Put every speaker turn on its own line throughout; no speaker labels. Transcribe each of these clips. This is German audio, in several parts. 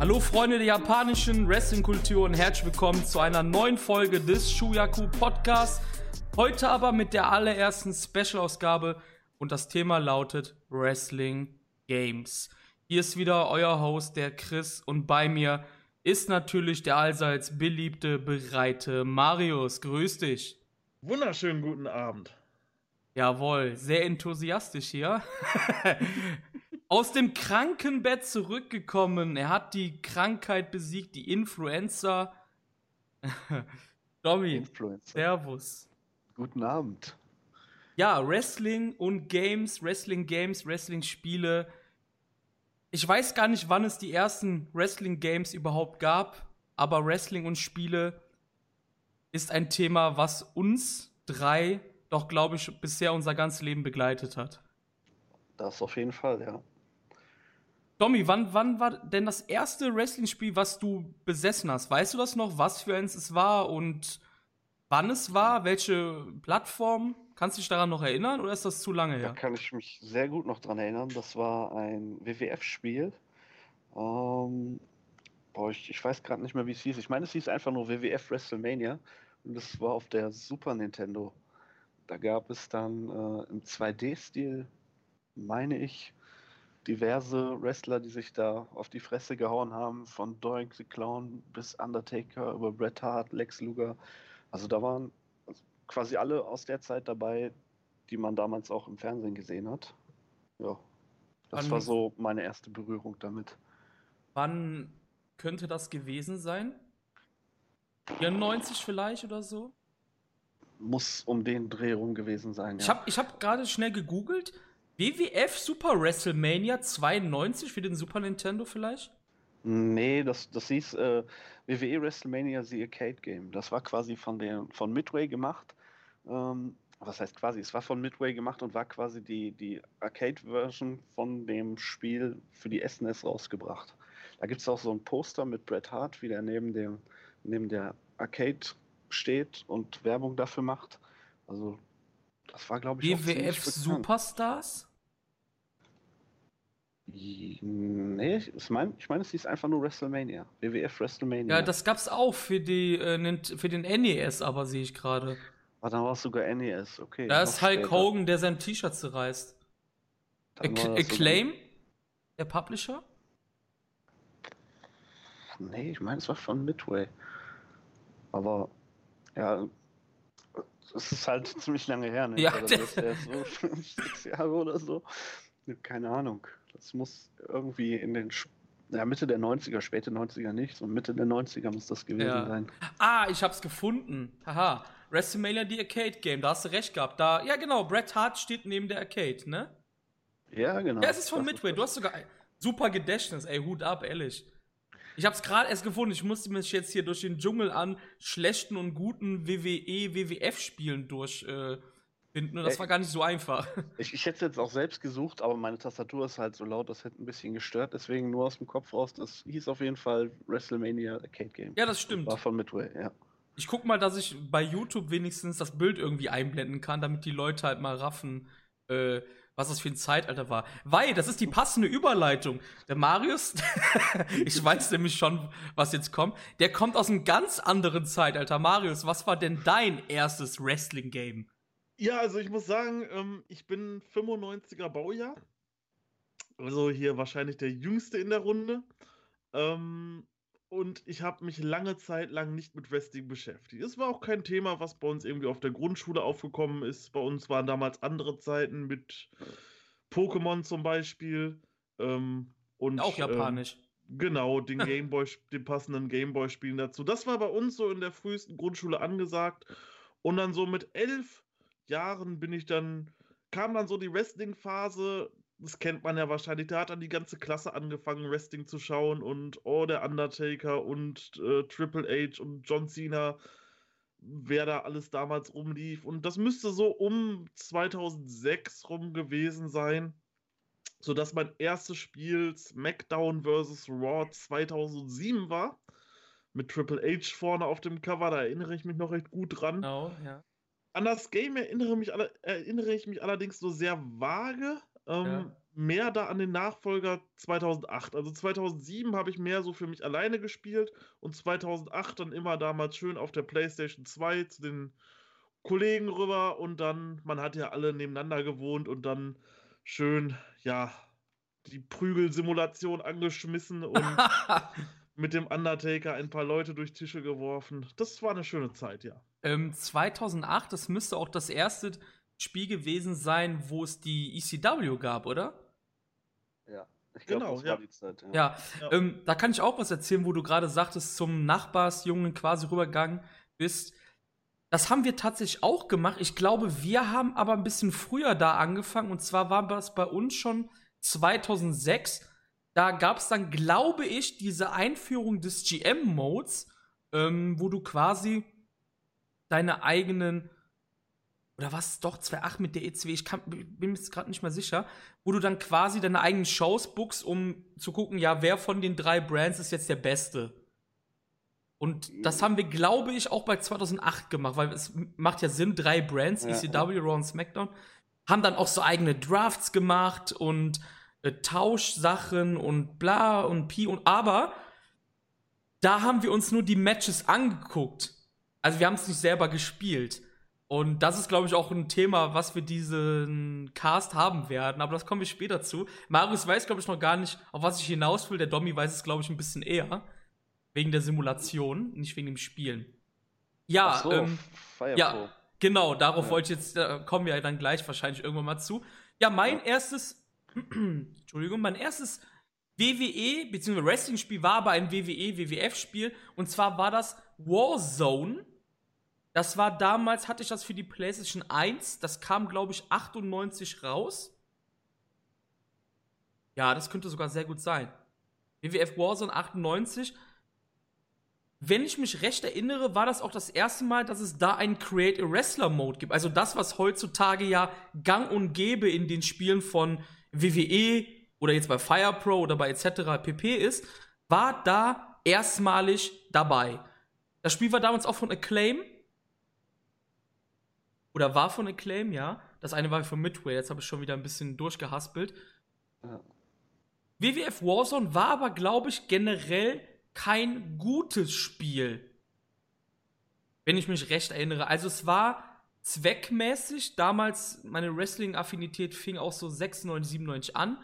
Hallo Freunde der japanischen Wrestling-Kultur und herzlich willkommen zu einer neuen Folge des Shuyaku Podcasts. Heute aber mit der allerersten Special-Ausgabe und das Thema lautet Wrestling Games. Hier ist wieder euer Host, der Chris, und bei mir ist natürlich der allseits beliebte, bereite Marius. Grüß dich.
Wunderschönen guten Abend.
Jawohl, sehr enthusiastisch hier. aus dem Krankenbett zurückgekommen. Er hat die Krankheit besiegt, die Influenza. Domi, Influencer. Servus.
Guten Abend.
Ja, Wrestling und Games, Wrestling Games, Wrestling Spiele. Ich weiß gar nicht, wann es die ersten Wrestling Games überhaupt gab, aber Wrestling und Spiele ist ein Thema, was uns drei doch, glaube ich, bisher unser ganzes Leben begleitet hat.
Das auf jeden Fall, ja.
Tommy, wann, wann war denn das erste Wrestling-Spiel, was du besessen hast? Weißt du das noch, was für eins es war und wann es war? Welche Plattform? Kannst du dich daran noch erinnern oder ist das zu lange her?
Da kann ich mich sehr gut noch dran erinnern. Das war ein WWF-Spiel. Ähm, boah, ich, ich weiß gerade nicht mehr, wie es hieß. Ich meine, es hieß einfach nur WWF WrestleMania und das war auf der Super Nintendo. Da gab es dann äh, im 2D-Stil, meine ich, diverse Wrestler, die sich da auf die Fresse gehauen haben, von Doink the Clown bis Undertaker über Bret Hart, Lex Luger. Also da waren quasi alle aus der Zeit dabei, die man damals auch im Fernsehen gesehen hat. Ja, das wann, war so meine erste Berührung damit.
Wann könnte das gewesen sein? 94 vielleicht oder so?
Muss um den Dreh rum gewesen sein.
Ja. Ich habe ich hab gerade schnell gegoogelt. WWF Super WrestleMania 92 für den Super Nintendo vielleicht?
Nee, das, das hieß äh, WWE WrestleMania The Arcade Game. Das war quasi von, der, von Midway gemacht. Ähm, was heißt quasi? Es war von Midway gemacht und war quasi die, die Arcade-Version von dem Spiel für die SNES rausgebracht. Da gibt es auch so ein Poster mit Bret Hart, wie der neben, dem, neben der Arcade steht und Werbung dafür macht. Also, das war, glaube ich,
WWF Superstars?
Nee, ich meine, ich mein, es hieß einfach nur WrestleMania. WWF WrestleMania.
Ja, das gab's auch für, die, äh, für den NES, aber sehe ich gerade.
Ah, dann war es sogar NES, okay.
Da ist Hulk später. Hogan, der sein T-Shirt zerreißt. Acclaim? Der Publisher?
Nee, ich meine, es war von Midway. Aber, ja, es ist halt ziemlich lange her, ne?
Ja,
also, das ist so fünf, sechs Jahre oder so. Keine Ahnung. Das muss irgendwie in den ja, Mitte der 90er, späte 90er nicht, so Mitte der 90er muss das gewesen ja. sein.
Ah, ich hab's gefunden. Haha. WrestleMania die Arcade Game, da hast du recht gehabt. Da, ja genau, Bret Hart steht neben der Arcade, ne?
Ja, genau.
Ja, es ist von Midway. Du hast sogar super Gedächtnis, ey, Hut ab, ehrlich. Ich hab's gerade erst gefunden. Ich musste mich jetzt hier durch den Dschungel an schlechten und guten WWE, WWF-Spielen durch äh, finden und das war gar nicht so einfach.
Ich, ich hätte es jetzt auch selbst gesucht, aber meine Tastatur ist halt so laut, das hätte ein bisschen gestört, deswegen nur aus dem Kopf raus. Das hieß auf jeden Fall WrestleMania Arcade Game.
Ja, das stimmt.
Das war von Midway, ja.
Ich guck mal, dass ich bei YouTube wenigstens das Bild irgendwie einblenden kann, damit die Leute halt mal raffen, äh, was das für ein Zeitalter war. Weil, das ist die passende Überleitung. Der Marius, ich weiß nämlich schon, was jetzt kommt, der kommt aus einem ganz anderen Zeitalter. Marius, was war denn dein erstes Wrestling-Game?
Ja, also ich muss sagen, ähm, ich bin 95er Baujahr. Also hier wahrscheinlich der jüngste in der Runde. Ähm, und ich habe mich lange Zeit lang nicht mit Wrestling beschäftigt. Es war auch kein Thema, was bei uns irgendwie auf der Grundschule aufgekommen ist. Bei uns waren damals andere Zeiten mit Pokémon zum Beispiel. Ähm, und,
auch japanisch.
Ähm, genau, den Gameboy, den passenden Gameboy-Spielen dazu. Das war bei uns so in der frühesten Grundschule angesagt. Und dann so mit elf Jahren bin ich dann, kam dann so die Wrestling-Phase, das kennt man ja wahrscheinlich, da hat dann die ganze Klasse angefangen, Wrestling zu schauen und oh, der Undertaker und äh, Triple H und John Cena, wer da alles damals rumlief. Und das müsste so um 2006 rum gewesen sein, sodass mein erstes Spiel SmackDown vs. Raw 2007 war. Mit Triple H vorne auf dem Cover, da erinnere ich mich noch recht gut dran.
Genau, ja.
An das Game erinnere, mich, erinnere ich mich allerdings so sehr vage. Ähm, ja. mehr da an den Nachfolger 2008. Also 2007 habe ich mehr so für mich alleine gespielt und 2008 dann immer damals schön auf der PlayStation 2 zu den Kollegen rüber und dann, man hat ja alle nebeneinander gewohnt und dann schön, ja, die Prügelsimulation angeschmissen und mit dem Undertaker ein paar Leute durch Tische geworfen. Das war eine schöne Zeit, ja.
Ähm, 2008, das müsste auch das erste Spiel gewesen sein, wo es die ECW gab, oder?
Ja, ich glaube,
Genau,
das
ja.
war die Zeit. Ja.
Ja,
Ja.
Ähm, da kann ich auch was erzählen, wo du gerade sagtest, zum Nachbarsjungen quasi rübergegangen bist. Das haben wir tatsächlich auch gemacht. Ich glaube, wir haben aber ein bisschen früher da angefangen. Und zwar war das bei uns schon 2006. Da gab es dann, glaube ich, diese Einführung des GM-Modes, ähm, wo du quasi deine eigenen oder was? Doch 2.8 mit der E2, ich kann, bin mir jetzt gerade nicht mehr sicher, wo du dann quasi deine eigenen Shows bookst, um zu gucken, ja, wer von den drei Brands ist jetzt der Beste. Und das haben wir, glaube ich, auch bei 2008 gemacht, weil es macht ja Sinn, drei Brands,
Ja,
ECW, Raw und SmackDown, haben dann auch so eigene Drafts gemacht und äh, Tauschsachen und bla und pi und aber da haben wir uns nur die Matches angeguckt. Also wir haben es nicht selber gespielt. Und das ist, glaube ich, auch ein Thema, was wir diesen Cast haben werden. Aber das kommen wir später zu. Marius weiß, glaube ich, noch gar nicht, auf was ich hinaus will. Der Domi weiß es, glaube ich, ein bisschen eher. Wegen der Simulation, nicht wegen dem Spielen. Ja,
so,
ähm, ja, genau, darauf
Ja.
wollte ich jetzt, da kommen wir ja dann gleich wahrscheinlich irgendwann mal zu. Ja, mein erstes, Entschuldigung, mein erstes WWE, bzw. Wrestling-Spiel war aber ein WWE, WWF-Spiel. Und zwar war das Warzone. Das war damals, hatte ich das für die PlayStation 1. Das kam, glaube ich, 98 raus. Ja, das könnte sogar sehr gut sein. WWF Warzone 98. Wenn ich mich recht erinnere, war das auch das erste Mal, dass es da einen Create a Wrestler Mode gibt. Also das, was heutzutage ja gang und gäbe in den Spielen von WWE oder jetzt bei Fire Pro oder bei etc. pp ist, war da erstmalig dabei. Das Spiel war damals auch von Acclaim. Oder war von Acclaim, ja. Das eine war von Midway, jetzt habe ich schon wieder ein bisschen durchgehaspelt.
Ja.
WWF Warzone war aber, glaube ich, generell kein gutes Spiel. Wenn ich mich recht erinnere. Also es war zweckmäßig, damals meine Wrestling-Affinität fing auch so 96, 97 an.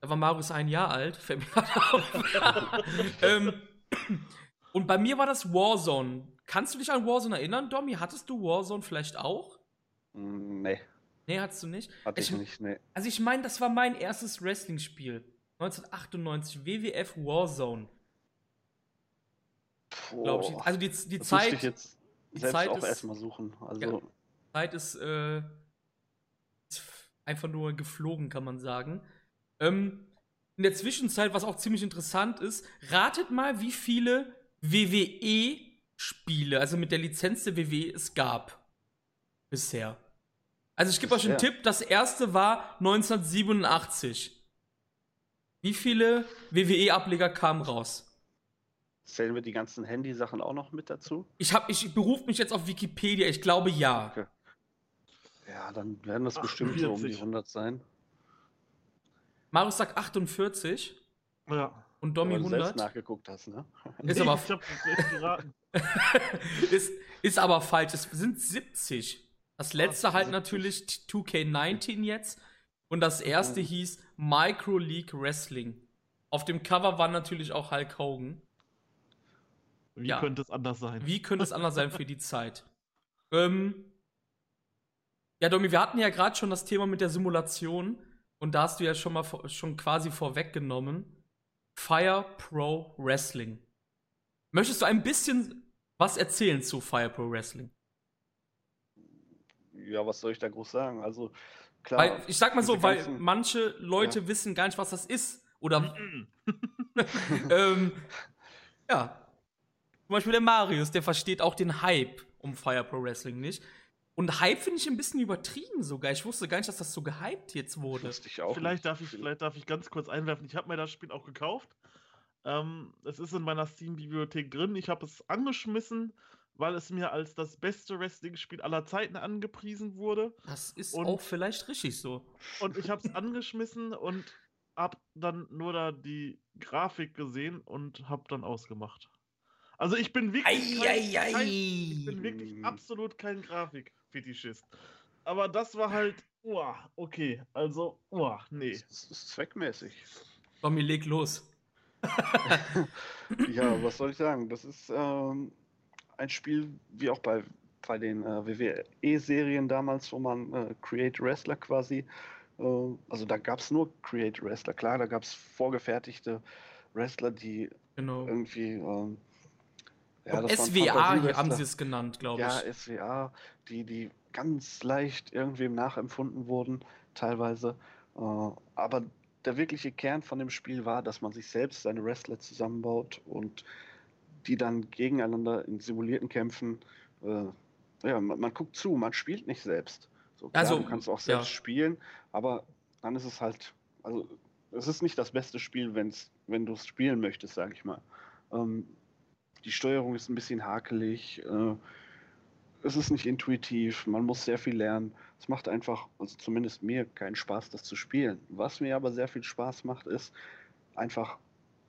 Da war Marius ein Jahr alt, fällt mir gerade auf. ähm, und bei mir war das Warzone. Kannst du dich an Warzone erinnern, Domi? Hattest du Warzone vielleicht auch?
Mm, Nee,
Nee, hattest du nicht?
hatte ich,
Ich-
nicht. Nee.
Also ich meine, das war mein erstes Wrestling-Spiel. 1998, WWF Warzone, glaube ich. Also die, die
das müsste ich
Zeit,
jetzt
die
selbst
Zeit
auch
ist-
erstmal suchen. Also,
Ja. Zeit ist, äh, einfach nur geflogen, kann man sagen. Ähm, in der Zwischenzeit, was auch ziemlich interessant ist, ratet mal, wie viele WWE-Spiele, also mit der Lizenz der WWE, es gab. Bisher. Also ich gebe euch einen. Tipp, das erste war 1987. Wie viele WWE-Ableger kamen raus?
zählen wir die ganzen Handy-Sachen auch noch mit dazu?
Ich, hab- ich berufe mich jetzt auf Wikipedia, ich glaube ja.
Okay. Ja, dann werden das
Ach,
bestimmt so um die
40.
100 sein.
Marius sagt 48
Ja.
Und Domi
Weil du selbst
100.
nachgeguckt hast, ne?
Ist aber,
ich hab das geraten.
ist, ist aber falsch, es sind 70. Das letzte
Ach,
halt
70.
natürlich 2K19 jetzt und das erste
Mhm.
hieß Micro League Wrestling. Auf dem Cover war natürlich auch Hulk Hogan.
Wie
Ja.
könnte es anders sein?
Wie könnte es anders sein für die Zeit? Ähm, ja, Domi, wir hatten ja gerade schon das Thema mit der Simulation und da hast du ja schon mal schon quasi vorweggenommen. Fire Pro Wrestling. Möchtest du ein bisschen was erzählen zu Fire Pro Wrestling?
Ja, was soll ich da groß sagen? Also, klar.
Weil, ich sag mal so, weil
ganzen-
manche Leute wissen gar nicht, was das ist. Oder, ähm, ja. Zum Beispiel der Marius, der versteht auch den Hype um Fire Pro Wrestling nicht. Und Hype finde ich ein bisschen übertrieben sogar. Ich wusste gar nicht, dass das so gehypt jetzt wurde.
Wusste ich auch
Vielleicht
nicht.
darf, ich, vielleicht darf ich ganz kurz einwerfen. Ich habe mir das Spiel auch gekauft. Ähm, es ist in meiner Steam-Bibliothek drin. Ich habe es angeschmissen, weil es mir als das beste Wrestling-Spiel aller Zeiten angepriesen wurde.
Das ist und, auch vielleicht richtig so.
Und ich habe es angeschmissen und habe dann nur da die Grafik gesehen und habe dann ausgemacht. Also ich bin wirklich,
ei,
kein, kein, ich bin wirklich absolut kein Grafikfetischist. Aber das war halt, uah, okay, also, uah, nee.
Das ist zweckmäßig.
Tommy, leg los.
ja, was soll ich sagen? Das ist ähm, ein Spiel, wie auch bei, bei den äh, WWE-Serien damals, wo man äh, Create Wrestler quasi, äh, also da gab es nur Create Wrestler. Klar, da gab es vorgefertigte Wrestler, die genau. irgendwie.
Ja, SWA haben sie es genannt, glaube ich.
Ja, SWA, die, die ganz leicht irgendwem nachempfunden wurden, teilweise. Äh, aber der wirkliche Kern von dem Spiel war, dass man sich selbst seine Wrestler zusammenbaut und die dann gegeneinander in simulierten Kämpfen, äh, ja, man, man, guckt zu, man spielt nicht selbst. So, klar, also, du kannst auch selbst ja. spielen, aber dann ist es halt, also es ist nicht das beste Spiel, wenn's, wenn du es spielen möchtest, sage ich mal. Ähm, die Steuerung ist ein bisschen hakelig, äh, es ist nicht intuitiv, man muss sehr viel lernen. Es macht einfach, also zumindest mir, keinen Spaß, das zu spielen. Was mir aber sehr viel Spaß macht, ist einfach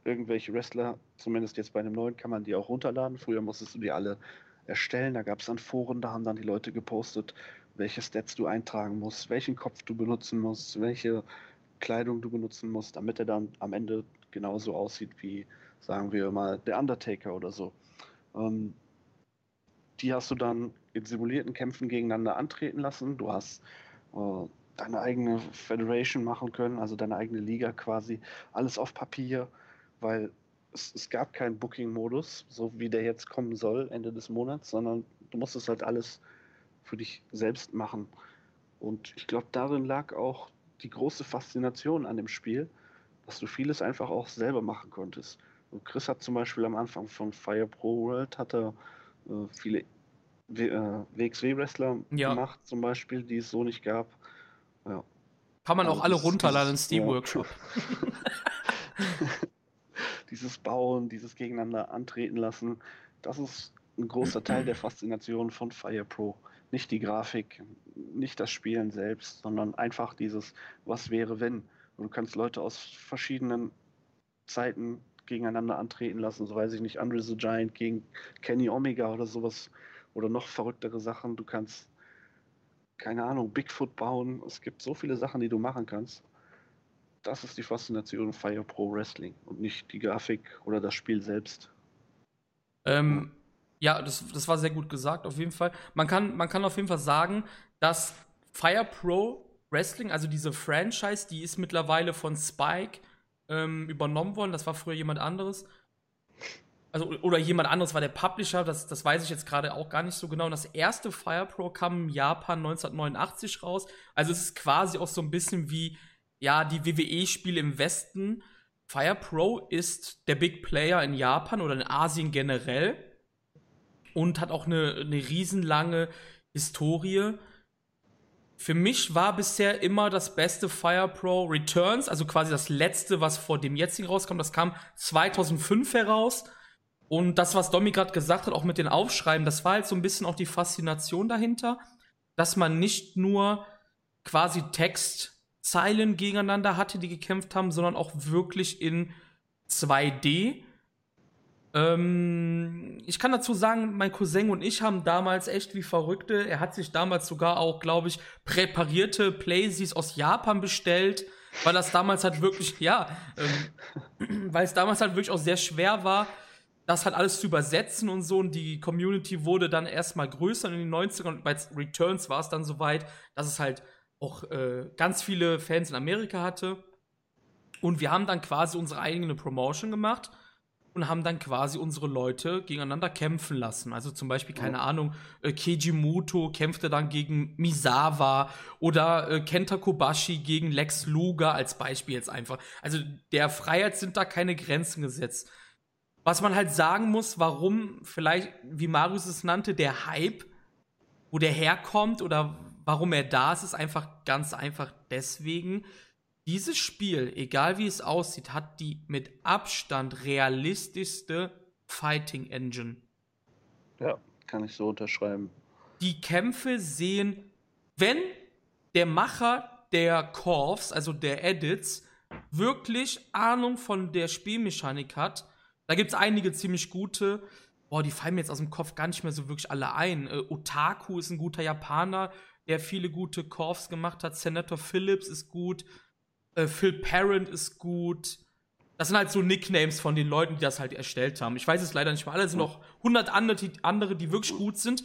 irgendwelche Wrestler, zumindest jetzt bei einem neuen, kann man die auch runterladen. Früher musstest du die alle erstellen. Da gab es dann Foren, da haben dann die Leute gepostet, welche Stats du eintragen musst, welchen Kopf du benutzen musst, welche Kleidung du benutzen musst, damit er dann am Ende genauso aussieht wie, sagen wir mal, der Undertaker oder so. Ähm, die hast du dann in simulierten Kämpfen gegeneinander antreten lassen. Du hast äh, deine eigene Federation machen können, also deine eigene Liga quasi. Alles auf Papier weil es, es gab keinen Booking-Modus, so wie der jetzt kommen soll, Ende des Monats, sondern du musstest halt alles für dich selbst machen. Und ich glaube, darin lag auch die große Faszination an dem Spiel, dass du vieles einfach auch selber machen konntest. Chris hat zum Beispiel am Anfang von Fire Pro World hat er äh, viele äh, WXW-Wrestler ja. gemacht, zum Beispiel, die es so nicht gab.
Ja. Kann man also auch alle runterladen in Steam Workshop.
dieses Bauen, dieses Gegeneinander antreten lassen, das ist ein großer Teil der Faszination von Fire Pro. Nicht die Grafik, nicht das Spielen selbst, sondern einfach dieses, was wäre wenn. Und du kannst Leute aus verschiedenen Zeiten gegeneinander antreten lassen, so weiß ich nicht, Andre the Giant gegen Kenny Omega oder sowas oder noch verrücktere Sachen. Du kannst, keine Ahnung, Bigfoot bauen. Es gibt so viele Sachen, die du machen kannst das ist die Faszination Fire Pro Wrestling und nicht die Grafik oder das Spiel selbst.
Ähm, ja, das, das war sehr gut gesagt, auf jeden Fall. Man kann, man kann auf jeden Fall sagen, dass Fire Pro Wrestling, also diese Franchise, die ist mittlerweile von Spike ähm, übernommen worden. Das war früher jemand anderes. Also, oder jemand anderes war der Publisher, das, das weiß ich jetzt gerade auch gar nicht so genau. Und das erste Fire Pro kam in Japan 1989 raus. Also es ist quasi auch so ein bisschen wie ja, die WWE-Spiele im Westen. Fire Pro ist der Big Player in Japan oder in Asien generell und hat auch eine, eine riesenlange Historie. Für mich war bisher immer das beste Fire Pro Returns, also quasi das letzte, was vor dem jetzigen rauskommt. Das kam 2005 heraus. Und das, was Domi gerade gesagt hat, auch mit den Aufschreiben, das war halt so ein bisschen auch die Faszination dahinter, dass man nicht nur quasi Text Zeilen gegeneinander hatte, die gekämpft haben, sondern auch wirklich in 2D. Ähm, ich kann dazu sagen, mein Cousin und ich haben damals echt wie Verrückte, er hat sich damals sogar auch, glaube ich, präparierte Playsies aus Japan bestellt, weil das damals halt wirklich, ja, ähm, weil es damals halt wirklich auch sehr schwer war, das halt alles zu übersetzen und so. Und die Community wurde dann erstmal größer in den 90ern und bei Returns war es dann soweit, dass es halt auch äh, ganz viele Fans in Amerika hatte. Und wir haben dann quasi unsere eigene Promotion gemacht und haben dann quasi unsere Leute gegeneinander kämpfen lassen. Also zum Beispiel, keine oh. Ahnung, äh, Keiji Muto kämpfte dann gegen Misawa oder äh, Kenta Kobashi gegen Lex Luger als Beispiel jetzt einfach. Also der Freiheit sind da keine Grenzen gesetzt. Was man halt sagen muss, warum vielleicht, wie Marius es nannte, der Hype, wo der herkommt oder Warum er da ist, ist einfach ganz einfach deswegen, dieses Spiel, egal wie es aussieht, hat die mit Abstand realistischste Fighting Engine.
Ja, kann ich so unterschreiben.
Die Kämpfe sehen, wenn der Macher der Corps, also der Edits, wirklich Ahnung von der Spielmechanik hat, da gibt es einige ziemlich gute. Boah, die fallen mir jetzt aus dem Kopf gar nicht mehr so wirklich alle ein. Äh, Otaku ist ein guter Japaner, der viele gute Corps gemacht hat. Senator Phillips ist gut. Äh, Phil Parent ist gut. Das sind halt so Nicknames von den Leuten, die das halt erstellt haben. Ich weiß es leider nicht mal alle. Sind noch 100 andere, die wirklich gut sind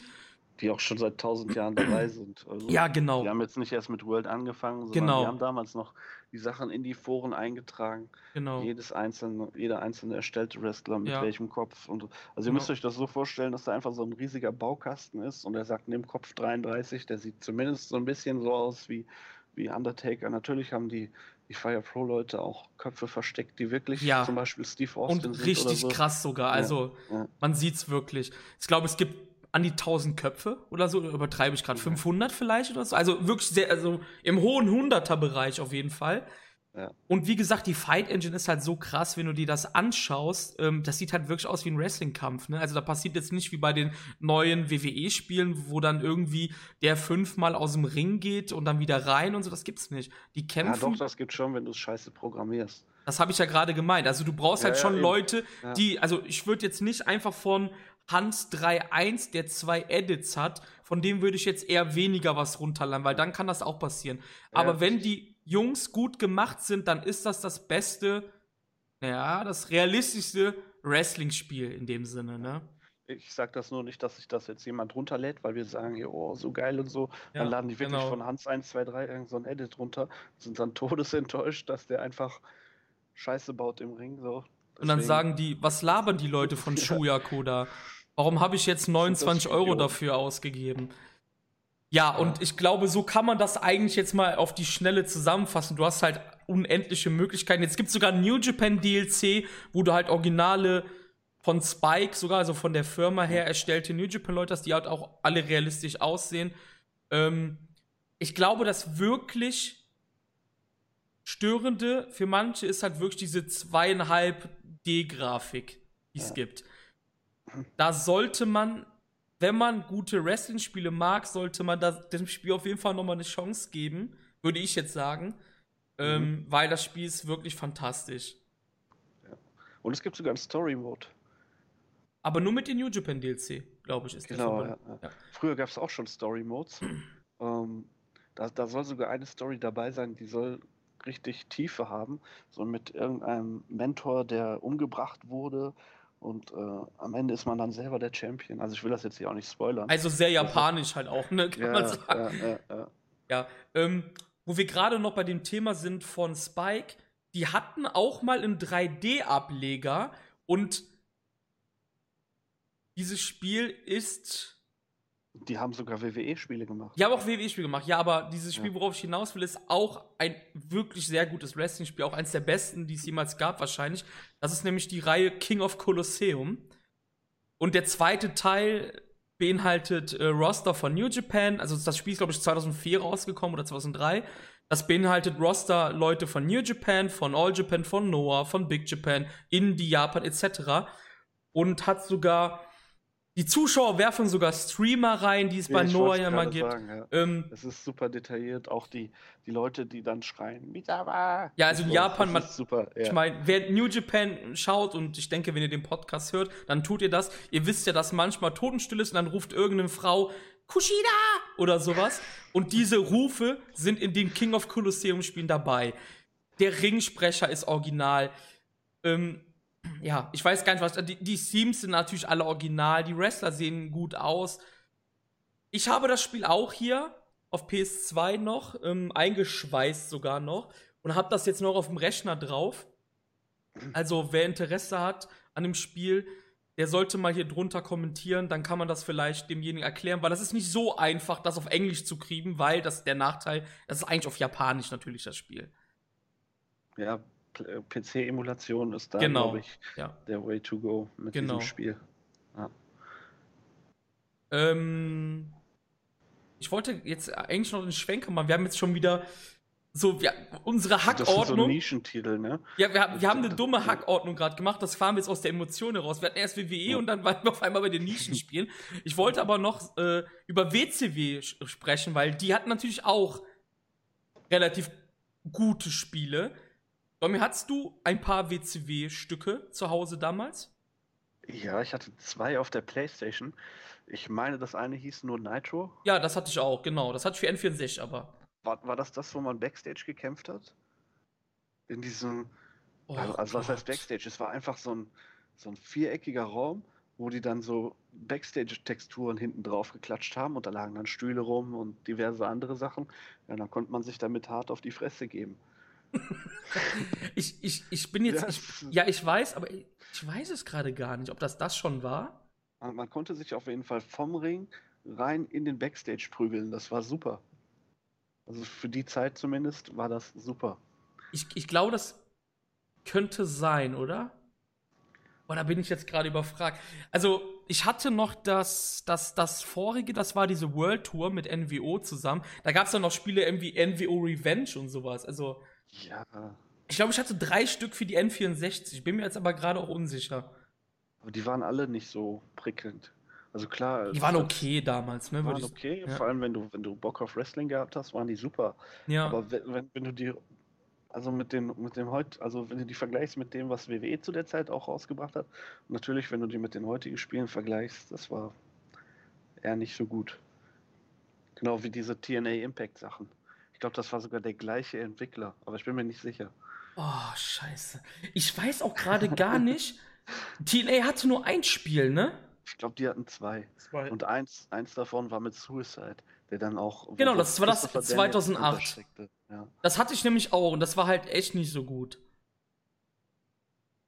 die auch schon seit tausend Jahren dabei sind.
Also, ja, genau.
Die haben jetzt nicht erst mit World angefangen, sondern
genau.
die haben damals noch die Sachen in die Foren eingetragen.
Genau.
Jedes einzelne, jeder einzelne erstellte Wrestler mit
Ja.
welchem Kopf. Und, also ihr
Genau.
müsst euch das so vorstellen, dass da einfach so ein riesiger Baukasten ist und er sagt, nimm Kopf 33, der sieht zumindest so ein bisschen so aus wie, wie Undertaker. Natürlich haben die, die Fire Pro Leute auch Köpfe versteckt, die wirklich
Ja.
zum Beispiel Steve Austin
Und
sind
richtig
so.
krass sogar. Also,
ja.
man sieht's wirklich. Ich glaube, es gibt an die 1000 Köpfe oder so, übertreibe ich gerade, 500 vielleicht oder so. Also wirklich sehr, also im hohen Hunderter-Bereich auf jeden Fall.
Ja.
Und wie gesagt, die Fight Engine ist halt so krass, wenn du dir das anschaust. Ähm, das sieht halt wirklich aus wie ein Wrestling-Kampf. Ne? Also da passiert jetzt nicht wie bei den neuen WWE-Spielen, wo dann irgendwie der fünfmal aus dem Ring geht und dann wieder rein und so. Das gibt's nicht. Die
Ja,
kämpfen.
doch, das gibt schon, wenn du es scheiße programmierst.
Das habe ich ja gerade gemeint. Also du brauchst
Ja,
halt
ja,
schon
eben.
Leute,
Ja.
die, also ich würde jetzt nicht einfach von Hans 3.1, der zwei Edits hat, von dem würde ich jetzt eher weniger was runterladen, weil dann kann das auch passieren.
Ja,
Aber wenn die Jungs gut gemacht sind, dann ist das das beste, naja, das realistischste Wrestling-Spiel in dem Sinne, ne?
Ich sag das nur nicht, dass sich das jetzt jemand runterlädt, weil wir sagen, ja, oh, so geil und so.
Ja,
dann laden die wirklich
genau.
von Hans 1, 2, 3 irgend so ein Edit runter, sind dann todesenttäuscht, dass der einfach Scheiße baut im Ring. So.
Und dann
Deswegen-
sagen die, was labern die Leute von
Ja.
Shuyaku da? Warum habe ich jetzt 29 Euro dafür ausgegeben? Ja, und ich glaube, so kann man das eigentlich jetzt mal auf die Schnelle zusammenfassen. Du hast halt unendliche Möglichkeiten. Jetzt gibt es sogar New Japan DLC, wo du halt Originale von Spike, sogar also von der Firma her erstellte New Japan Leute hast, die halt auch alle realistisch aussehen. Ähm, ich glaube, das wirklich Störende für manche ist halt wirklich diese zweieinhalb D-Grafik, die es
Ja.
gibt. Da sollte man, wenn man gute Wrestling-Spiele mag, sollte man das, dem Spiel auf jeden Fall nochmal eine Chance geben, würde ich jetzt sagen. Ähm, weil das Spiel ist wirklich fantastisch.
Und es gibt sogar einen Story-Mode.
Aber nur mit dem New Japan DLC, glaube ich, ist der
Genau,
verbunden.
ja, ja.
Ja.
Früher gab es auch schon Story-Modes. ähm, da, da soll sogar eine Story dabei sein, die soll richtig Tiefe haben. So mit irgendeinem Mentor, der umgebracht wurde. Und äh, am Ende ist man dann selber der Champion. Also ich will das jetzt hier auch nicht spoilern.
Also sehr japanisch halt auch, ne? Kann
ja,
man sagen.
ja, ja, ja.
Ja, ähm, wo wir gerade noch bei dem Thema sind von Spike, die hatten auch mal einen 3D-Ableger und dieses Spiel ist.
Die haben sogar WWE-Spiele gemacht.
Die haben auch WWE-Spiele gemacht, ja, aber dieses Spiel, worauf ich hinaus will, ist auch ein wirklich sehr gutes Wrestling-Spiel, auch eins der besten, die es jemals gab, wahrscheinlich. Das ist nämlich die Reihe King of Colosseum. Und der zweite Teil beinhaltet äh, Roster von New Japan. Also das Spiel ist, glaube ich, 2004 rausgekommen oder 2003. Das beinhaltet Roster-Leute von New Japan, von All Japan, von Noah, von Big Japan, Indie, Japan etc. Und hat sogar die Zuschauer werfen sogar Streamer rein, die es bei
ich
Noah ja mal gibt.
Sagen, ja.
Ähm,
Es ist super detailliert, auch die, die Leute, die dann schreien, Misawa!
Ja, also in
So,
Japan, man-
super. Ja.
Ich meine, wer New Japan schaut und ich denke, wenn ihr den Podcast hört, dann tut ihr das. Ihr wisst ja, dass manchmal Totenstill ist und dann ruft irgendeine Frau Kushida oder sowas. Und diese Rufe sind in den King of Colosseum Spielen dabei. Der Ringsprecher ist original. Ähm, ja, ich weiß gar nicht, was. Die, die Themes sind natürlich alle original. Die Wrestler sehen gut aus. Ich habe das Spiel auch hier auf PS2 noch, ähm, eingeschweißt sogar noch. Und habe das jetzt noch auf dem Rechner drauf. Also, wer Interesse hat an dem Spiel, der sollte mal hier drunter kommentieren, dann kann man das vielleicht demjenigen erklären, weil das ist nicht so einfach, das auf Englisch zu kriegen, weil das der Nachteil, das ist eigentlich auf Japanisch natürlich das Spiel.
Ja, PC-Emulation ist da,
Genau.
glaube ich,
Ja.
der Way to go mit
Genau.
diesem Spiel.
Ähm, ich wollte jetzt eigentlich noch einen Schwenker machen. Wir haben jetzt schon wieder so, wir, unsere Hackordnung. Das sind so
Nischentitel, ne?
Ja, wir, haben, wir haben eine dumme Hackordnung gerade gemacht. Das fahren wir jetzt aus der Emotion heraus. Wir hatten erst WWE ja. und dann waren wir auf einmal bei den Nischenspielen. Ich wollte aber noch äh, über WCW sprechen, weil die hatten natürlich auch relativ gute Spiele. Domi, hattest du ein paar WCW-Stücke zu Hause damals?
Ja, ich hatte zwei auf der Playstation. Ich meine, das eine hieß nur Nitro.
Ja, das hatte ich auch, genau. Das hatte ich für N64, aber.
War, war das das, wo man Backstage gekämpft hat? In diesem. Oh, also, also was heißt Backstage? Es war einfach so ein, so ein viereckiger Raum, wo die dann so Backstage-Texturen hinten drauf geklatscht haben und da lagen dann Stühle rum und diverse andere Sachen. Ja, dann konnte man sich damit hart auf die Fresse geben.
ich, ich, ich bin jetzt. Ich, ja, ich weiß, aber ich, ich weiß es gerade gar nicht, ob das das schon war.
Man konnte sich auf jeden Fall vom Ring rein in den Backstage prügeln. Das war super. Also für die Zeit zumindest war das super.
Ich, ich glaube, das könnte sein, oder? Boah, da bin ich jetzt gerade überfragt. Also, ich hatte noch das, das, das vorige, das war diese World Tour mit NWO zusammen. Da gab es dann noch Spiele wie NWO Revenge und sowas. Also.
Ja.
Ich glaube, ich hatte drei Stück für die N64. Bin mir jetzt aber gerade auch unsicher.
Aber die waren alle nicht so prickelnd. Also klar.
Die waren okay damals, ne?
Die waren okay, ja. vor allem wenn du, wenn du Bock auf Wrestling gehabt hast, waren die super.
Ja.
Aber wenn, wenn du die, also mit dem, mit dem heut, also wenn du die vergleichst mit dem, was WWE zu der Zeit auch rausgebracht hat, natürlich, wenn du die mit den heutigen Spielen vergleichst, das war eher nicht so gut. Genau wie diese TNA Impact Sachen. Ich glaube, das war sogar der gleiche Entwickler, aber ich bin mir nicht sicher.
Oh, scheiße. Ich weiß auch gerade gar nicht. TNA hatte nur ein Spiel, ne?
Ich glaube, die hatten zwei. zwei. Und eins, eins davon war mit Suicide, der dann auch.
Genau, das war das 2008. Ja. Das hatte ich nämlich auch und das war halt echt nicht so gut.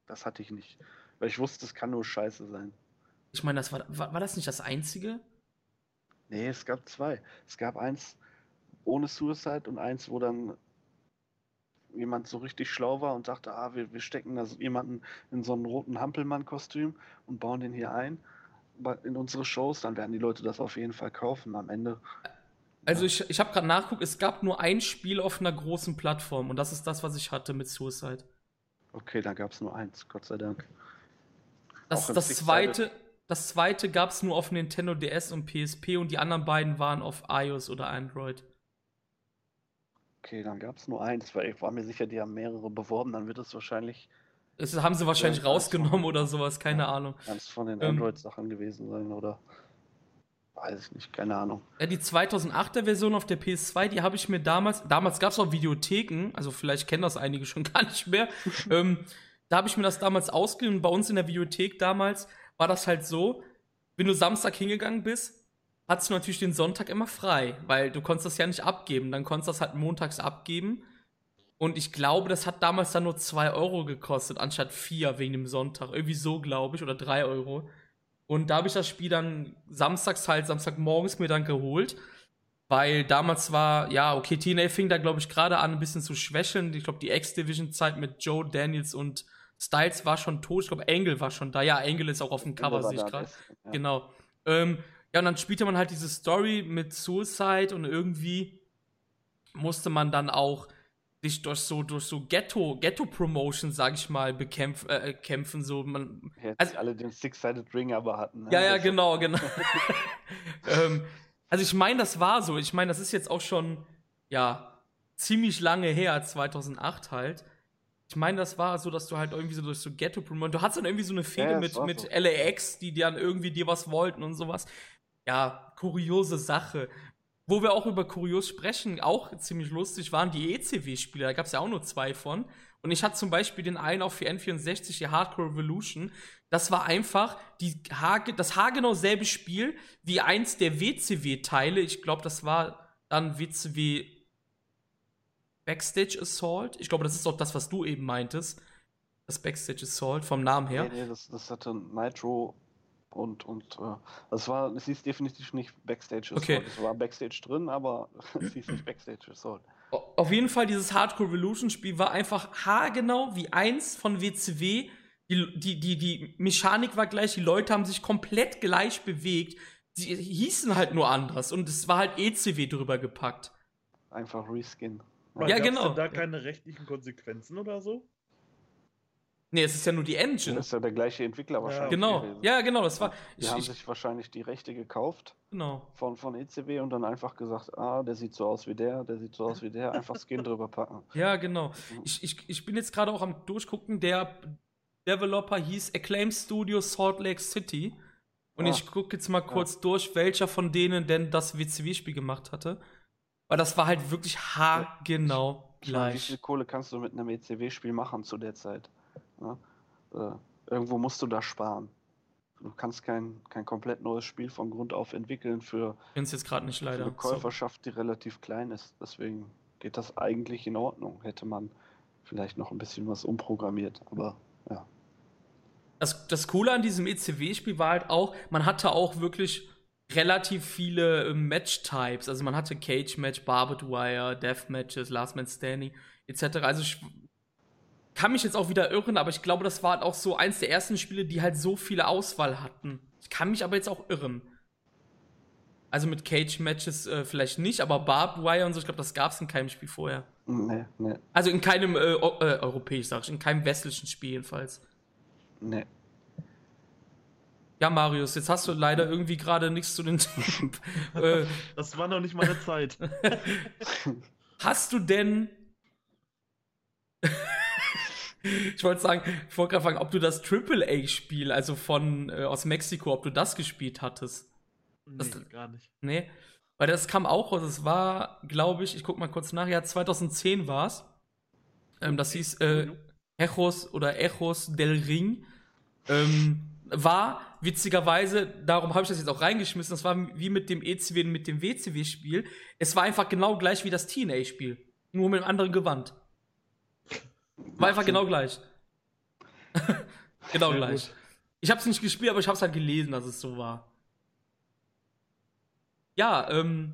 Das hatte ich nicht. Weil ich wusste, es kann nur scheiße sein.
Ich meine, das war, war, war das nicht das einzige?
Nee, es gab zwei. Es gab eins ohne Suicide und eins, wo dann jemand so richtig schlau war und dachte, ah, wir, wir stecken da jemanden in so einen roten Hampelmann-Kostüm und bauen den hier ein in unsere Shows, dann werden die Leute das auf jeden Fall kaufen am Ende.
Also ich, ich habe gerade nachguckt, es gab nur ein Spiel auf einer großen Plattform und das ist das, was ich hatte mit Suicide.
Okay, dann gab es nur eins, Gott sei Dank.
Das, das zweite, das zweite gab es nur auf Nintendo DS und PSP und die anderen beiden waren auf iOS oder Android.
Okay, dann gab es nur eins, weil ich war mir sicher, die haben mehrere beworben, dann wird es wahrscheinlich
das haben sie wahrscheinlich rausgenommen oder sowas, keine ja, Ahnung.
Kann es von den ähm, Android-Sachen gewesen sein oder weiß ich nicht, keine Ahnung.
Ja, die 2008er Version auf der PS2, die habe ich mir damals, damals gab es auch Videotheken, also vielleicht kennen das einige schon gar nicht mehr. ähm, da habe ich mir das damals ausgeliehen. Bei uns in der Videothek damals war das halt so, wenn du Samstag hingegangen bist, hattest du natürlich den Sonntag immer frei, weil du konntest das ja nicht abgeben. Dann konntest du das halt montags abgeben und ich glaube, das hat damals dann nur 2 Euro gekostet, anstatt 4 wegen dem Sonntag. Irgendwie so, glaube ich, oder 3 Euro. Und da habe ich das Spiel dann samstags halt, Samstagmorgens mir dann geholt. Weil damals war, ja, okay, TNA fing da, glaube ich, gerade an, ein bisschen zu schwächeln. Ich glaube, die X-Division-Zeit mit Joe Daniels und Styles war schon tot. Ich glaube, Engel war schon da. Ja, Engel ist auch auf dem Cover, sehe ich gerade. Ja. Genau. Ähm, ja, und dann spielte man halt diese Story mit Suicide und irgendwie musste man dann auch sich durch so durch so Ghetto Ghetto Promotion sag ich mal bekämpf, äh, kämpfen so man
ja, also alle den Six Sided Ring aber hatten
ne? ja ja genau genau ähm, also ich meine das war so ich meine das ist jetzt auch schon ja ziemlich lange her 2008 halt ich meine das war so dass du halt irgendwie so durch so Ghetto Promotion du hast dann irgendwie so eine Fehde ja, mit mit so. LAX die dann irgendwie dir was wollten und sowas ja kuriose Sache wo wir auch über kurios sprechen, auch ziemlich lustig waren die ECW-Spiele. Da gab es ja auch nur zwei von. Und ich hatte zum Beispiel den einen auch für N64, die Hardcore Revolution. Das war einfach die Hage, das haargenau selbe Spiel wie eins der WCW-Teile. Ich glaube, das war dann WCW Backstage Assault. Ich glaube, das ist auch das, was du eben meintest. Das Backstage Assault vom Namen her.
Nee, nee, das, das hatte Nitro und, und äh, es war, es hieß definitiv nicht Backstage Assault.
Okay.
Es war Backstage drin, aber es hieß nicht Backstage Assault.
Auf jeden Fall, dieses Hardcore Revolution Spiel war einfach haargenau wie eins von WCW. Die, die, die, die Mechanik war gleich, die Leute haben sich komplett gleich bewegt. Sie hießen halt nur anders und es war halt ECW drüber gepackt.
Einfach Reskin.
Ja, genau.
da keine rechtlichen Konsequenzen oder so?
Nee, es ist ja nur die Engine.
Das ist ja der gleiche Entwickler wahrscheinlich.
Genau.
gewesen.
Ja, genau, das war.
Die
Ich,
haben
ich,
sich wahrscheinlich die Rechte gekauft
genau.
von, von ECW und dann einfach gesagt, ah, der sieht so aus wie der, der sieht so aus wie der, einfach Skin drüber packen.
Ja, genau. Ich, ich, ich bin jetzt gerade auch am Durchgucken. Der Developer hieß Acclaim Studio Salt Lake City. Und
Ah.
ich gucke jetzt mal kurz durch, welcher von denen denn das WCW-Spiel gemacht hatte. Weil das war halt wirklich haargenau
Ich meine, wie
gleich.
viel Kohle kannst du mit einem ECW-Spiel machen zu der Zeit? Ja? Äh, irgendwo musst du da sparen. Du kannst kein, kein komplett neues Spiel von Grund auf entwickeln für,
jetzt nicht
für
leider.
eine
Sorry.
Käuferschaft, die relativ klein ist. Deswegen geht das eigentlich in Ordnung. Hätte man vielleicht noch ein bisschen was umprogrammiert. Aber ja.
Das, das Coole an diesem ECW-Spiel war halt auch, man hatte auch wirklich relativ viele äh, Match-Types. Also man hatte Cage-Match, Barbed Wire, Death-Matches, Last Man Standing, etc. Also kann mich jetzt auch wieder irren, aber ich glaube, das war halt auch so eins der ersten Spiele, die halt so viele Auswahl hatten. Ich kann mich aber jetzt auch irren. Also mit Cage-Matches äh, vielleicht nicht, aber Barbed Wire und so, ich glaube, das gab es in keinem Spiel vorher.
Nee, nee,
Also in keinem äh, äh, europäisch, sag ich, in keinem westlichen Spiel jedenfalls.
nee.
Ja, Marius, jetzt hast du leider irgendwie gerade nichts zu den. äh,
Das war noch nicht meine Zeit.
hast du denn. Ich wollte sagen, ich wollte gerade fragen, ob du das AAA-Spiel, also von äh, aus Mexiko, ob du das gespielt hattest.
Nee,
Das-
gar nicht.
Nee. Weil das kam auch raus. Es war, glaube ich, ich guck mal kurz nach, ja, 2010 war es. Ähm, das hieß äh, Echos oder Echos del Ring. Ähm, war witzigerweise, darum habe ich das jetzt auch reingeschmissen, das war wie mit dem ECW und mit dem WCW-Spiel. Es war einfach genau gleich wie das TNA-Spiel. Nur mit einem anderen Gewand. War einfach genau gleich. genau
Sehr
gleich.
gut.
Ich habe es nicht gespielt, aber ich habe es halt gelesen, dass es so war. Ja, ähm.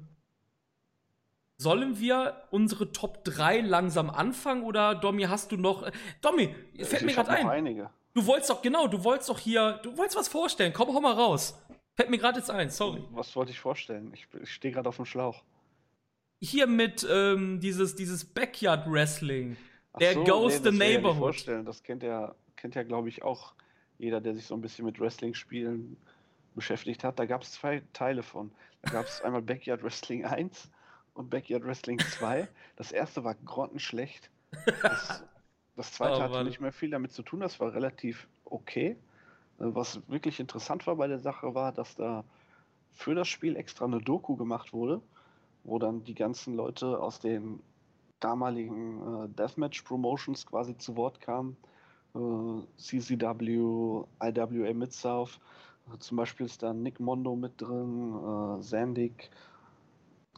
Sollen wir unsere Top 3 langsam anfangen oder Domi, hast du noch. Äh, Domi, fällt mir
ich hab
gerade
noch
ein.
einige.
Du wolltest doch, genau, du wolltest doch hier. Du wolltest was vorstellen. Komm, hau mal raus. Fällt mir gerade jetzt ein, sorry.
Was wollte ich vorstellen? Ich, ich stehe gerade auf dem Schlauch.
Hier mit ähm, dieses, dieses Backyard Wrestling.
Ach
Der
so,
Ghost
nee, nicht
Neighborhood.
vorstellen. Das kennt ja, kennt ja glaube ich, auch jeder, der sich so ein bisschen mit Wrestling-Spielen beschäftigt hat. Da gab es zwei Teile von. Da gab es einmal Backyard Wrestling 1 und Backyard Wrestling 2. Das erste war grottenschlecht. Das, das zweite
Oh,
hatte
Mann.
nicht mehr viel damit zu tun. Das war relativ okay. Äh, Was wirklich interessant war bei der Sache war, dass da für das Spiel extra eine Doku gemacht wurde, wo dann die ganzen Leute aus den damaligen äh, Deathmatch Promotions quasi zu Wort kamen. Äh, CCW, IWA Mid-South. Äh, zum Beispiel ist da Nick Mondo mit drin, äh, Zandig.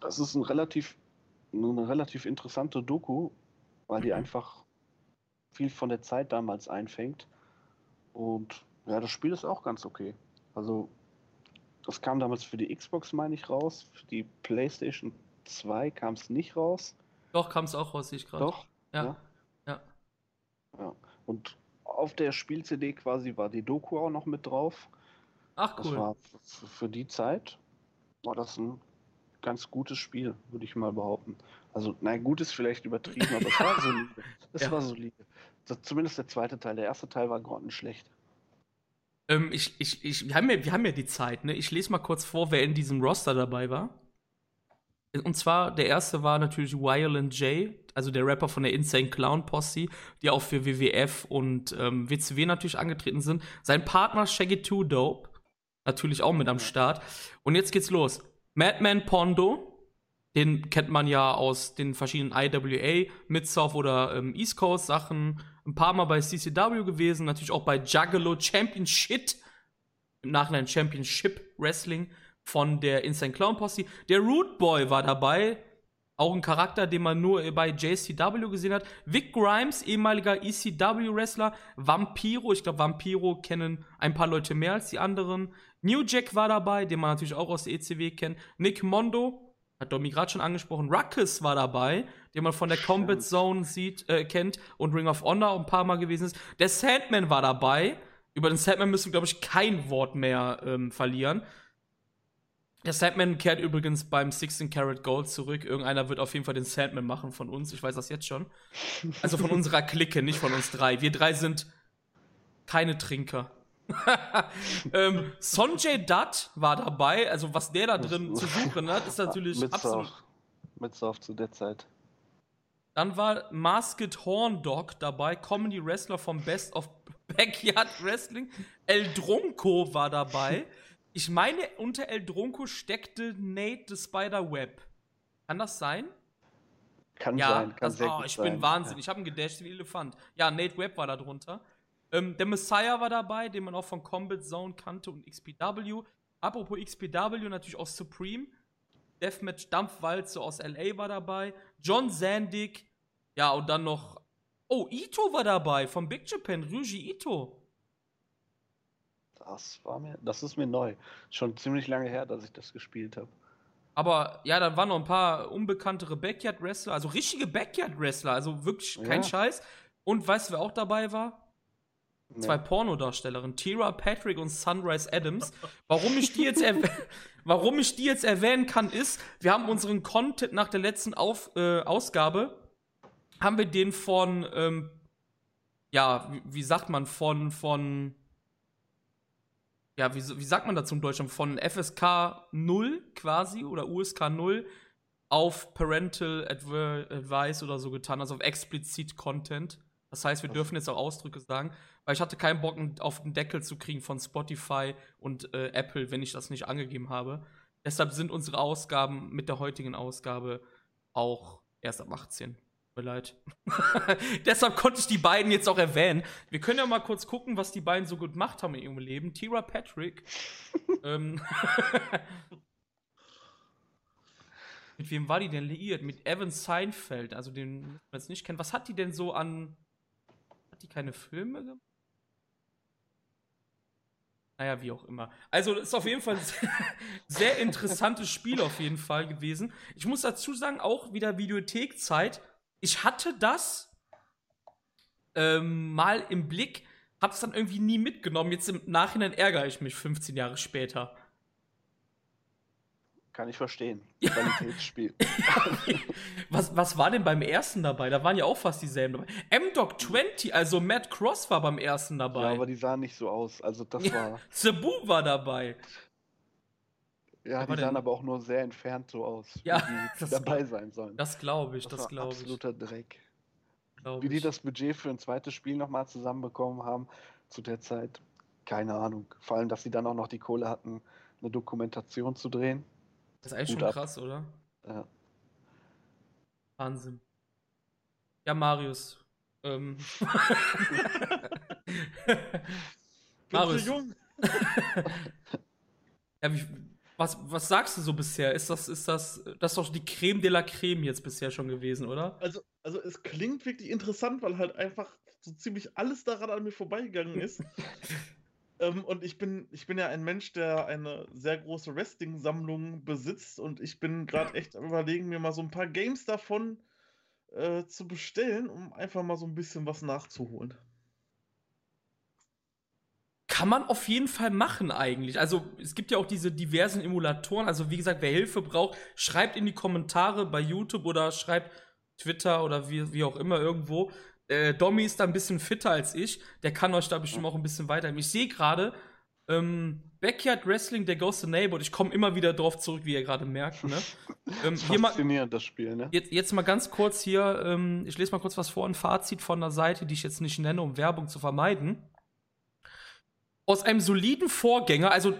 Das ist ein relativ, eine relativ interessante Doku, weil die
Mhm.
einfach viel von der Zeit damals einfängt. Und ja, das Spiel ist auch ganz okay. Also, das kam damals für die Xbox, meine ich, raus. Für die PlayStation 2 kam es nicht raus.
Doch, kam es auch raus, sehe ich gerade.
Doch.
Ja.
Ja.
ja.
Und auf der Spiel-CD quasi war die Doku auch noch mit drauf.
Ach,
Das
cool.
war f- für die Zeit war das ein ganz gutes Spiel, würde ich mal behaupten. Also, nein, gut ist vielleicht übertrieben, aber es war solide. Es
Ja.
war solide. Das, zumindest der zweite Teil. Der erste Teil war grottenschlecht.
Ähm, ich, ich, ich, wir, haben ja, wir haben ja die Zeit, ne? Ich lese mal kurz vor, wer in diesem Roster dabei war. Und zwar, der erste war natürlich Violent J, also der Rapper von der Insane Clown Posse, die auch für WWF und ähm, WCW natürlich angetreten sind. Sein Partner Shaggy Two Dope, natürlich auch mit am Start. Und jetzt geht's los. Madman Pondo, den kennt man ja aus den verschiedenen IWA, Mid-South oder ähm, East Coast Sachen. Ein paar Mal bei CCW gewesen, natürlich auch bei Juggalo Championship, im Nachhinein Championship Wrestling von der Insane Clown Posse. Der Root Boy war dabei, auch ein Charakter, den man nur bei JCW gesehen hat. Vic Grimes, ehemaliger ECW-Wrestler. Vampiro, ich glaube, Vampiro kennen ein paar Leute mehr als die anderen. New Jack war dabei, den man natürlich auch aus der ECW kennt. Nick Mondo, hat Domi gerade schon angesprochen. Ruckus war dabei, den man von der
Stimmt.
Combat Zone sieht, äh, kennt und Ring of Honor ein paar Mal gewesen ist. Der Sandman war dabei. Über den Sandman müssen wir, glaube ich, kein Wort mehr ähm, verlieren. Der Sandman kehrt übrigens beim 16 Karat Gold zurück. Irgendeiner wird auf jeden Fall den Sandman machen von uns. Ich weiß das jetzt schon. Also von unserer Clique, nicht von uns drei. Wir drei sind keine Trinker. ähm, Sonjay Dutt war dabei. Also was der da drin zu suchen hat, ist natürlich
mit
absolut.
Surf. Mit Surf zu der Zeit.
Dann war Masked Horn Dog dabei, Comedy Wrestler vom Best of Backyard Wrestling. El Dronko war dabei. Ich meine, unter El Dronko steckte Nate the Spider Web. Kann das sein?
Kann
ja,
sein, kann
das,
sehr
oh, ich
sein.
bin Wahnsinn. Ich habe einen gedasht wie Elefant. Ja, Nate Webb war da drunter. Ähm, der Messiah war dabei, den man auch von Combat Zone kannte und XPW. Apropos XPW, natürlich auch Supreme. Deathmatch Dampfwalze aus LA war dabei. John Sandig. Ja, und dann noch. Oh, Ito war dabei, vom Big Japan, Ryuji Ito.
Das war mir, das ist mir neu. Schon ziemlich lange her, dass ich das gespielt habe.
Aber ja, dann waren noch ein paar unbekanntere Backyard-Wrestler, also richtige Backyard-Wrestler, also wirklich kein
Ja.
Scheiß. Und weißt du, wer auch dabei war?
Nee.
Zwei Pornodarstellerinnen, Tira Patrick und Sunrise Adams. Warum ich die jetzt warum ich die jetzt erwähnen kann, ist, wir haben unseren Content nach der letzten Auf äh, Ausgabe, haben wir den von, ähm, ja, wie, wie sagt man, von, von, ja, wie, wie sagt man dazu in Deutschland, von FSK 0 quasi oder USK 0 auf Parental Adver Advice oder so getan, also auf explizit Content. Das heißt, wir dürfen jetzt auch Ausdrücke sagen, weil ich hatte keinen Bock, auf den Deckel zu kriegen von Spotify und äh, Apple, wenn ich das nicht angegeben habe. Deshalb sind unsere Ausgaben mit der heutigen Ausgabe auch erst ab 18. Tut mir leid. Deshalb konnte ich die beiden jetzt auch erwähnen. Wir können ja mal kurz gucken, was die beiden so gut gemacht haben in ihrem Leben. Tira Patrick. ähm, mit wem war die denn liiert? Mit Evan Seinfeld, also den müssen wir jetzt nicht kennen. Was hat die denn so an. Hat die keine Filme gemacht? Naja, wie auch immer. Also, ist auf jeden Fall ein sehr, sehr interessantes Spiel auf jeden Fall gewesen. Ich muss dazu sagen, auch wieder Videothekzeit. Ich hatte das ähm, mal im Blick, hab's dann irgendwie nie mitgenommen. Jetzt im Nachhinein ärgere ich mich 15 Jahre später.
Kann ich verstehen. Qualitätsspiel.
Was, was war denn beim ersten dabei? Da waren ja auch fast dieselben dabei. M-Doc 20, also Matt Cross war beim ersten
ja,
dabei.
aber die sahen nicht so aus. Also das
Ja,
war.
Sabu war dabei.
Ja,
war
die sahen
denn-
aber auch nur sehr entfernt so aus,
Ja,
wie die
das-
dabei sein sollen.
Das glaube ich, das,
war
glaube ich.
absoluter Dreck.
glaub
Wie die
ich.
das Budget für ein zweites Spiel nochmal zusammenbekommen haben zu der Zeit, keine Ahnung. Vor allem, dass sie dann auch noch die Kohle hatten, eine Dokumentation zu drehen.
Das ist eigentlich
Hut
schon
ab.
krass, oder?
Ja.
Wahnsinn. Ja, Marius. Ähm.
Marius.
Marius,
jung.
ja, wie, was, was sagst du so bisher? Ist das, ist das, das ist doch die Creme de la Creme jetzt bisher schon gewesen, oder?
Also, also es klingt wirklich interessant, weil halt einfach so ziemlich alles daran an mir vorbeigegangen ist. ähm, und ich bin, ich bin ja ein Mensch, der eine sehr große Wrestling-Sammlung besitzt und ich bin gerade echt am überlegen, mir mal so ein paar Games davon äh, zu bestellen, um einfach mal so ein bisschen was nachzuholen.
Kann man auf jeden Fall machen eigentlich. Also es gibt ja auch diese diversen Emulatoren. Also wie gesagt, wer Hilfe braucht, schreibt in die Kommentare bei YouTube oder schreibt Twitter oder wie, wie auch immer irgendwo. Äh, Domi ist da ein bisschen fitter als ich. Der kann euch da bestimmt auch ein bisschen weiterhelfen. Ich sehe gerade ähm, Backyard Wrestling, der Ghost in Neighborhood. Ich komme immer wieder drauf zurück, wie ihr gerade merkt. Ne? ähm, hier mal,
Faszinierend, das Spiel, ne?
Jetzt, jetzt mal ganz kurz hier, ähm, ich lese mal kurz was vor, ein Fazit von einer Seite, die ich jetzt nicht nenne, um Werbung zu vermeiden. Aus einem soliden Vorgänger, also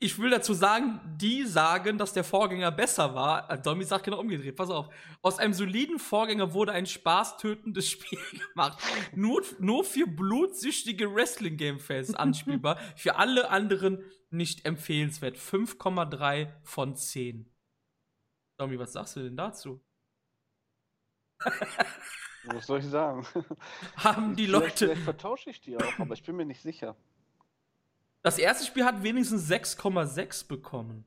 ich will dazu sagen, die sagen, dass der Vorgänger besser war. Äh, Domi sagt genau umgedreht, pass auf. Aus einem soliden Vorgänger wurde ein spaßtötendes Spiel gemacht. Nur, nur für blutsüchtige Wrestling-Game-Fans anspielbar. für alle anderen nicht empfehlenswert. 5,3 von 10. Domi, was sagst du denn dazu?
Was soll ich sagen?
haben die
Vielleicht-
Leute.
Vielleicht vertausche ich die auch, aber ich bin mir nicht sicher.
Das erste Spiel hat wenigstens 6,6 bekommen.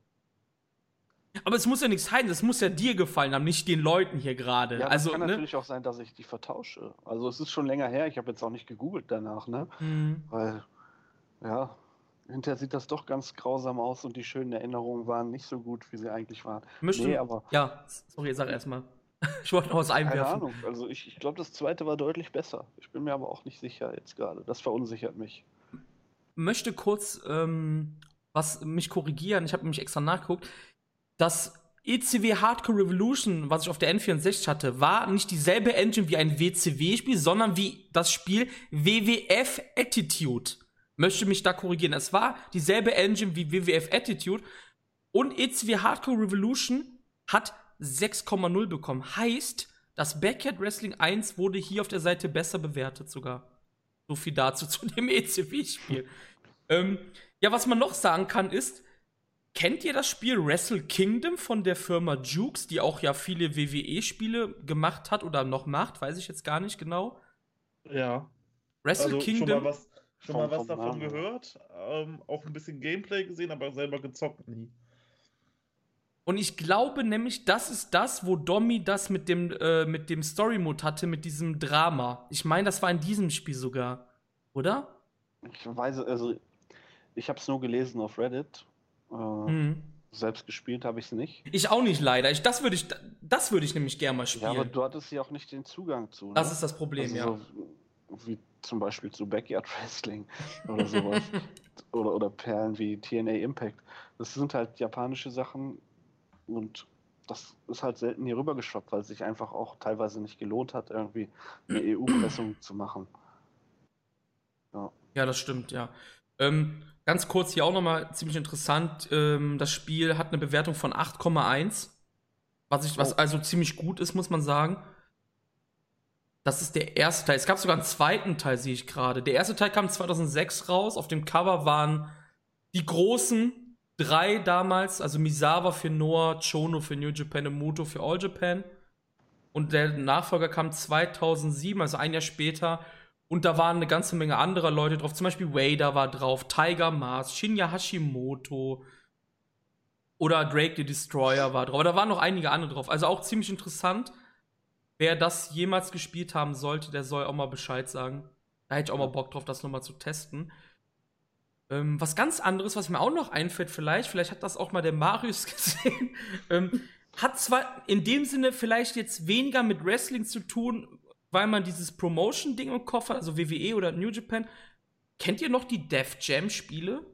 Aber es muss ja nichts heißen, es muss ja dir gefallen haben, nicht den Leuten hier gerade.
Ja,
also,
es kann
ne?
natürlich auch sein, dass ich die vertausche. Also es ist schon länger her, ich habe jetzt auch nicht gegoogelt danach, ne?
Hm.
Weil, ja, hinterher sieht das doch ganz grausam aus und die schönen Erinnerungen waren nicht so gut, wie sie eigentlich waren.
Möchte, nee, aber. Ja, sorry, sag erstmal. Ich wollte noch was einwerfen.
Keine Ahnung. Also ich, ich glaube, das zweite war deutlich besser. Ich bin mir aber auch nicht sicher jetzt gerade. Das verunsichert mich.
Möchte kurz ähm, was mich korrigieren. Ich habe nämlich extra nachgeguckt. Das ECW Hardcore Revolution, was ich auf der N64 hatte, war nicht dieselbe Engine wie ein WCW-Spiel, sondern wie das Spiel WWF Attitude. Möchte mich da korrigieren. Es war dieselbe Engine wie WWF Attitude und ECW Hardcore Revolution hat 6,0 bekommen. Heißt, das Backyard Wrestling 1 wurde hier auf der Seite besser bewertet sogar. So viel dazu zu dem ECW-Spiel. ähm, ja, was man noch sagen kann ist, kennt ihr das Spiel Wrestle Kingdom von der Firma Jukes, die auch ja viele WWE-Spiele gemacht hat oder noch macht, weiß ich jetzt gar nicht genau.
Ja.
Wrestle also Kingdom. Schon
mal was, schon mal was davon gehört, ähm, auch ein bisschen Gameplay gesehen, aber selber gezockt nie.
Und ich glaube nämlich, das ist das, wo Domi das mit dem, äh, mit dem Story-Mode hatte, mit diesem Drama. Ich meine, das war in diesem Spiel sogar. Oder?
Ich weiß, also, ich habe es nur gelesen auf Reddit. Äh, mhm. Selbst gespielt habe ich es nicht.
Ich auch nicht, leider. Ich, das würde ich, das würd ich nämlich gerne mal spielen. Ja, aber
du hattest ja auch nicht den Zugang zu. Ne?
Das ist das Problem, also ja.
So, wie zum Beispiel zu Backyard Wrestling oder sowas. oder, oder Perlen wie TNA Impact. Das sind halt japanische Sachen, und das ist halt selten hier rüber geschwappt, weil es sich einfach auch teilweise nicht gelohnt hat, irgendwie eine EU-Pressung zu machen.
Ja. ja, das stimmt, ja. Ähm, ganz kurz hier auch nochmal ziemlich interessant. Ähm, das Spiel hat eine Bewertung von 8,1. Was, ich, was oh. also ziemlich gut ist, muss man sagen. Das ist der erste Teil. Es gab sogar einen zweiten Teil, sehe ich gerade. Der erste Teil kam 2006 raus. Auf dem Cover waren die großen drei damals, also Misawa für Noah, Chono für New Japan und Muto für All Japan. Und der Nachfolger kam 2007, also ein Jahr später. Und da waren eine ganze Menge anderer Leute drauf. Zum Beispiel Wader war drauf, Tiger Mars, Shinya Hashimoto oder Drake the Destroyer war drauf. Aber da waren noch einige andere drauf. Also auch ziemlich interessant. Wer das jemals gespielt haben sollte, der soll auch mal Bescheid sagen. Da hätte ich auch mal Bock drauf, das nochmal zu testen. Ähm, was ganz anderes, was mir auch noch einfällt, vielleicht, vielleicht hat das auch mal der Marius gesehen, ähm, hat zwar in dem Sinne vielleicht jetzt weniger mit Wrestling zu tun, weil man dieses Promotion-Ding im Kopf hat, also WWE oder New Japan. Kennt ihr noch die Def Jam-Spiele?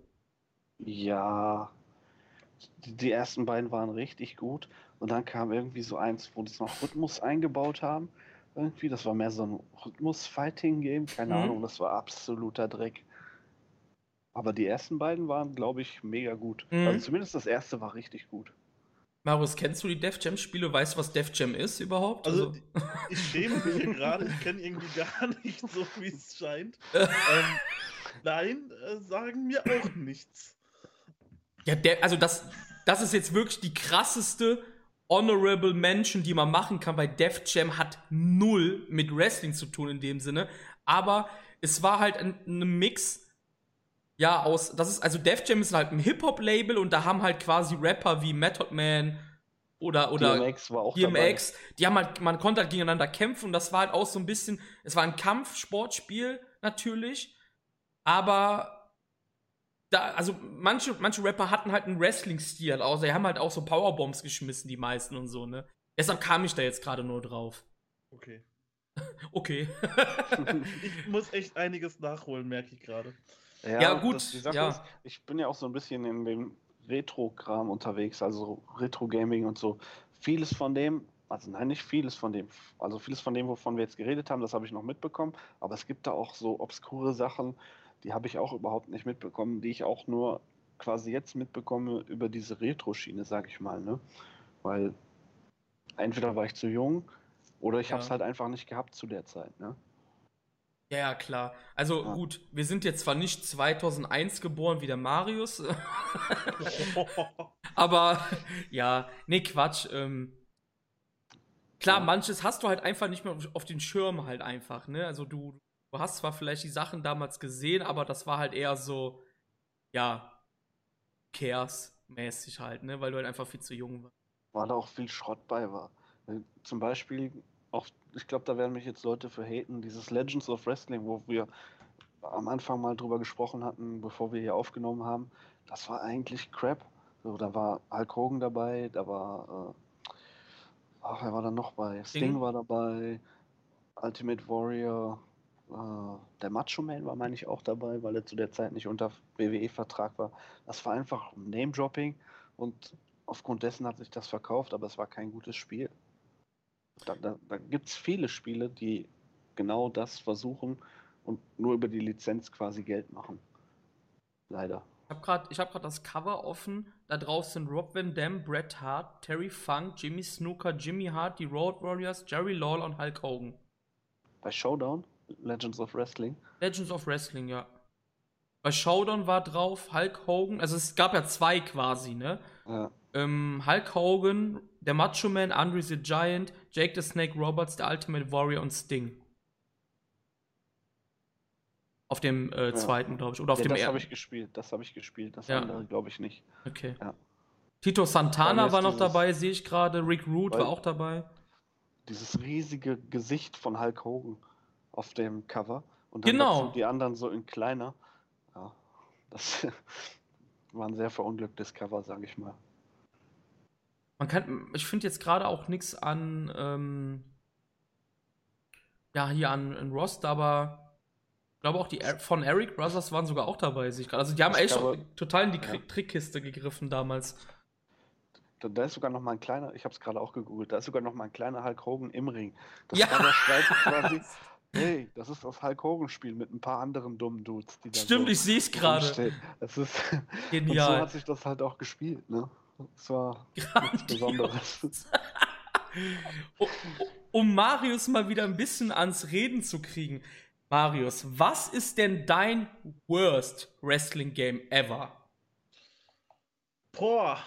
Ja, die ersten beiden waren richtig gut. Und dann kam irgendwie so eins, wo das noch Rhythmus eingebaut haben. Irgendwie, das war mehr so ein Rhythmus-Fighting-Game. Keine mhm. Ahnung, das war absoluter Dreck. Aber die ersten beiden waren, glaube ich, mega gut. Mhm. Also zumindest das erste war richtig gut.
Marius, kennst du die Def Jam Spiele? Weißt du, was Def Jam ist überhaupt?
Also, also ich schäme mich hier gerade. Ich kenne irgendwie gar nicht so, wie es scheint. ähm, nein, äh, sagen mir auch nichts.
Ja, der, also das, das ist jetzt wirklich die krasseste Honorable Mention, die man machen kann, weil Def Jam hat null mit Wrestling zu tun in dem Sinne. Aber es war halt ein, ein Mix ja, aus, das ist, also Def Jam ist halt ein Hip-Hop-Label und da haben halt quasi Rapper wie Method Man oder, oder
DMX war auch
DMX, dabei. die haben halt, man konnte halt gegeneinander kämpfen und das war halt auch so ein bisschen, es war ein Kampfsportspiel natürlich, aber da, also manche, manche Rapper hatten halt einen Wrestling-Stil, also die haben halt auch so Powerbombs geschmissen, die meisten und so, ne. Deshalb kam ich da jetzt gerade nur drauf.
Okay.
okay.
ich muss echt einiges nachholen, merke ich gerade.
Ja, ja gut. Das, ja.
Ist, ich bin ja auch so ein bisschen in dem Retro-Kram unterwegs, also Retro-Gaming und so. Vieles von dem, also nein, nicht vieles von dem, also vieles von dem, wovon wir jetzt geredet haben, das habe ich noch mitbekommen, aber es gibt da auch so obskure Sachen, die habe ich auch überhaupt nicht mitbekommen, die ich auch nur quasi jetzt mitbekomme über diese Retro-Schiene, sag ich mal, ne? Weil entweder war ich zu jung oder ich ja. habe es halt einfach nicht gehabt zu der Zeit, ne?
Ja, ja, klar. Also ja. gut, wir sind jetzt zwar nicht 2001 geboren wie der Marius, aber ja, nee, Quatsch. Ähm, klar, ja. manches hast du halt einfach nicht mehr auf den Schirm halt einfach, ne? Also du, du hast zwar vielleicht die Sachen damals gesehen, aber das war halt eher so, ja, Chaos-mäßig halt, ne? Weil du halt einfach viel zu jung warst.
Weil da auch viel Schrott bei war. Äh, zum Beispiel auch, ich glaube, da werden mich jetzt Leute für haten, dieses Legends of Wrestling, wo wir am Anfang mal drüber gesprochen hatten, bevor wir hier aufgenommen haben, das war eigentlich Crap. So, da war Hulk Hogan dabei, da war, äh, ach, wer war da noch bei? Sting, Sting war dabei, Ultimate Warrior, äh, der Macho Man war, meine ich, auch dabei, weil er zu der Zeit nicht unter WWE-Vertrag war. Das war einfach Name-Dropping und aufgrund dessen hat sich das verkauft, aber es war kein gutes Spiel. Da, da, da gibt es viele Spiele, die genau das versuchen und nur über die Lizenz quasi Geld machen. Leider.
Ich habe gerade hab das Cover offen. Da drauf sind Rob Van Dam, Bret Hart, Terry Funk, Jimmy Snooker, Jimmy Hart, die Road Warriors, Jerry Lawler und Hulk Hogan.
Bei Showdown? Legends of Wrestling?
Legends of Wrestling, ja. Bei Showdown war drauf Hulk Hogan, also es gab ja zwei quasi, ne? Ja. Ähm, Hulk Hogan, der Macho Man, Andre the Giant, Jake the Snake Roberts, der Ultimate Warrior und Sting. Auf dem äh, zweiten, ja. glaube ich. Oder auf
ja,
dem
Das habe ich gespielt, das habe ich gespielt. Das ja. andere glaube ich nicht.
Okay. Tito Santana war noch dabei, sehe ich gerade. Rick Root war auch dabei.
Dieses riesige Gesicht von Hulk Hogan auf dem Cover. Und dann
genau.
die anderen so in kleiner. Ja, das war ein sehr verunglücktes Cover, sage ich mal.
Man kann, ich finde jetzt gerade auch nichts an, ähm, ja, hier an, an Rost, aber ich glaube auch die von Eric Brothers waren sogar auch dabei, sich Also die haben ich echt glaube, total in die ja. Trickkiste gegriffen damals.
Da, da, ist sogar noch mal ein kleiner, ich habe es gerade auch gegoogelt, da ist sogar noch mal ein kleiner Hulk Hogan im Ring. Das ja. war der Streit quasi. Hey, das ist das Hulk Hogan Spiel mit ein paar anderen dummen Dudes,
die da Stimmt, so ich sehe es gerade.
Das ist genial. Und so hat sich das halt auch gespielt, ne? Das war nichts Besonderes.
um Marius mal wieder ein bisschen ans Reden zu kriegen. Marius, was ist denn dein worst Wrestling Game ever?
Boah,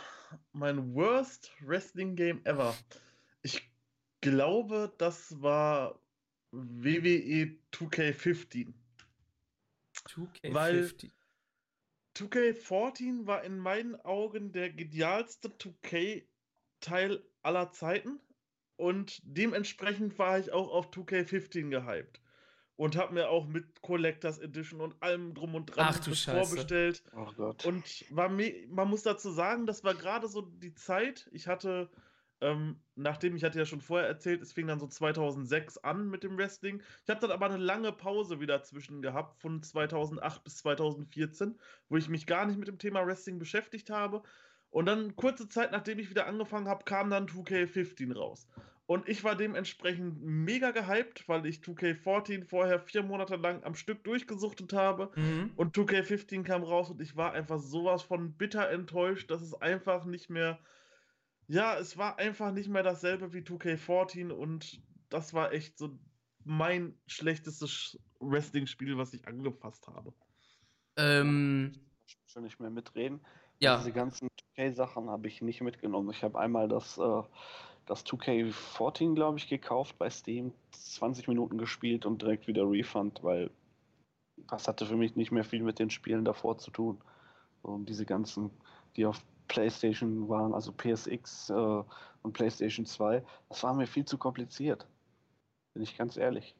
mein worst Wrestling Game ever. Ich glaube, das war WWE 2K15. 2K15. Weil 2K14 war in meinen Augen der genialste 2K-Teil aller Zeiten und dementsprechend war ich auch auf 2K15 gehypt und habe mir auch mit Collectors Edition und allem drum und dran
Ach, vorbestellt.
Oh Gott. Und war man muss dazu sagen, das war gerade so die Zeit. Ich hatte, ähm, nachdem ich hatte ja schon vorher erzählt, es fing dann so 2006 an mit dem Wrestling. Ich habe dann aber eine lange Pause wieder zwischen gehabt, von 2008 bis 2014, wo ich mich gar nicht mit dem Thema Wrestling beschäftigt habe. Und dann kurze Zeit nachdem ich wieder angefangen habe, kam dann 2K15 raus. Und ich war dementsprechend mega gehypt, weil ich 2K14 vorher vier Monate lang am Stück durchgesuchtet habe. Mhm. Und 2K15 kam raus und ich war einfach sowas von bitter enttäuscht, dass es einfach nicht mehr. Ja, es war einfach nicht mehr dasselbe wie 2K14 und das war echt so mein schlechtestes Wrestling-Spiel, was ich angefasst habe.
Ähm. Ich schon nicht mehr mitreden.
Ja.
Diese ganzen 2K-Sachen habe ich nicht mitgenommen. Ich habe einmal das. Äh, das 2K14, glaube ich, gekauft bei Steam, 20 Minuten gespielt und direkt wieder Refund, weil das hatte für mich nicht mehr viel mit den Spielen davor zu tun. Und diese ganzen, die auf PlayStation waren, also PSX äh, und PlayStation 2, das war mir viel zu kompliziert. Bin ich ganz ehrlich.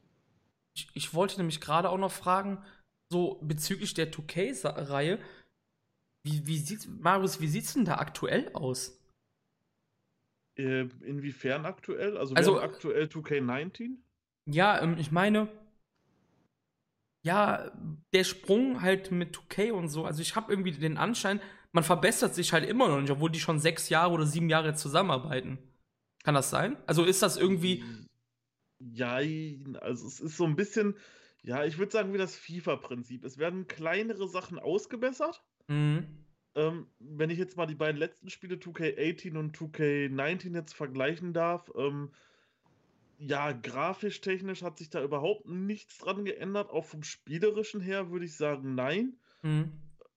Ich, ich wollte nämlich gerade auch noch fragen, so bezüglich der 2K-Reihe, wie, wie sieht, Marius, wie sieht es denn da aktuell aus?
Äh, inwiefern aktuell? Also,
also
aktuell 2K19?
Ja, ähm, ich meine, ja, der Sprung halt mit 2K und so, also ich habe irgendwie den Anschein, man verbessert sich halt immer noch nicht, obwohl die schon sechs Jahre oder sieben Jahre zusammenarbeiten. Kann das sein? Also ist das irgendwie.
Ja, also es ist so ein bisschen, ja, ich würde sagen, wie das FIFA-Prinzip. Es werden kleinere Sachen ausgebessert. Mhm. Ähm, wenn ich jetzt mal die beiden letzten Spiele 2K18 und 2K19 jetzt vergleichen darf, ähm, ja, grafisch technisch hat sich da überhaupt nichts dran geändert. Auch vom spielerischen her würde ich sagen, nein. Mhm.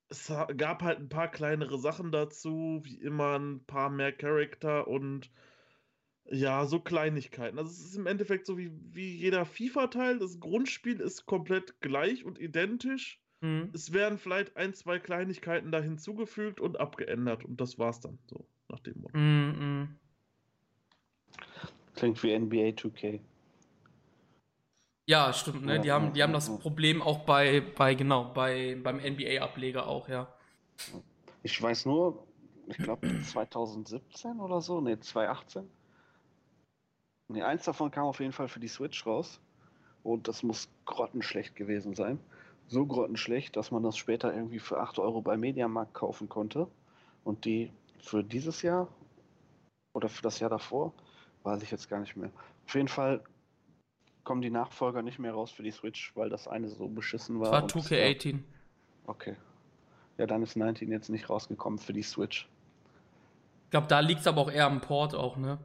Es gab halt ein paar kleinere Sachen dazu, wie immer ein paar mehr Charakter und ja, so Kleinigkeiten. Also es ist im Endeffekt so wie, wie jeder FIFA-Teil. Das Grundspiel ist komplett gleich und identisch. Mhm. Es werden vielleicht ein, zwei Kleinigkeiten da hinzugefügt und abgeändert und das war's dann so nach dem Motto. Mhm.
Klingt wie NBA 2K.
Ja, stimmt, ne? Die haben, die haben das. Problem auch bei, bei genau, bei, beim NBA-Ableger auch, ja.
Ich weiß nur, ich glaube 2017 oder so, ne, 2018. Ne, eins davon kam auf jeden Fall für die Switch raus. Und das muss grottenschlecht gewesen sein. So grottenschlecht, dass man das später irgendwie für 8 Euro bei Mediamarkt kaufen konnte. Und die für dieses Jahr oder für das Jahr davor, weiß ich jetzt gar nicht mehr. Auf jeden Fall kommen die Nachfolger nicht mehr raus für die Switch, weil das eine so beschissen war.
Das war
und
2K18.
Okay. Ja, dann ist 19 jetzt nicht rausgekommen für die Switch.
Ich glaube, da liegt es aber auch eher am Port auch, ne?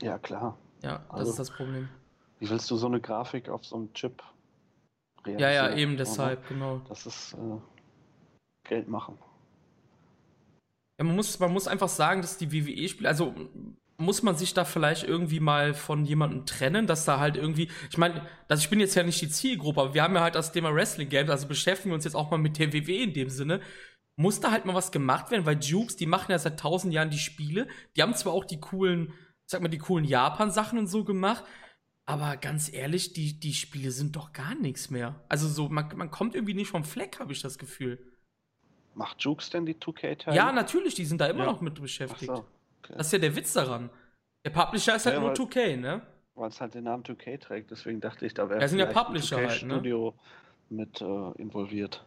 Ja, klar.
Ja, das
Also-
ist das Problem.
Wie willst du so eine Grafik auf so einem Chip
Ja, ja,
realisieren?
eben deshalb, genau.
Das ist äh, Geld machen.
Ja, man muss, man muss einfach sagen, dass die WWE-Spiele, also muss man sich da vielleicht irgendwie mal von jemandem trennen, dass da halt irgendwie, ich meine, dass ich bin jetzt ja nicht die Zielgruppe, aber wir haben ja halt das Thema Wrestling Games, also beschäftigen wir uns jetzt auch mal mit der WWE in dem Sinne. Muss da halt mal was gemacht werden, weil Jukes, die machen ja seit tausend Jahren die Spiele. Die haben zwar auch die coolen, sag mal, die coolen Japan-Sachen und so gemacht, aber ganz ehrlich, die, die Spiele sind doch gar nichts mehr. Also so, man, man kommt irgendwie nicht vom Fleck, habe ich das Gefühl.
Macht Jukes denn die 2K-Teile?
Ja, natürlich, die sind da immer
Ja.
noch mit
Ach
beschäftigt.
so. Okay.
Das ist ja der Witz daran. Der Publisher ist halt
Ja,
nur
weil-
2K, ne?
Weil es halt den Namen 2K trägt, deswegen dachte ich, da wäre
Ja, sind ja
vielleicht ein
Publisher halt, ne?
Studio mit äh, involviert.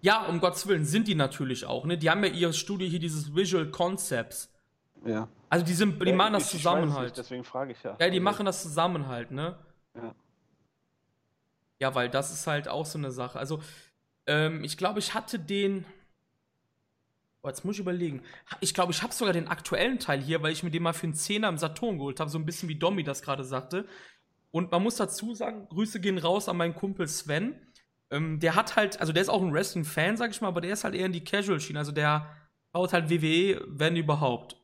Ja, um Gottes Willen, sind die natürlich auch, ne? Die haben ja ihr Studio hier, dieses Visual Concepts.
Ja.
Also die sind, die
Ja,
machen das zusammen halt.
Nicht, deswegen frage ich ja.
Ja, die
Also,
machen das zusammen halt, ne?
Ja.
Ja, weil das ist halt auch so eine Sache. Also, ähm, ich glaube, ich hatte den. Oh, jetzt muss ich überlegen. Ich glaube, ich habe sogar den aktuellen Teil hier, weil ich mir den mal für einen Zehner im Saturn geholt habe, so ein bisschen wie Domi das gerade sagte. Und man muss dazu sagen, Grüße gehen raus an meinen Kumpel Sven. Ähm, der hat halt, also der ist auch ein Wrestling-Fan, sag ich mal, aber der ist halt eher in die Casual-Schiene. Also der baut halt WWE, wenn überhaupt.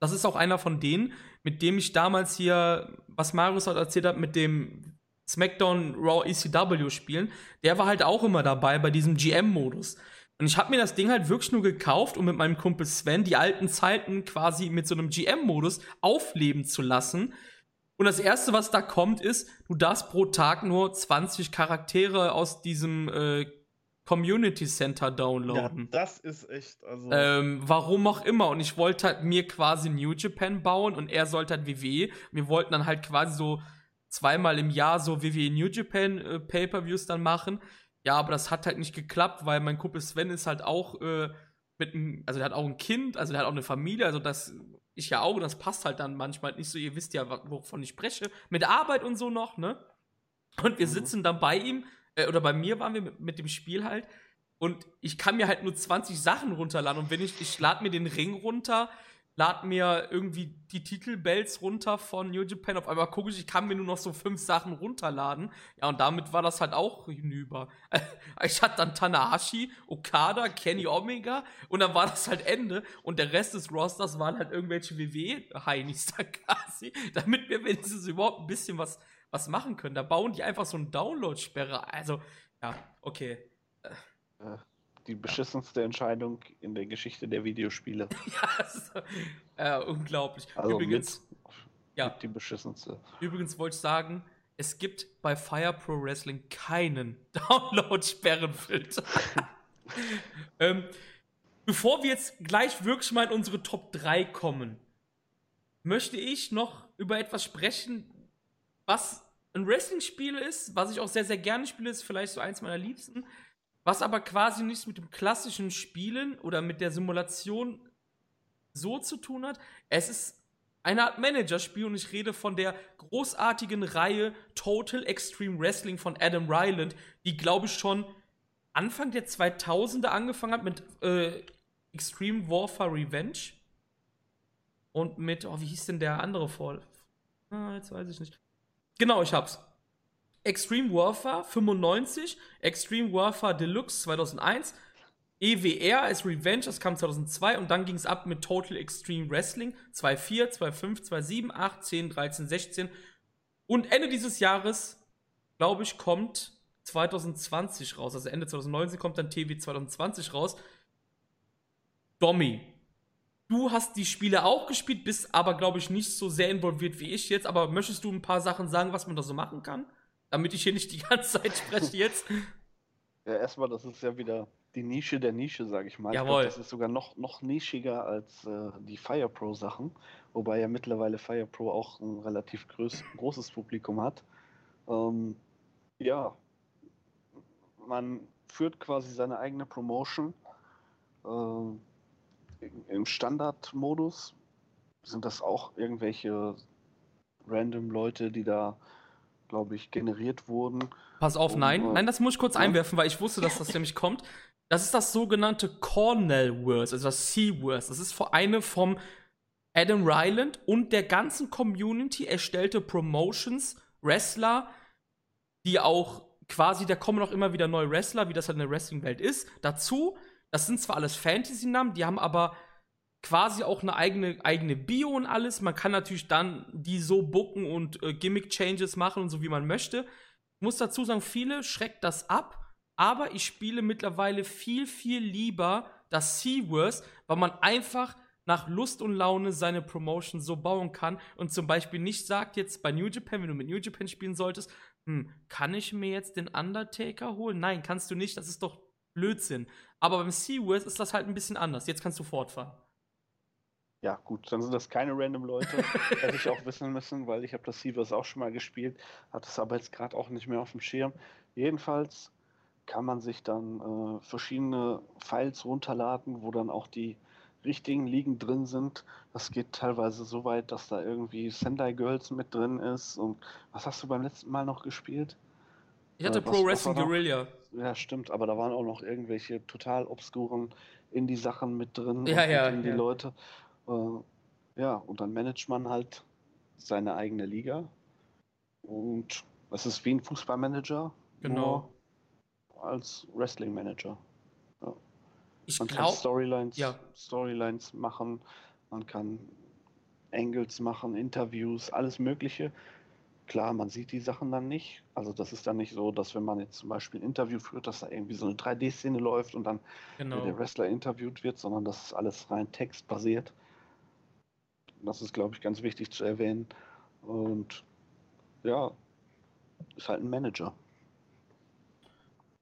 Das ist auch einer von denen, mit dem ich damals hier, was Marius halt erzählt hat, mit dem SmackDown Raw ECW spielen, der war halt auch immer dabei bei diesem GM-Modus. Und ich habe mir das Ding halt wirklich nur gekauft, um mit meinem Kumpel Sven die alten Zeiten quasi mit so einem GM-Modus aufleben zu lassen. Und das erste, was da kommt, ist, du darfst pro Tag nur 20 Charaktere aus diesem äh, Community Center
Ja,
downloaden.
das ist echt, also.
Ähm, warum auch immer. Und ich wollte halt mir quasi New Japan bauen und er sollte halt WWE. Wir wollten dann halt quasi so zweimal im Jahr so WWE New Japan äh, Pay-Per-Views dann machen. Ja, aber das hat halt nicht geklappt, weil mein Kumpel Sven ist halt auch äh, mit einem, also der hat auch ein Kind, also der hat auch eine Familie, also das ich ja auch, und das passt halt dann manchmal nicht so, ihr wisst ja, wovon ich spreche, mit Arbeit und so noch, ne? Und wir
Mhm.
sitzen dann bei ihm, äh, oder bei mir waren wir mit, mit dem Spiel halt, und ich kann mir halt nur 20 Sachen runterladen. Und wenn ich, ich lade mir den Ring runter, lade mir irgendwie die Titelbells runter von New Japan. Auf einmal gucke ich, ich kann mir nur noch so fünf Sachen runterladen. Ja, und damit war das halt auch hinüber. Ich hatte dann Tanahashi, Okada, Kenny Omega und dann war das halt Ende. Und der Rest des Rosters waren halt irgendwelche WWE-Heinis da quasi, damit wir wenigstens überhaupt ein bisschen was, was machen können. Da bauen die einfach so eine Download-Sperre. Also, ja, okay.
Äh, die beschissenste Entscheidung in der Geschichte der Videospiele.
Ja, ist, äh, unglaublich.
Also
übrigens,
mit,
ja.
mit die beschissenste.
übrigens wollte ich sagen, es gibt bei Fire Pro Wrestling keinen Download-Sperrenfilter. ähm, bevor wir jetzt gleich wirklich mal in unsere Top 3 kommen, möchte ich noch über etwas sprechen, was ein Wrestling-Spiel ist, was ich auch sehr, sehr gerne spiele, ist vielleicht so eins meiner Liebsten, was aber quasi nichts mit dem klassischen Spielen oder mit der Simulation so zu tun hat. Es ist eine Art Managerspiel und ich rede von der großartigen Reihe Total Extreme Wrestling von Adam Ryland, die glaube ich schon Anfang der 2000er angefangen hat mit äh, Extreme Warfare Revenge und mit, oh, wie hieß denn der andere vor? Ah, jetzt weiß ich nicht. Genau, ich hab's. Extreme Warfare 95, Extreme Warfare Deluxe 2001, EWR als Revenge, das kam 2002 und dann ging es ab mit Total Extreme Wrestling 2.4, 2.5, 2.7, 8, 10, 13, 16 und Ende dieses Jahres, glaube ich, kommt 2020 raus. Also Ende 2019 kommt dann TV 2020 raus. Domi, du hast die Spiele auch gespielt, bist aber, glaube ich, nicht so sehr involviert wie ich jetzt. Aber möchtest du ein paar Sachen sagen, was man da so machen kann? Damit ich hier nicht die ganze Zeit spreche jetzt.
Ja, erstmal, das ist ja wieder die Nische der Nische, sage ich mal.
Jawohl.
Ich glaub, das ist sogar noch, noch nischiger als äh, die Fire Pro Sachen, wobei ja mittlerweile Fire Pro auch ein relativ groß, großes Publikum hat. Ähm, ja, man führt quasi seine eigene Promotion. Äh, Im Standardmodus sind das auch irgendwelche random Leute, die da, glaube ich, generiert wurden.
Pass auf,
Um,
nein.
äh,
Nein, das muss ich kurz
ja.
einwerfen, weil ich wusste, dass das nämlich kommt. Das ist das sogenannte Cornell-Verse, also das C-Verse. Das ist vor eine vom Adam Ryland und der ganzen Community erstellte Promotions, Wrestler, die auch quasi, da kommen auch immer wieder neue Wrestler, wie das halt in der Wrestling-Welt ist. Dazu, das sind zwar alles Fantasy-Namen, die haben aber quasi auch eine eigene, eigene Bio und alles. Man kann natürlich dann die so booken und äh, Gimmick-Changes machen und so, wie man möchte. Ich muss dazu sagen, viele schreckt das ab, aber ich spiele mittlerweile viel, viel lieber das Seaverse, weil man einfach nach Lust und Laune seine Promotion so bauen kann und zum Beispiel nicht sagt jetzt bei New Japan, wenn du mit New Japan spielen solltest, hm, kann ich mir jetzt den Undertaker holen? Nein, kannst du nicht, das ist doch Blödsinn. Aber beim Seaverse ist das halt ein bisschen anders. Jetzt kannst du fortfahren.
Ja, gut, dann sind das keine random Leute. Hätte ich auch wissen müssen, weil ich habe das Seavers auch schon mal gespielt, hatte es aber jetzt gerade auch nicht mehr auf dem Schirm. Jedenfalls kann man sich dann äh, verschiedene Files runterladen, wo dann auch die richtigen Ligen drin sind. Das geht teilweise so weit, dass da irgendwie Sendai Girls mit drin ist. Und was hast du beim letzten Mal noch gespielt?
Ich hatte
Äh,
Pro Wrestling? Guerilla.
Ja, stimmt, aber da waren auch noch irgendwelche total obskuren Indie-Sachen mit drin.
Ja,
und
ja,
Die
ja.
Leute. Äh, ja, und dann managt man halt seine eigene Liga. Und es ist wie ein Fußballmanager,
Genau.
als Wrestling-Manager.
Ich
Man kann
glaube,
Storylines,
ja.
Storylines machen, man kann Angles machen, Interviews, alles Mögliche. Klar, man sieht die Sachen dann nicht. Also das ist dann nicht so, dass wenn man jetzt zum Beispiel ein Interview führt, dass da irgendwie so eine 3D-Szene läuft und dann
genau.
der Wrestler interviewt wird, sondern das ist alles rein textbasiert. Das ist, glaube ich, ganz wichtig zu erwähnen. Und ja, ist halt ein Manager.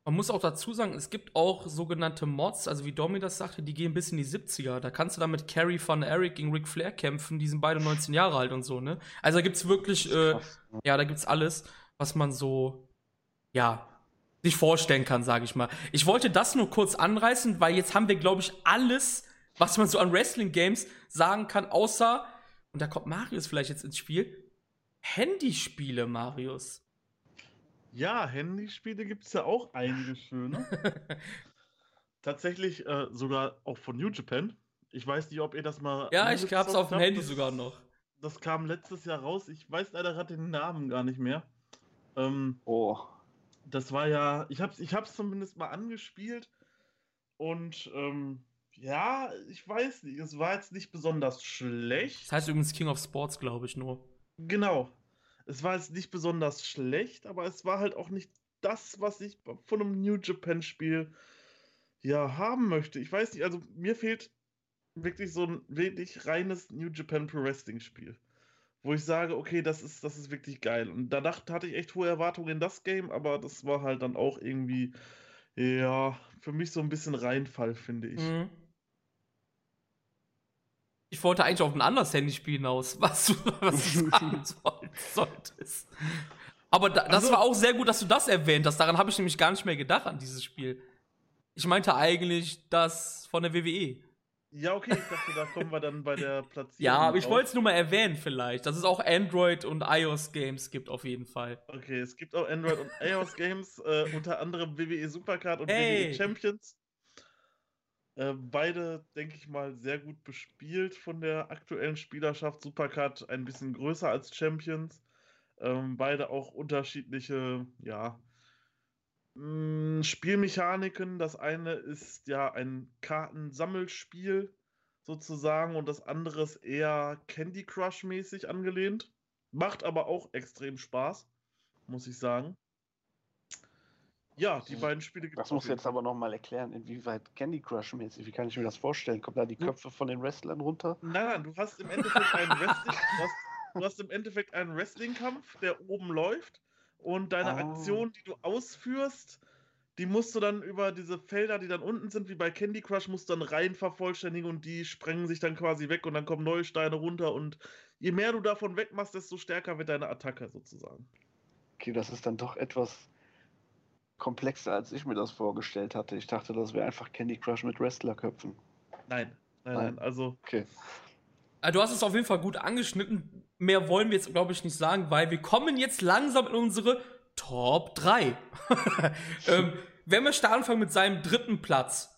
Man muss auch dazu sagen, es gibt auch sogenannte Mods, also wie Domi das sagte, die gehen bis in die 70er. Da kannst du dann mit Carrie von Eric gegen Ric Flair kämpfen, die sind beide 19 Jahre alt und so, ne? Also da gibt's wirklich, äh,
Krass.
ja, da gibt's alles, was man so, ja, sich vorstellen kann, sage ich mal. Ich wollte das nur kurz anreißen, weil jetzt haben wir, glaube ich, alles, was man so an Wrestling-Games sagen kann, außer, und da kommt Marius vielleicht jetzt ins Spiel, Handyspiele, Marius.
Ja, Handyspiele gibt es ja auch einige schöne. Tatsächlich äh, sogar auch von New Japan. Ich weiß nicht, ob ihr das mal.
Ja, ich hab's auf dem Handy.
Das-
sogar noch.
Das kam letztes Jahr raus. Ich weiß leider gerade den Namen gar nicht mehr. Ähm,
Oh,
das war ja, ich hab's, ich hab's zumindest mal angespielt und ähm, ja, ich weiß nicht, es war jetzt nicht besonders schlecht.
Das heißt übrigens King of Sports, glaube ich nur.
Genau. Es war jetzt nicht besonders schlecht, aber es war halt auch nicht das, was ich von einem New Japan Spiel ja haben möchte. Ich weiß nicht, also mir fehlt wirklich so ein wirklich reines New Japan Pro Wrestling Spiel, wo ich sage, okay, das ist das ist wirklich geil. Und da dachte, hatte ich echt hohe Erwartungen in das Game, aber das war halt dann auch irgendwie ja, für mich so ein bisschen Reinfall, finde ich.
Mhm. Ich wollte eigentlich auf ein anderes Handyspiel hinaus, was du, was du sagen soll- solltest. Aber da, das
Also-
war auch sehr gut, dass du das erwähnt hast. Daran habe ich nämlich gar nicht mehr gedacht an dieses Spiel. Ich meinte eigentlich das von der WWE.
Ja, okay, ich dachte, da kommen wir dann bei der Platzierung.
Ja, aber ich wollte es nur mal erwähnen vielleicht, dass es auch Android und iOS Games gibt auf jeden Fall.
Okay, es gibt auch Android und iOS Games, äh, unter anderem WWE Supercard und
Hey.
WWE Champions. Äh, beide, denke ich mal, sehr gut bespielt von der aktuellen Spielerschaft. Supercard ein bisschen größer als Champions. Ähm, beide auch unterschiedliche, ja, mh, Spielmechaniken. Das eine ist ja ein Kartensammelspiel sozusagen und das andere ist eher Candy Crush mäßig angelehnt. Macht aber auch extrem Spaß, muss ich sagen. Ja, die beiden Spiele gibt
das muss jetzt aber nochmal erklären, inwieweit Candy Crush mäßig, wie kann ich mir das vorstellen? Kommen da die
Hm.
Köpfe von den Wrestlern runter?
Nein, nein, du hast im Endeffekt einen Wrestling, du hast, du hast im Endeffekt einen Wrestling-Kampf, der oben läuft, und deine
Ah.
Aktion, die du ausführst, die musst du dann über diese Felder, die dann unten sind, wie bei Candy Crush, musst du dann rein vervollständigen und die sprengen sich dann quasi weg und dann kommen neue Steine runter und je mehr du davon wegmachst, desto stärker wird deine Attacke sozusagen.
Okay, das ist dann doch etwas komplexer, als ich mir das vorgestellt hatte. Ich dachte, das wäre einfach Candy Crush mit Wrestlerköpfen.
Nein, nein,
Nein.
also
Okay.
Ah, Du hast es auf jeden Fall gut angeschnitten. Mehr wollen wir jetzt, glaube ich, nicht sagen, weil wir kommen jetzt langsam in unsere Top 3. ähm, wer möchte anfangen mit seinem dritten Platz?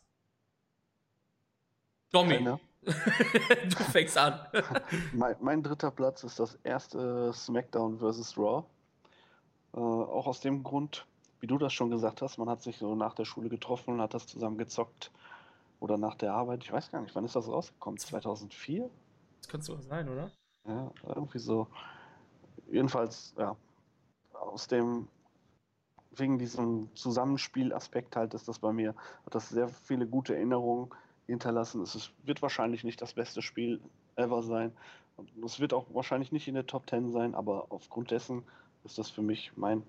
Domi, du fängst an.
Mein, mein dritter Platz ist das erste SmackDown vs. Raw. Äh, auch aus dem Grund, wie du das schon gesagt hast, man hat sich so nach der Schule getroffen und hat das zusammen gezockt. Oder nach der Arbeit, ich weiß gar nicht, wann ist das rausgekommen? 2004?
Das könnte sogar sein, oder?
Ja, irgendwie so. Jedenfalls, ja, aus dem, wegen diesem Zusammenspielaspekt halt ist das bei mir, hat das sehr viele gute Erinnerungen hinterlassen. Es ist, wird wahrscheinlich nicht das beste Spiel ever sein. Und es wird auch wahrscheinlich nicht in der Top 10 sein, aber aufgrund dessen ist das für mich mein,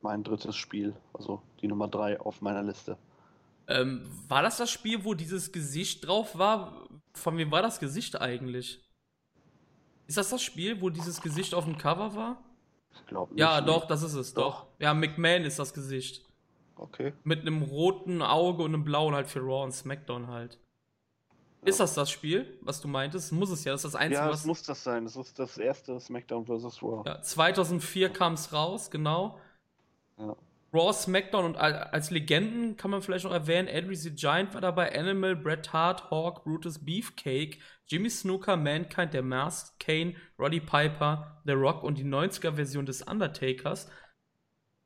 mein drittes Spiel, also die Nummer 3 auf meiner Liste.
Ähm, war das das Spiel, wo dieses Gesicht drauf war? Von wem war das Gesicht eigentlich? Ist das das Spiel, wo dieses Gesicht auf dem Cover war?
Ich glaube
Ja,
nicht.
doch, das ist es, doch. Ja, McMahon ist das Gesicht.
Okay.
Mit einem roten Auge und einem blauen halt für Raw und SmackDown halt. Ist das das Spiel, was du meintest? Muss es ja, das ist das Einzige,
Ja,
was.
es muss das sein. Es ist das erste SmackDown vs. Raw.
Ja, 2004 kam es raus, genau.
Ja.
Raw, SmackDown und al- als Legenden kann man vielleicht noch erwähnen, Andre the Giant war dabei, Animal, Bret Hart, Hawk, Brutus, Beefcake, Jimmy Snooker, Mankind, der Masked, Kane, Roddy Piper, The Rock und die 90er-Version des Undertakers.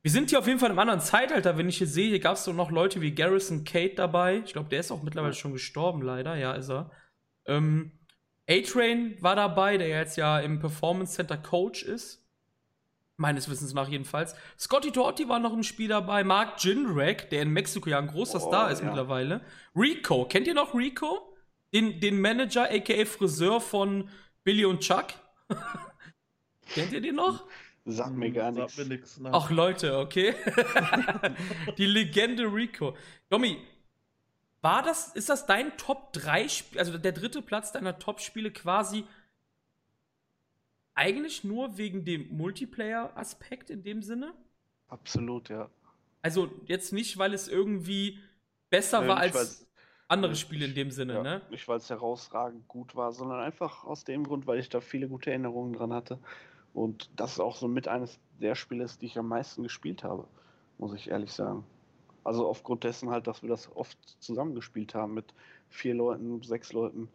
Wir sind hier auf jeden Fall in einem anderen Zeitalter. Wenn ich hier sehe, hier gab es doch noch Leute wie Garrison Kate dabei. Ich glaube, der ist auch mittlerweile schon gestorben, leider. Ja, ist er. Ähm, A-Train war dabei, der jetzt ja im Performance Center Coach ist. Meines Wissens nach jedenfalls. Scotty Doherty war noch im Spiel dabei. Mark Jindrak, der in Mexiko ja ein großer
Oh,
Star ist
ja.
mittlerweile. Rico, kennt ihr noch Rico? Den, den Manager, aka Friseur von Billy und Chuck? kennt ihr den noch?
Sagt mir gar
Hm, Sagt
nichts.
mir nix. nein.
Ach Leute, okay. die Legende Rico. Domi, war das, ist das dein Top 3 Spiel, also der dritte Platz deiner Top-Spiele quasi eigentlich nur wegen dem Multiplayer-Aspekt in dem Sinne?
Absolut, ja.
Also jetzt nicht, weil es irgendwie besser
Nee,
war als
weil's-
andere Spiele in dem Sinne,
ja,
ne?
Nicht, weil es herausragend gut war, sondern einfach aus dem Grund, weil ich da viele gute Erinnerungen dran hatte. Und das auch so mit eines der Spiele ist, die ich am meisten gespielt habe, muss ich ehrlich sagen. Also aufgrund dessen halt, dass wir das oft zusammengespielt haben mit vier Leuten, sechs Leuten.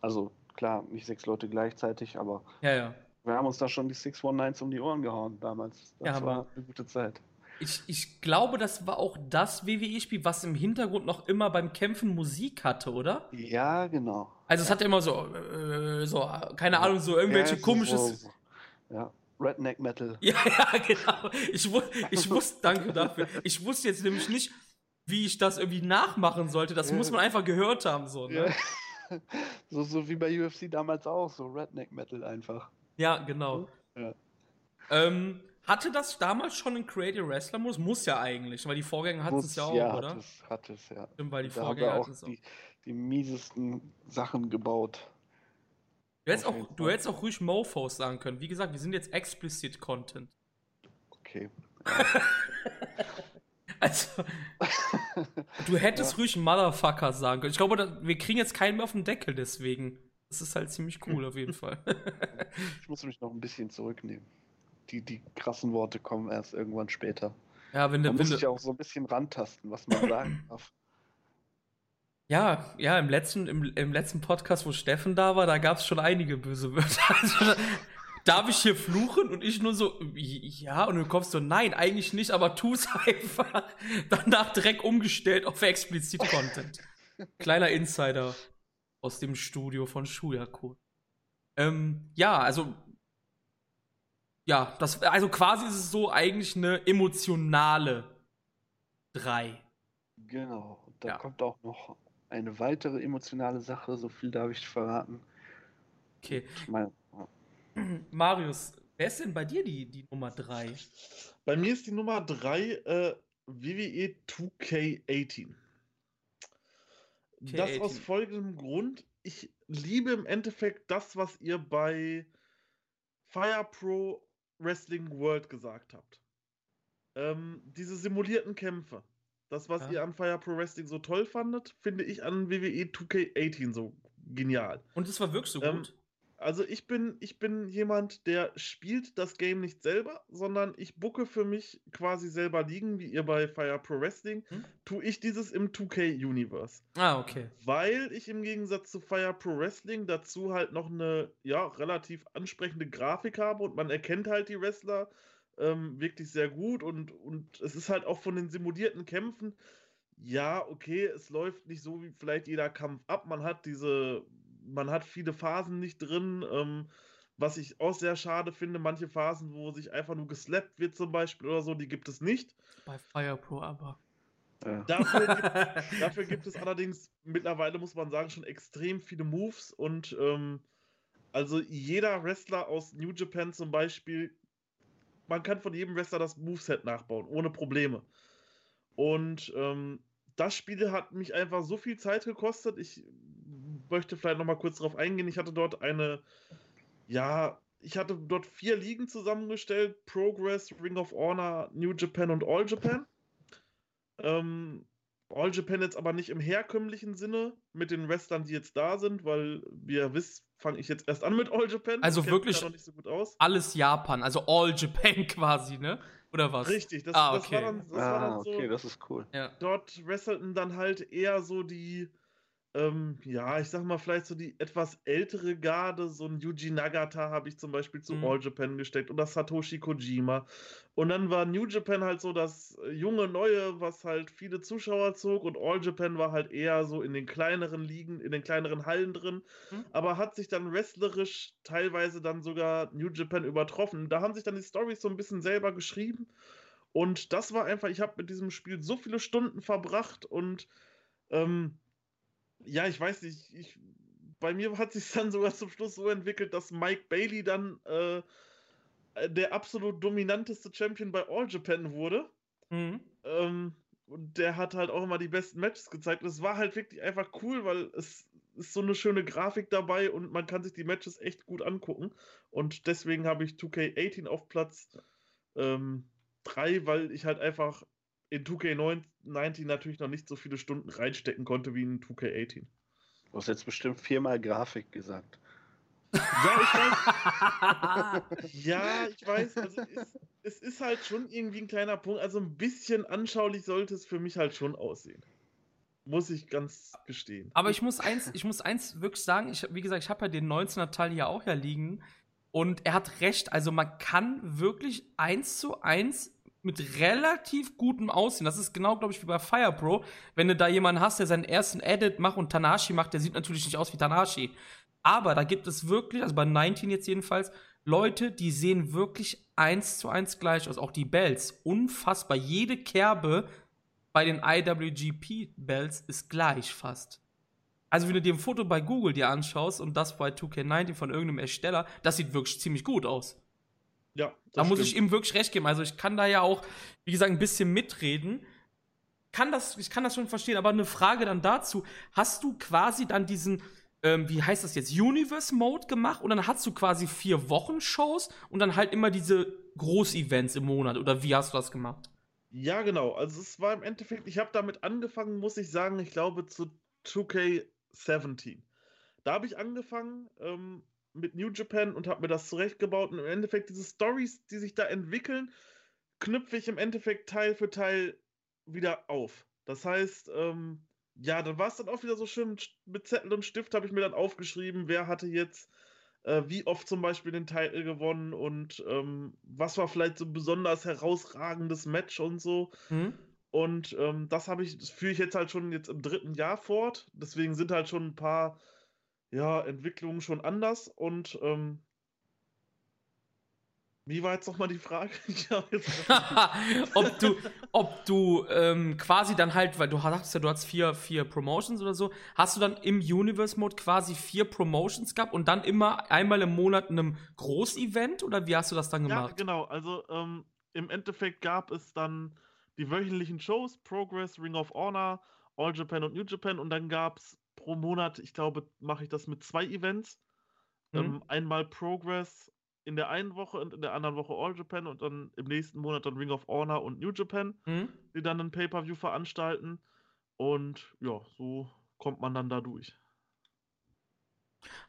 Also klar, nicht sechs Leute gleichzeitig, aber
Ja, ja.
Wir haben uns da schon die 619s um die Ohren gehauen damals. Das
Ja,
war
aber-
eine gute Zeit.
Ich, ich glaube, das war auch das WWE-Spiel, was im Hintergrund noch immer beim Kämpfen Musik hatte, oder?
Ja, genau.
Also es hat ja immer so, äh, so, keine Ahnung, so irgendwelche
Ja,
komisches.
So, ja, Redneck Metal.
Ja, ja, genau. Ich, ich wusste, danke dafür. Ich wusste jetzt nämlich nicht, wie ich das irgendwie nachmachen sollte. Das
Ja.
muss man einfach gehört haben, so,
Ja.
ne?
so, so wie bei UFC damals auch, so Redneck Metal einfach.
Ja, genau.
Ja.
Ähm, hatte das damals schon einen Creative Wrestler Modus? Muss ja eigentlich, weil die Vorgänger hatten es ja auch,
ja,
oder?
Hat es, hat es, ja.
Stimmt, weil die
Da
Vorgänger hatten es auch.
die, die miesesten Sachen gebaut.
Du hättest, auch, du hättest auch ruhig Mofos sagen können. Wie gesagt, wir sind jetzt explicit Content.
Okay.
Also, du hättest ruhig Motherfucker sagen können. Ich glaube, wir kriegen jetzt keinen mehr auf den Deckel deswegen. Das ist halt ziemlich cool auf jeden Fall.
Ich muss mich noch ein bisschen zurücknehmen. Die, die krassen Worte kommen erst irgendwann später.
ja, wenn
Da
der
muss
Winde.
ich auch so ein bisschen rantasten, was man sagen darf.
Ja, ja, im letzten, im, im letzten Podcast, wo Steffen da war, da gab es schon einige böse Wörter. Also, darf ich hier fluchen? Und ich nur so, ja, und du kommst so, nein, eigentlich nicht, aber tu's einfach. Danach direkt umgestellt auf explizit Content. Kleiner Insider aus dem Studio von Shuyaku. Ähm, ja, also, ja, das, also quasi ist es so eigentlich eine emotionale 3.
Genau. Da
Ja.
kommt auch noch eine weitere emotionale Sache, so viel darf ich verraten.
Okay.
Ich meine,
Marius, Wer ist denn bei dir die, die Nummer 3?
Bei mir ist die Nummer 3 äh, WWE 2K18. Das
K18.
aus folgendem Grund. Ich liebe im Endeffekt das, was ihr bei Fire Pro Wrestling World gesagt habt. Ähm, diese simulierten Kämpfe. Das, was
Ja.
ihr an Fire Pro Wrestling so toll fandet, finde ich an WWE 2K18 so genial.
Und es war wirklich so
Ähm,
gut.
Also ich bin, ich bin jemand, der spielt das Game nicht selber, sondern ich bucke für mich quasi selber liegen, wie ihr bei Fire Pro Wrestling,
Hm?
tue ich dieses im 2K Universe.
Ah, okay.
Weil ich im Gegensatz zu Fire Pro Wrestling dazu halt noch eine, ja, relativ ansprechende Grafik habe und man erkennt halt die Wrestler ähm, wirklich sehr gut und, und es ist halt auch von den simulierten Kämpfen, ja, okay, es läuft nicht so wie vielleicht jeder Kampf ab. Man hat diese, man hat viele Phasen nicht drin, ähm, was ich auch sehr schade finde. Manche Phasen, wo sich einfach nur geslappt wird zum Beispiel oder so, die gibt es nicht.
Bei Fire Pro aber.
Ja.
Dafür gibt, dafür gibt es allerdings mittlerweile, muss man sagen, schon extrem viele Moves und ähm, also jeder Wrestler aus New Japan zum Beispiel, man kann von jedem Wrestler das Moveset nachbauen, ohne Probleme. Und ähm, das Spiel hat mich einfach so viel Zeit gekostet. Ich möchte vielleicht noch mal kurz darauf eingehen. Ich hatte dort eine, ja, ich hatte dort vier Ligen zusammengestellt: Progress, Ring of Honor, New Japan und All Japan. Ähm, All Japan jetzt aber nicht im herkömmlichen Sinne mit den Wrestlern, die jetzt da sind, weil, wie ihr wisst, fange ich jetzt erst an mit All Japan.
Also wirklich
noch nicht so gut aus.
Alles Japan, also All Japan quasi, ne? Oder was?
Richtig, das,
Ah,
das
okay.
war dann, das war
Ah,
dann so.
okay, das ist cool.
Ja.
dort wrestelten dann halt eher so die, ähm, ja, ich sag mal, vielleicht so die etwas ältere Garde. So ein Yuji Nagata habe ich zum Beispiel zu
Mhm.
All Japan gesteckt oder Satoshi Kojima. Und dann war New Japan halt so das äh, junge Neue, was halt viele Zuschauer zog. Und All Japan war halt eher so in den kleineren Ligen, in den kleineren Hallen drin.
Mhm.
Aber hat sich dann wrestlerisch teilweise dann sogar New Japan übertroffen. Da haben sich dann die Storys so ein bisschen selber geschrieben. Und das war einfach, ich habe mit diesem Spiel so viele Stunden verbracht und ähm, ja, ich weiß nicht, ich, bei mir hat sich dann sogar zum Schluss so entwickelt, dass Mike Bailey dann äh, der absolut dominanteste Champion bei All Japan wurde.
Mhm.
Ähm, und der hat halt auch immer die besten Matches gezeigt. Und es war halt wirklich einfach cool, weil es ist so eine schöne Grafik dabei und man kann sich die Matches echt gut angucken. Und deswegen habe ich 2K18 auf Platz ähm, 3, weil ich halt einfach in 2K19 natürlich noch nicht so viele Stunden reinstecken konnte wie in 2K18.
Du hast jetzt bestimmt viermal Grafik gesagt.
Ja, ich weiß. Ja, ich weiß. Also es, es ist halt schon irgendwie ein kleiner Punkt. Also ein bisschen anschaulich sollte es für mich halt schon aussehen. Muss ich ganz gestehen.
Aber ich muss eins, ich muss eins wirklich sagen, ich, wie gesagt, ich habe ja den 19er Teil hier auch ja liegen. Und er hat recht, also man kann wirklich eins zu eins mit relativ gutem Aussehen, das ist genau, glaube ich, wie bei Fire Pro, wenn du da jemanden hast, der seinen ersten Edit macht und Tanashi macht, der sieht natürlich nicht aus wie Tanashi. Aber da gibt es wirklich, also bei 19 jetzt jedenfalls, Leute, die sehen wirklich eins zu eins gleich aus. Auch die Bells. Unfassbar. Jede Kerbe bei den IWGP-Bells ist gleich fast. Also, wenn du dir ein Foto bei Google dir anschaust und das bei 2K19 von irgendeinem Ersteller, das sieht wirklich ziemlich gut aus.
Ja,
Da muss ich ihm wirklich recht geben. Also, ich kann da ja auch, wie gesagt, ein bisschen mitreden. Kann das, ich kann das schon verstehen, aber eine Frage dann dazu. Hast du quasi dann diesen, ähm, wie heißt das jetzt, Universe-Mode gemacht und dann hast du quasi vier Wochen-Shows und dann halt immer diese Groß-Events im Monat oder wie hast du das gemacht?
Ja, genau. Also es war im Endeffekt, ich habe damit angefangen, muss ich sagen, ich glaube zu 2K17. Da habe ich angefangen ähm, mit New Japan und habe mir das zurechtgebaut und im Endeffekt diese Stories, die sich da entwickeln, knüpfe ich im Endeffekt Teil für Teil wieder auf. Das heißt, ähm, ja, dann war es dann auch wieder so schön mit Zettel und Stift habe ich mir dann aufgeschrieben, wer hatte jetzt äh, wie oft zum Beispiel den Titel gewonnen und ähm, was war vielleicht so ein besonders herausragendes Match und so.
Hm?
Und ähm, das habe ich, das führe ich jetzt halt schon jetzt im dritten Jahr fort. Deswegen sind halt schon ein paar ja, Entwicklungen schon anders. Und ähm, Wie war jetzt nochmal die Frage?
ob du, ob du ähm, quasi dann halt, weil du sagst ja, du hast vier, vier Promotions oder so, hast du dann im Universe-Mode quasi vier Promotions gehabt und dann immer einmal im Monat einem Großevent oder wie hast du das dann gemacht?
Ja, genau. Also ähm, im Endeffekt gab es dann die wöchentlichen Shows, Progress, Ring of Honor, All Japan und New Japan und dann gab es pro Monat, ich glaube, mache ich das mit zwei Events. Mhm. Ähm, einmal Progress in der einen Woche und in der anderen Woche All Japan und dann im nächsten Monat dann Ring of Honor und New Japan, mhm. die dann ein Pay-Per-View veranstalten. Und ja, so kommt man dann da durch.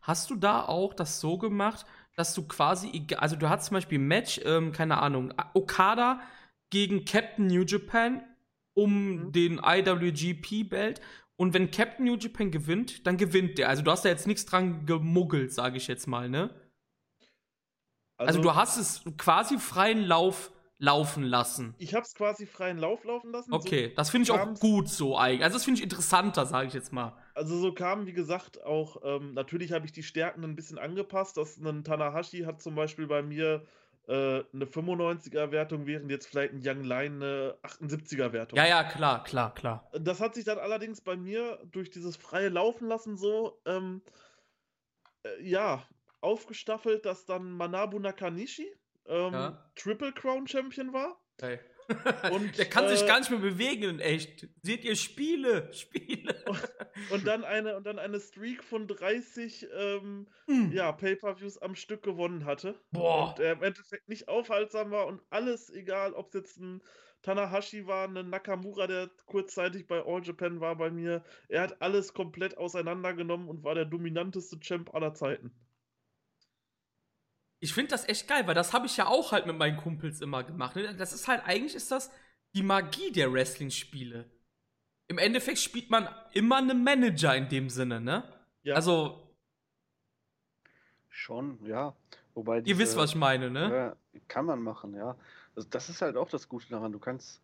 Hast du da auch das so gemacht, dass du quasi, also du hast zum Beispiel ein Match, ähm, keine Ahnung, Okada gegen Captain New Japan um mhm. den IWGP-Belt. Und wenn Captain New Japan gewinnt, dann gewinnt der. Also du hast da jetzt nichts dran gemuggelt, sage ich jetzt mal, ne? Also, also, du hast es quasi freien Lauf laufen lassen.
Ich habe es quasi freien Lauf laufen lassen.
Okay, so das finde ich auch gut so eigentlich. Also das finde ich interessanter, sage ich jetzt mal.
Also so kam, wie gesagt, auch, ähm, natürlich habe ich die Stärken ein bisschen angepasst. Das ein Tanahashi hat zum Beispiel bei mir äh, eine 95er-Wertung, während jetzt vielleicht ein Young Line eine 78er-Wertung.
Ja, ja, klar, klar, klar.
Das hat sich dann allerdings bei mir durch dieses freie Laufen lassen so, ähm, äh, ja, aufgestaffelt, dass dann Manabu Nakanishi ähm, ja. Triple Crown Champion war.
Hey. Und, der kann äh, sich gar nicht mehr bewegen in echt. Seht ihr Spiele, Spiele.
Und, dann eine und dann eine Streak von 30 ähm, hm. ja, Pay-per-Views am Stück gewonnen hatte.
Boah.
Und der im Endeffekt nicht aufhaltsam war und alles egal, ob es jetzt ein Tanahashi war, ein Nakamura, der kurzzeitig bei All Japan war bei mir. Er hat alles komplett auseinandergenommen und war der dominanteste Champ aller Zeiten.
Ich finde das echt geil, weil das habe ich ja auch halt mit meinen Kumpels immer gemacht. Ne? Das ist halt, eigentlich ist das die Magie der Wrestling-Spiele. Im Endeffekt spielt man immer einen Manager in dem Sinne, ne? Ja. Also.
Schon, ja. Wobei
diese, Ihr wisst, was ich meine, ne?
Ja, kann man machen, ja. Also das ist halt auch das Gute daran. Du kannst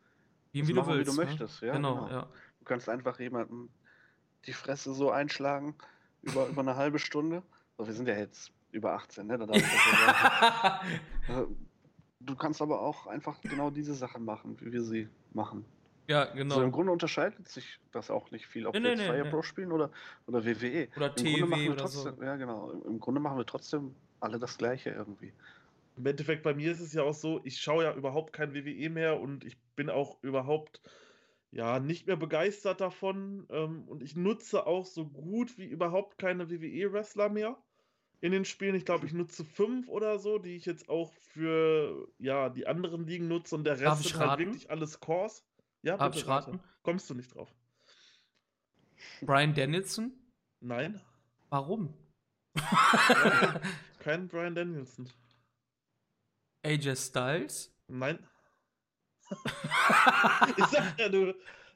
wie, wie machen, du willst,
wie du ne? möchtest, ja.
Genau, genau, ja.
Du kannst einfach jemandem die Fresse so einschlagen über, über eine halbe Stunde. Also wir sind ja jetzt über 18, ne? Dann äh, du kannst aber auch einfach genau diese Sachen machen, wie wir sie machen.
Ja, genau.
Also im Grunde unterscheidet sich das auch nicht viel, ob nee, wir jetzt nee, Fire nee. Pro spielen oder, oder WWE.
Oder TW oder
trotzdem, so. Ja, genau. Im Grunde machen wir trotzdem alle das Gleiche irgendwie.
Im Endeffekt bei mir ist es ja auch so, ich schaue ja überhaupt kein WWE mehr und ich bin auch überhaupt ja nicht mehr begeistert davon ähm, und ich nutze auch so gut wie überhaupt keine WWE-Wrestler mehr in den Spielen. Ich glaube, ich nutze fünf oder so, die ich jetzt auch für ja, die anderen Ligen nutze und der Rest sind halt wirklich alles Cores.
Ja, Darf ich raten?
Kommst du nicht drauf?
Brian Danielson?
Nein.
Warum?
kein Brian Danielson.
AJ Styles?
Nein. ich sag ja, du,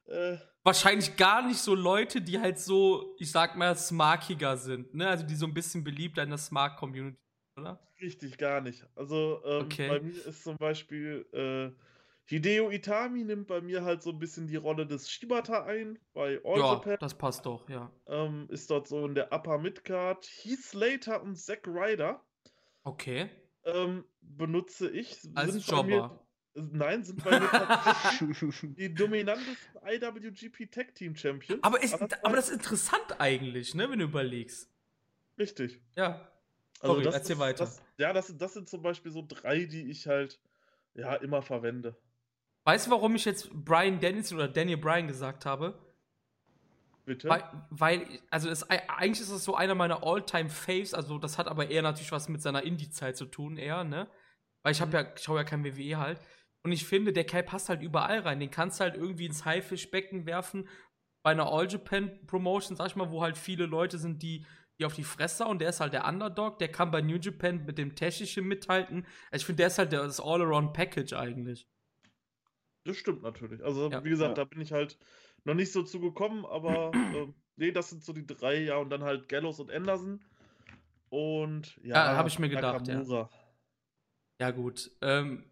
äh, Wahrscheinlich gar nicht so Leute, die halt so, ich sag mal, smarkiger sind, ne? Also die so ein bisschen beliebter in der Smart-Community, oder?
Richtig, gar nicht. Also ähm, okay. bei mir ist zum Beispiel äh, Hideo Itami nimmt bei mir halt so ein bisschen die Rolle des Shibata ein bei
All ja, Japan. das passt doch, ja.
Ähm, ist dort so in der Upper Midcard. Heath Slater und Zack Ryder.
Okay.
Ähm, benutze ich.
Als Jobber.
Nein, sind tatsächlich die dominantesten IWGP Tag Team Champions.
Aber, ist, aber das ist interessant eigentlich, ne, wenn du überlegst.
Richtig.
Ja.
Also Sorry, erzähl ist, weiter. Das, ja, das, das sind zum Beispiel so drei, die ich halt ja immer verwende.
Weißt du, warum ich jetzt Brian Dennison oder Daniel Bryan gesagt habe?
Bitte?
Weil, weil also es, eigentlich ist es so einer meiner All-Time-Faves, also das hat aber eher natürlich was mit seiner Indie-Zeit zu tun, eher, ne? Weil ich habe mhm. ja, schaue ja kein WWE halt. Und ich finde, der Kerl passt halt überall rein. Den kannst du halt irgendwie ins Haifischbecken werfen. Bei einer All Japan Promotion, sag ich mal, wo halt viele Leute sind, die, die auf die Fresse und der ist halt der Underdog. Der kann bei New Japan mit dem Technischen mithalten. Also ich finde, der ist halt das All-Around-Package eigentlich.
Das stimmt natürlich. Also, ja. wie gesagt, ja. da bin ich halt noch nicht so zugekommen, aber äh, nee, das sind so die drei, ja, und dann halt Gallows und Anderson. Und ja,
ja habe ich mir gedacht, Nakamura. ja. Ja, gut. Ähm,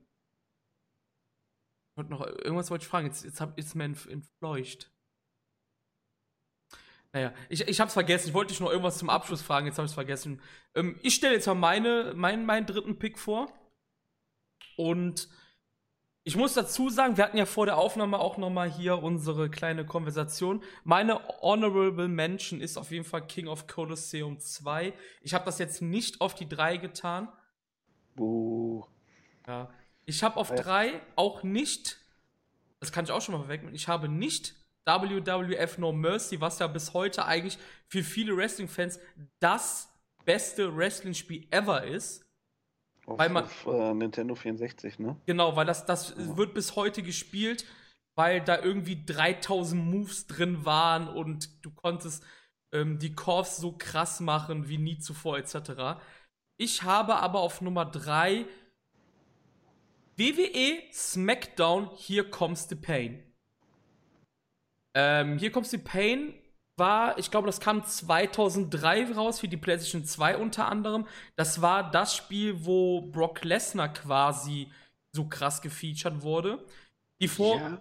und noch irgendwas wollte ich fragen. Jetzt, jetzt hab, ist mir entfleucht. Naja, ich, ich hab's vergessen. Ich wollte dich noch irgendwas zum Abschluss fragen. Jetzt habe ich es vergessen. Ähm, ich stelle jetzt mal meine, mein, meinen dritten Pick vor. Und ich muss dazu sagen, wir hatten ja vor der Aufnahme auch noch mal hier unsere kleine Konversation. Meine Honorable Mention ist auf jeden Fall King of Colosseum 2. Ich habe das jetzt nicht auf die 3 getan.
Buh.
Ja. Ich habe auf
Ja.
3 auch nicht, das kann ich auch schon mal wegnehmen, ich habe nicht WWF No Mercy, was ja bis heute eigentlich für viele Wrestling-Fans das beste Wrestling-Spiel ever ist.
Auf,
Weil man-
auf äh, Nintendo 64, ne?
Genau, weil das, das wird bis heute gespielt, weil da irgendwie 3000 Moves drin waren und du konntest ähm, die Corps so krass machen wie nie zuvor etc. Ich habe aber auf Nummer 3 WWE SmackDown Here Comes the Pain. Ähm, Here Comes the Pain war, ich glaube, das kam 2003 raus für die PlayStation 2 unter anderem. Das war das Spiel, wo Brock Lesnar quasi so krass gefeatured wurde. Die vor
ja,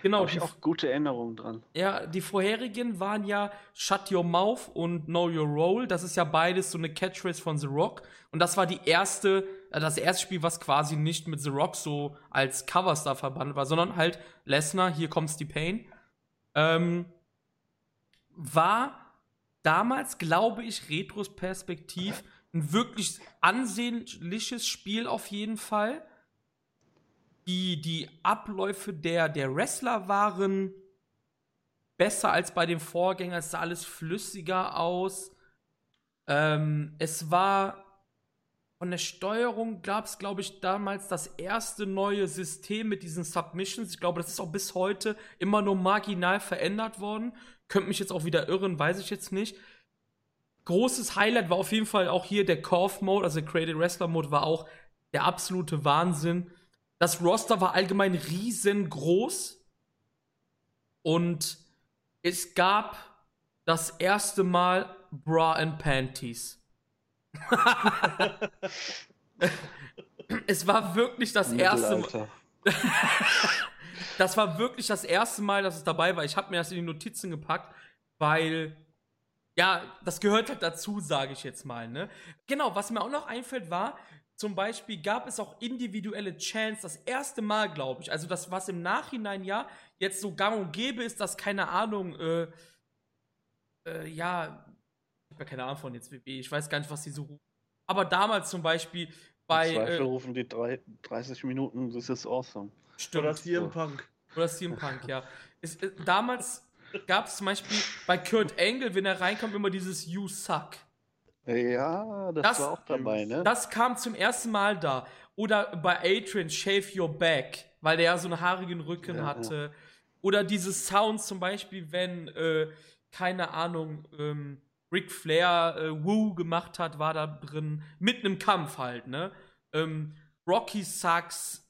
genau,
habe ich auch gute Erinnerungen dran.
ja, die vorherigen waren ja Shut Your Mouth und Know Your Role. Das ist ja beides so eine Catchphrase von The Rock. Und das war die erste, äh, das erste Spiel, was quasi nicht mit The Rock so als Coverstar verbannt war, sondern halt Lesnar, hier kommt's die Pain. Ähm, war damals, glaube ich, retrospektiv ein wirklich ansehnliches Spiel auf jeden Fall. Die, die Abläufe der, der Wrestler waren besser als bei den Vorgängern. Es sah alles flüssiger aus. Ähm, es war von der Steuerung gab es, glaube ich, damals das erste neue System mit diesen Submissions. Ich glaube, das ist auch bis heute immer nur marginal verändert worden. Könnte mich jetzt auch wieder irren, weiß ich jetzt nicht. Großes Highlight war auf jeden Fall auch hier der Corf Mode, also der Created Wrestler Mode war auch der absolute Wahnsinn. Das Roster war allgemein riesengroß und es gab das erste Mal Bra and Panties. es war wirklich das erste Mal. Das war wirklich das erste Mal, dass es dabei war. Ich habe mir das in die Notizen gepackt, weil ja, das gehört halt dazu, sage ich jetzt mal. Ne? Genau, was mir auch noch einfällt, war, zum Beispiel gab es auch individuelle Chants, das erste Mal, glaube ich. Also das, was im Nachhinein ja jetzt so gang und gäbe ist, dass, keine Ahnung, äh, äh, ja, ich habe ja keine Ahnung von jetzt WB, ich weiß gar nicht, was die so rufen. Aber damals zum Beispiel bei.
Im Zweifel
Äh,
rufen die drei, 30 Minuten, das ist awesome.
stimmt.
Oder CM Punk.
Oder CM Punk, ja. Es, äh, damals gab es zum Beispiel bei Kurt Angle, wenn er reinkommt, immer dieses You Suck.
Ja, das,
Das-
war auch dabei, ne?
Das kam zum ersten Mal da. Oder bei Adrian, Shave Your Back, weil der ja so einen haarigen Rücken
Ja,
hatte. Oder diese Sounds zum Beispiel, wenn, äh, keine Ahnung, ähm, Ric Flair äh, Woo gemacht hat, war da drin. Mitten im Kampf halt, ne? Ähm, Rocky Sucks,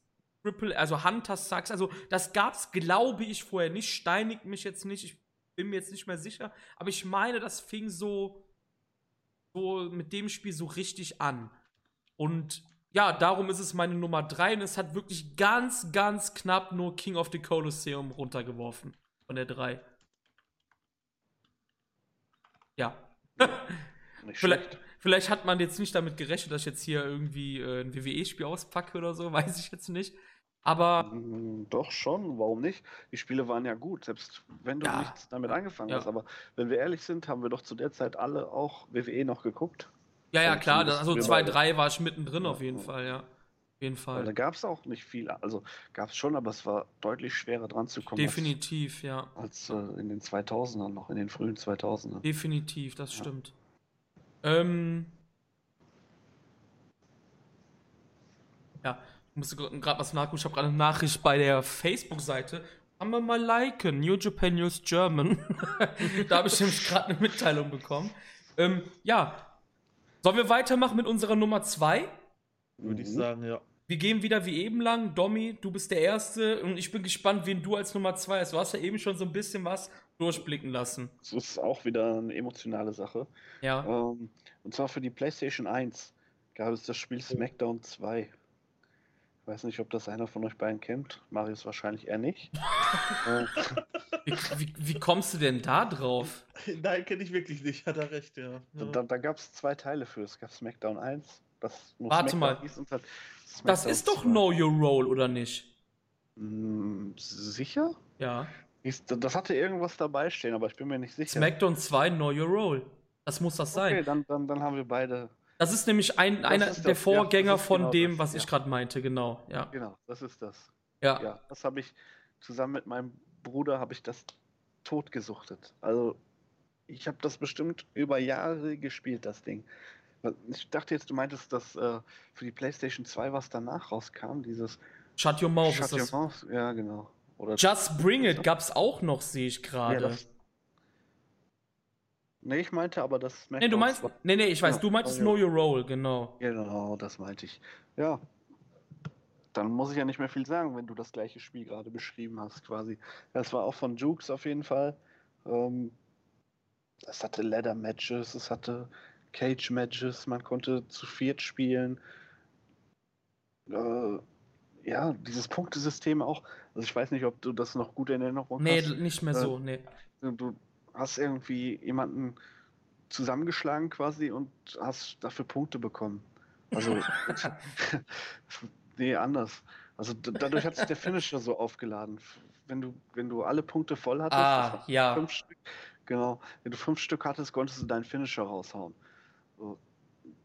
Triple, also Hunter Sucks, also das gab's, glaube ich, vorher nicht. Steinigt mich jetzt nicht, ich bin mir jetzt nicht mehr sicher. Aber ich meine, das fing so so mit dem Spiel so richtig an. Und ja, darum ist es meine Nummer 3 und es hat wirklich ganz, ganz knapp nur King of the Colosseum runtergeworfen von der 3. Ja.
Nicht
Vielleicht, vielleicht hat man jetzt nicht damit gerechnet, dass ich jetzt hier irgendwie äh, ein WWE-Spiel auspacke oder so, weiß ich jetzt nicht. Aber
Mm, Doch schon, warum nicht? Die Spiele waren ja gut, selbst wenn du
Ja.
nichts damit angefangen
Ja.
hast. Aber wenn wir ehrlich sind, haben wir doch zu der Zeit alle auch WWE noch geguckt.
ja, ja, klar, das, also
wir
2,
beide.
3 war ich mittendrin
Ja,
auf jeden. Fall, ja. Auf jeden Fall.
da gab es auch nicht viel. Also gab es schon, aber es war deutlich schwerer dran zu kommen als-
Definitiv, ja.
als, äh, in den 2000ern noch, in den frühen 2000ern.
Definitiv, das
Ja.
stimmt. Ähm. Ja, musste gerade was nachgucken. Ich habe gerade eine Nachricht bei der Facebook-Seite. Kann man mal liken. New Japan News German. da habe ich nämlich gerade eine Mitteilung bekommen. Ähm, ja. Sollen wir weitermachen mit unserer Nummer 2?
Würde ich
Mhm.
sagen, ja.
Wir gehen wieder wie eben lang. Domi, du bist der Erste und ich bin gespannt, wen du als Nummer 2 hast. Du hast ja eben schon so ein bisschen was durchblicken lassen.
Das ist auch wieder eine emotionale Sache.
Ja.
Ähm, und zwar für die PlayStation 1 gab es das Spiel SmackDown 2. Ich weiß nicht, ob das einer von euch beiden kennt. Marius wahrscheinlich eher nicht.
Wie, wie, wie kommst du denn da drauf?
Nein, kenne ich wirklich nicht, hat er recht, ja. ja.
da da gab es zwei Teile für. Es gab SmackDown 1 Das
Warte mal. Halt das ist doch Know Your Role, oder nicht?
Hm, sicher?
Ja.
Das hatte irgendwas dabei stehen, aber ich bin mir nicht sicher.
SmackDown 2 Know Your Role. Das muss das sein.
Okay, dann, dann, dann haben wir beide.
Das ist nämlich ein, einer der das, Vorgänger ja, von genau dem, das, was ja. ich gerade meinte, genau. Ja.
Genau, das ist das.
Ja. ja
das habe ich zusammen mit meinem Bruder habe ich das totgesuchtet. Also ich habe das bestimmt über Jahre gespielt, das Ding. Ich dachte jetzt, du meintest, dass äh, für die PlayStation 2 was danach rauskam, dieses
Shut Your Mouth.
Shut Your Mouth, ja genau.
Oder Just Bring It gab es auch noch, sehe ich gerade. Ja,
nee, ich meinte aber das.
Nee, du meinst. Nee, nee, ich weiß, ja, du meintest Know Your Role, genau.
Genau, das meinte ich. Ja. Dann muss ich ja nicht mehr viel sagen, wenn du das gleiche Spiel gerade beschrieben hast, quasi. Das war auch von Jukes auf jeden Fall. Ähm, es hatte Ladder-Matches, es hatte Cage-Matches, man konnte zu viert spielen. Äh, ja, dieses Punktesystem auch. Also ich weiß nicht, ob du das noch gut in Erinnerung
nee, hast. Nee, nicht mehr äh, so, nee.
Du hast irgendwie jemanden zusammengeschlagen quasi und hast dafür Punkte bekommen. Also, nee, anders. Also dadurch hat sich der Finisher so aufgeladen. Wenn du, wenn du alle Punkte voll hattest,
ah, ja.
fünf Stück, genau, wenn du fünf Stück hattest, konntest du deinen Finisher raushauen. So,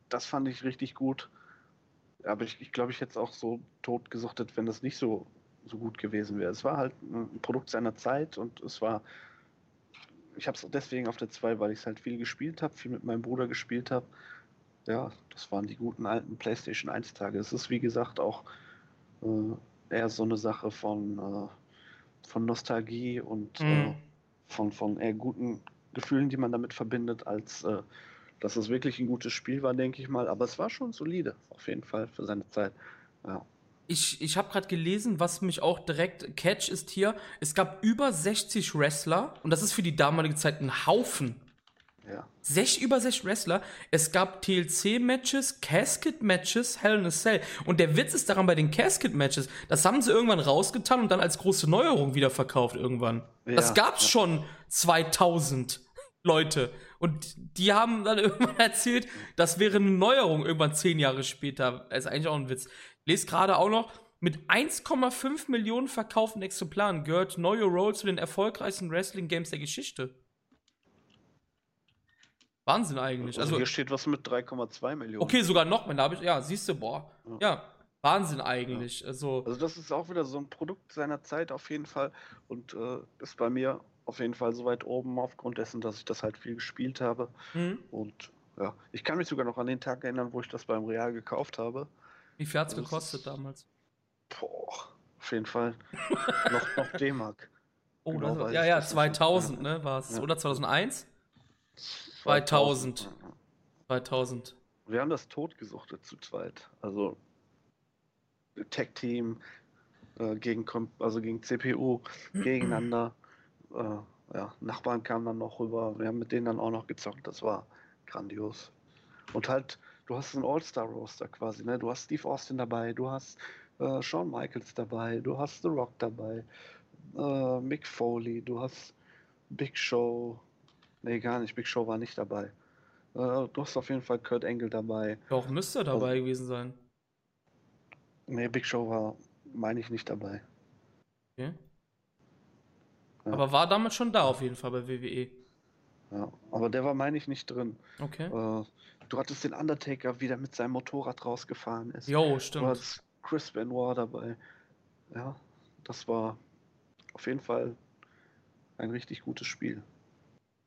das fand ich richtig gut. Aber ich, ich glaube, ich hätte es auch so tot gesuchtet, wenn das nicht so, so gut gewesen wäre. Es war halt ein Produkt seiner Zeit und es war. Ich habe es deswegen auf der 2, weil ich es halt viel gespielt habe, viel mit meinem Bruder gespielt habe. Ja, das waren die guten alten PlayStation 1 Tage. Es ist wie gesagt auch äh, eher so eine Sache von, äh, von Nostalgie und mhm. äh, von, von eher guten Gefühlen, die man damit verbindet, als äh, dass es wirklich ein gutes Spiel war, denke ich mal. Aber es war schon solide, auf jeden Fall für seine Zeit. Ja.
Ich, ich habe gerade gelesen, was mich auch direkt catch ist hier. Es gab über 60 Wrestler und das ist für die damalige Zeit ein Haufen.
Ja.
Sech, über 60 Wrestler. Es gab TLC-Matches, Casket-Matches, Hell in a Cell. Und der Witz ist daran bei den Casket-Matches, das haben sie irgendwann rausgetan und dann als große Neuerung wieder verkauft irgendwann. Ja. Das gab's schon 2000 Leute. Und die haben dann irgendwann erzählt, das wäre eine Neuerung irgendwann zehn Jahre später. Das ist eigentlich auch ein Witz. Ich lese gerade auch noch, mit 1,5 Millionen verkauften Exemplaren gehört Your Role zu den erfolgreichsten Wrestling-Games der Geschichte. Wahnsinn eigentlich.
Also, also hier steht was mit 3,2 Millionen.
Okay, sogar noch mehr. Da habe ich, ja, siehst du, boah. Ja. ja. Wahnsinn eigentlich. Ja. Also,
also das ist auch wieder so ein Produkt seiner Zeit auf jeden Fall und äh, ist bei mir auf jeden Fall so weit oben, aufgrund dessen, dass ich das halt viel gespielt habe. Mhm. Und ja, ich kann mich sogar noch an den Tag erinnern, wo ich das beim Real gekauft habe.
Wie viel hat es also gekostet damals?
Boah, auf jeden Fall. noch noch D-Mark.
Oh, genau, das, ja, ja, 2000, ne, war es. Ja. Oder 2001? 2000. 2000. 2000.
Wir haben das totgesuchtet zu zweit. Also Tech-Team äh, gegen, also gegen CPU gegeneinander äh, ja, Nachbarn kamen dann noch rüber. Wir haben mit denen dann auch noch gezockt. Das war grandios. Und halt, du hast einen All-Star-Roster quasi. Ne? Du hast Steve Austin dabei, du hast äh, Shawn Michaels dabei, du hast The Rock dabei, äh, Mick Foley, du hast Big Show. Nee, gar nicht. Big Show war nicht dabei. Äh, du hast auf jeden Fall Kurt Angle dabei.
Doch, müsste dabei also, gewesen sein.
Nee, Big Show war, meine ich, nicht dabei.
Okay. Ja. Aber war damals schon da auf jeden Fall bei WWE.
Ja, aber der war, meine ich, nicht drin.
Okay.
Äh, du hattest den Undertaker, wie der mit seinem Motorrad rausgefahren ist.
Jo, stimmt.
Du hattest Chris Benoit dabei. Ja, das war auf jeden Fall ein richtig gutes Spiel.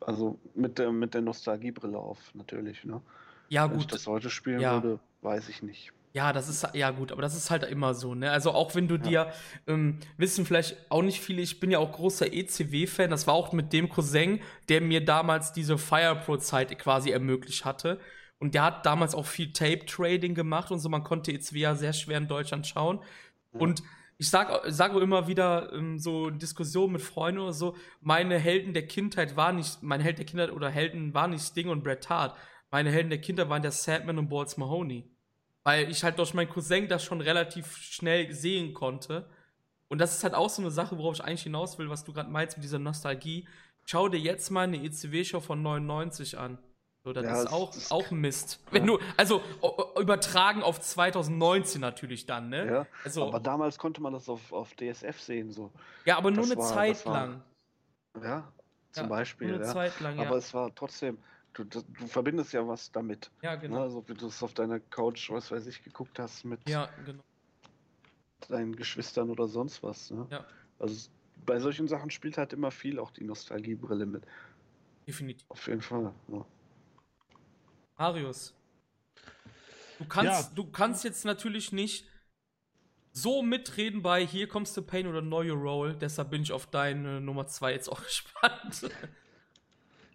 Also mit der, mit der Nostalgiebrille auf, natürlich. Ne?
Ja,
gut.
Wenn
ich das heute spielen ja. würde, weiß ich nicht.
Ja, das ist ja gut, aber das ist halt immer so, ne? Also auch wenn du ja. dir ähm, wissen vielleicht auch nicht viele, ich bin ja auch großer ECW-Fan. Das war auch mit dem Cousin, der mir damals diese Fire Pro-Zeit quasi ermöglicht hatte. Und der hat damals auch viel Tape-Trading gemacht und so. Man konnte ECW ja sehr schwer in Deutschland schauen. Ja. Und ich sag, sage immer wieder ähm, so Diskussionen mit Freunden oder so, meine Helden der Kindheit war nicht, mein Held der Kindheit oder Helden war nicht Sting und Bret Hart. Meine Helden der Kindheit waren der Sandman und Balls Mahoney. Weil ich halt durch meinen Cousin das schon relativ schnell sehen konnte. Und das ist halt auch so eine Sache, worauf ich eigentlich hinaus will, was du gerade meinst mit dieser Nostalgie. Schau dir jetzt mal eine ECW-Show von 99 an. So, das ja, ist auch, auch Mist. Wenn ja. du, also übertragen auf 2019 natürlich dann, ne?
Ja,
also,
aber damals konnte man das auf, auf DSF sehen, so.
Ja, aber nur das eine war, Zeit lang.
Ja, zum Beispiel.
Nur eine. Zeit lang,
ja. Aber es war trotzdem, du, du, verbindest ja was damit.
Ja, genau.
Ne? Also, wie du es auf deiner Couch, was weiß ich, geguckt hast mit
ja, genau.
deinen Geschwistern oder sonst was. Ne?
Ja.
Also, bei solchen Sachen spielt halt immer viel auch die Nostalgiebrille mit.
Definitiv.
Auf jeden Fall. Ja.
Marius. Du kannst, ja. du kannst jetzt natürlich nicht so mitreden bei Hier kommst du Pain oder Know Your Role. Deshalb bin ich auf deine Nummer 2 jetzt auch gespannt.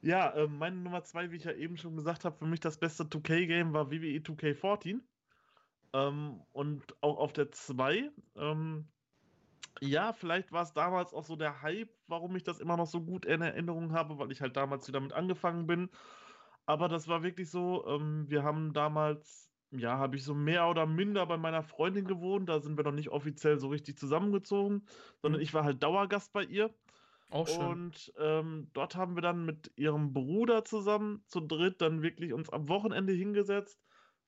Ja, äh, meine Nummer 2, wie ich ja eben schon gesagt habe, für mich das beste 2K-Game war WWE 2K14. Ähm, und auch auf der 2. Ähm, ja, vielleicht war es damals auch so der Hype, warum ich das immer noch so gut in Erinnerung habe, weil ich halt damals wieder damit angefangen bin aber das war wirklich so, ähm, wir haben damals, ja, habe ich so mehr oder minder bei meiner Freundin gewohnt. Da sind wir noch nicht offiziell so richtig zusammengezogen, sondern mhm. ich war halt Dauergast bei ihr.
Auch schön.
Und ähm, dort haben wir dann mit ihrem Bruder zusammen zu dritt dann wirklich uns am Wochenende hingesetzt.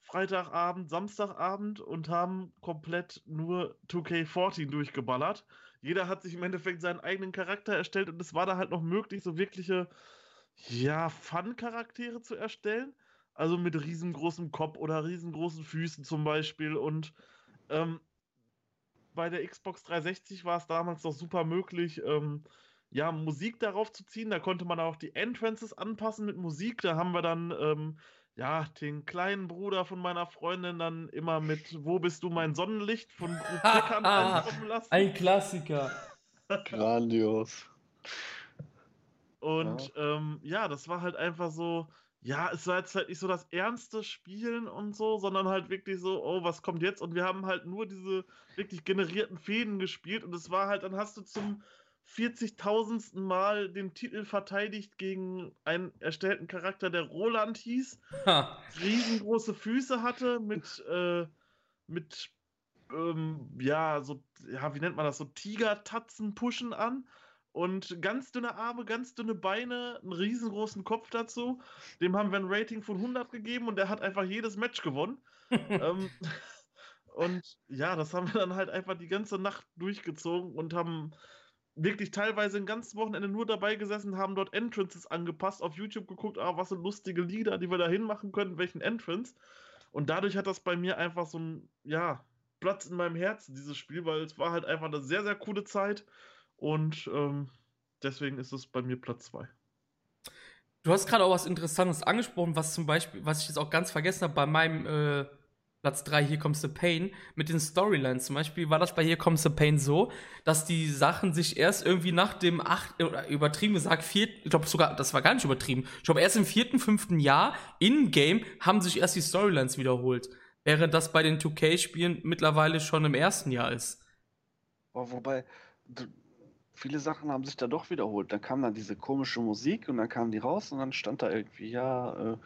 Freitagabend, Samstagabend und haben komplett nur 2K14 durchgeballert. Jeder hat sich im Endeffekt seinen eigenen Charakter erstellt und es war da halt noch möglich, so wirkliche ja, Fun-Charaktere zu erstellen. Also mit riesengroßem Kopf oder riesengroßen Füßen zum Beispiel. Und ähm, bei der Xbox 360 war es damals noch super möglich, ähm, ja, Musik darauf zu ziehen. Da konnte man auch die Entrances anpassen mit Musik. Da haben wir dann, ähm, ja, den kleinen Bruder von meiner Freundin dann immer mit Wo bist du mein Sonnenlicht von
Flickern ankommen lassen. Ein Klassiker.
Grandios.
Und ja. Ähm, ja, das war halt einfach so, ja, es war jetzt halt nicht so das ernste Spielen und so, sondern halt wirklich so, oh, was kommt jetzt? Und wir haben halt nur diese wirklich generierten Fäden gespielt und es war halt, dann hast du zum 40.000. Mal den Titel verteidigt gegen einen erstellten Charakter, der Roland hieß, ha. riesengroße Füße hatte, mit, äh, mit, ähm, ja, so, ja, wie nennt man das, so Tigertatzen-Pushen an und ganz dünne Arme, ganz dünne Beine, einen riesengroßen Kopf dazu. Dem haben wir ein Rating von 100 gegeben und der hat einfach jedes Match gewonnen. ähm, und ja, das haben wir dann halt einfach die ganze Nacht durchgezogen und haben wirklich teilweise ein ganzes Wochenende nur dabei gesessen, haben dort Entrances angepasst, auf YouTube geguckt, ah, was sind lustige Lieder, die wir da hinmachen können, welchen Entrance. Und dadurch hat das bei mir einfach so ein, ja, Platz in meinem Herzen, dieses Spiel, weil es war halt einfach eine sehr, sehr coole Zeit. Und ähm, deswegen ist es bei mir Platz 2.
Du hast gerade auch was Interessantes angesprochen, was zum Beispiel, was ich jetzt auch ganz vergessen habe, bei meinem äh, Platz 3, Hier Comes the Pain, mit den Storylines zum Beispiel, war das bei Hier Comes the Pain so, dass die Sachen sich erst irgendwie nach dem acht, oder übertrieben gesagt, vierten, ich glaube sogar, das war gar nicht übertrieben, ich glaube erst im vierten, fünften Jahr in-game haben sich erst die Storylines wiederholt. Während das bei den 2K-Spielen mittlerweile schon im ersten Jahr ist.
Oh, wobei, viele Sachen haben sich da doch wiederholt. Dann kam dann diese komische Musik und dann kamen die raus und dann stand da irgendwie, ja, äh,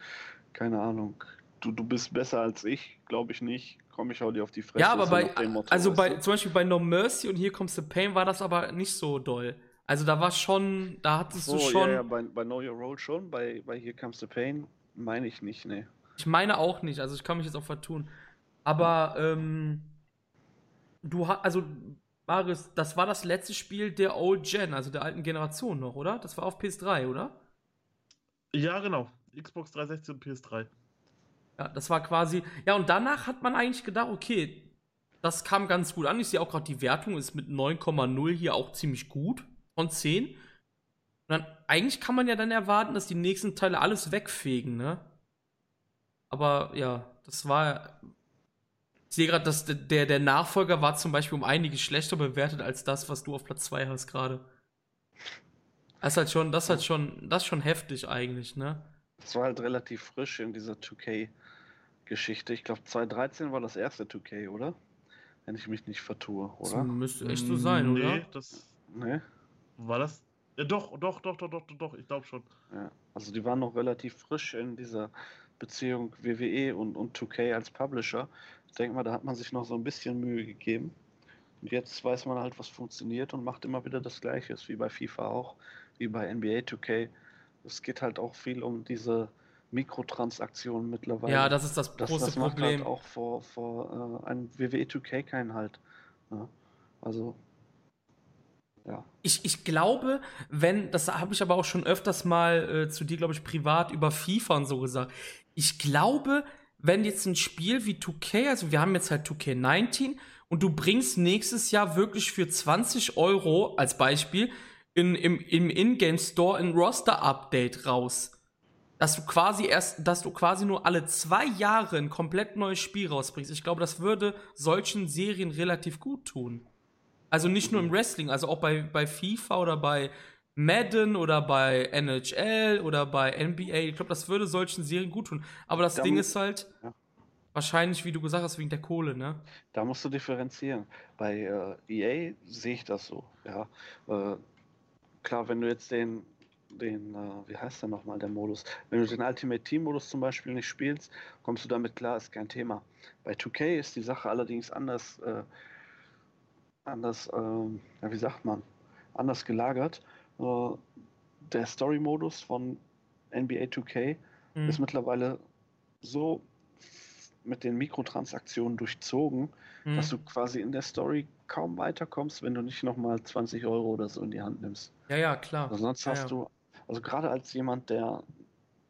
keine Ahnung, du, du bist besser als ich, glaube ich nicht. Komm, ich hau dir auf die Fresse.
Ja, aber bei, Motto, also bei, zum Beispiel bei No Mercy und hier kommst the Pain war das aber nicht so doll. Also da war schon, da hattest so, du schon. Ja,
ja, bei, bei Know Your Role schon, bei, bei Here Comes the Pain meine ich nicht, ne.
Ich meine auch nicht, also ich kann mich jetzt auch vertun. Aber, ähm, du hast, also Marius, das war das letzte Spiel der Old Gen, also der alten Generation noch, oder? Das war auf PS3, oder?
Ja, genau. Xbox 360 und PS3.
Ja, das war quasi. Ja, und danach hat man eigentlich gedacht, okay, das kam ganz gut an. Ich sehe auch gerade, die Wertung ist mit 9,0 hier auch ziemlich gut von 10. Und dann, eigentlich kann man ja dann erwarten, dass die nächsten Teile alles wegfegen, ne? Aber ja, das war ich sehe gerade, dass der, der Nachfolger war zum Beispiel um einiges schlechter bewertet als das, was du auf Platz 2 hast gerade. Das ist halt schon, das ist halt schon, das ist schon heftig eigentlich, ne?
Das war halt relativ frisch in dieser 2K-Geschichte. Ich glaube, 2013 war das erste 2K, oder? Wenn ich mich nicht vertue, oder? Das
müsste echt so sein, nee, oder?
Das nee. War das? Ja, doch, doch, doch, doch, doch, doch, ich glaube schon.
Ja, also die waren noch relativ frisch in dieser Beziehung WWE und, und 2K als Publisher. Ich denke mal, da hat man sich noch so ein bisschen Mühe gegeben. Und jetzt weiß man halt, was funktioniert und macht immer wieder das Gleiche, wie bei FIFA auch, wie bei NBA 2K. Es geht halt auch viel um diese Mikrotransaktionen mittlerweile.
Ja, das ist das
das,
große
das macht
Problem.
halt auch vor, vor äh, einem WWE 2K keinen Halt. Ja, also, ja.
Ich, ich glaube, wenn, das habe ich aber auch schon öfters mal äh, zu dir, glaube ich, privat über FIFA und so gesagt. Ich glaube, wenn jetzt ein Spiel wie 2K, also wir haben jetzt halt 2K19 und du bringst nächstes Jahr wirklich für 20 Euro als Beispiel in, im, im Ingame Store ein Roster-Update raus. Dass du quasi erst, dass du quasi nur alle zwei Jahre ein komplett neues Spiel rausbringst. Ich glaube, das würde solchen Serien relativ gut tun. Also nicht nur im Wrestling, also auch bei, bei FIFA oder bei Madden oder bei NHL oder bei NBA. Ich glaube, das würde solchen Serien gut tun. Aber das
Da
Ding ist halt,
Ja.
wahrscheinlich, wie du gesagt hast, wegen der Kohle, ne?
Da musst du differenzieren. Bei äh, EA sehe ich das so. Ja, äh, klar, wenn du jetzt den, den äh, wie heißt der nochmal, der Modus, wenn du den Ultimate Team Modus zum Beispiel nicht spielst, kommst du damit klar, ist kein Thema. Bei 2K ist die Sache allerdings anders, äh, anders, ähm, ja, wie sagt man, anders gelagert. Äh, der Story Modus von NBA 2K
Hm.
ist mittlerweile so mit den Mikrotransaktionen durchzogen,
Hm.
dass du quasi in der Story kaum weiterkommst, wenn du nicht nochmal 20 Euro oder so in die Hand nimmst.
Ja, ja, klar.
Also sonst
Ja,
hast
ja.
du, also gerade als jemand, der,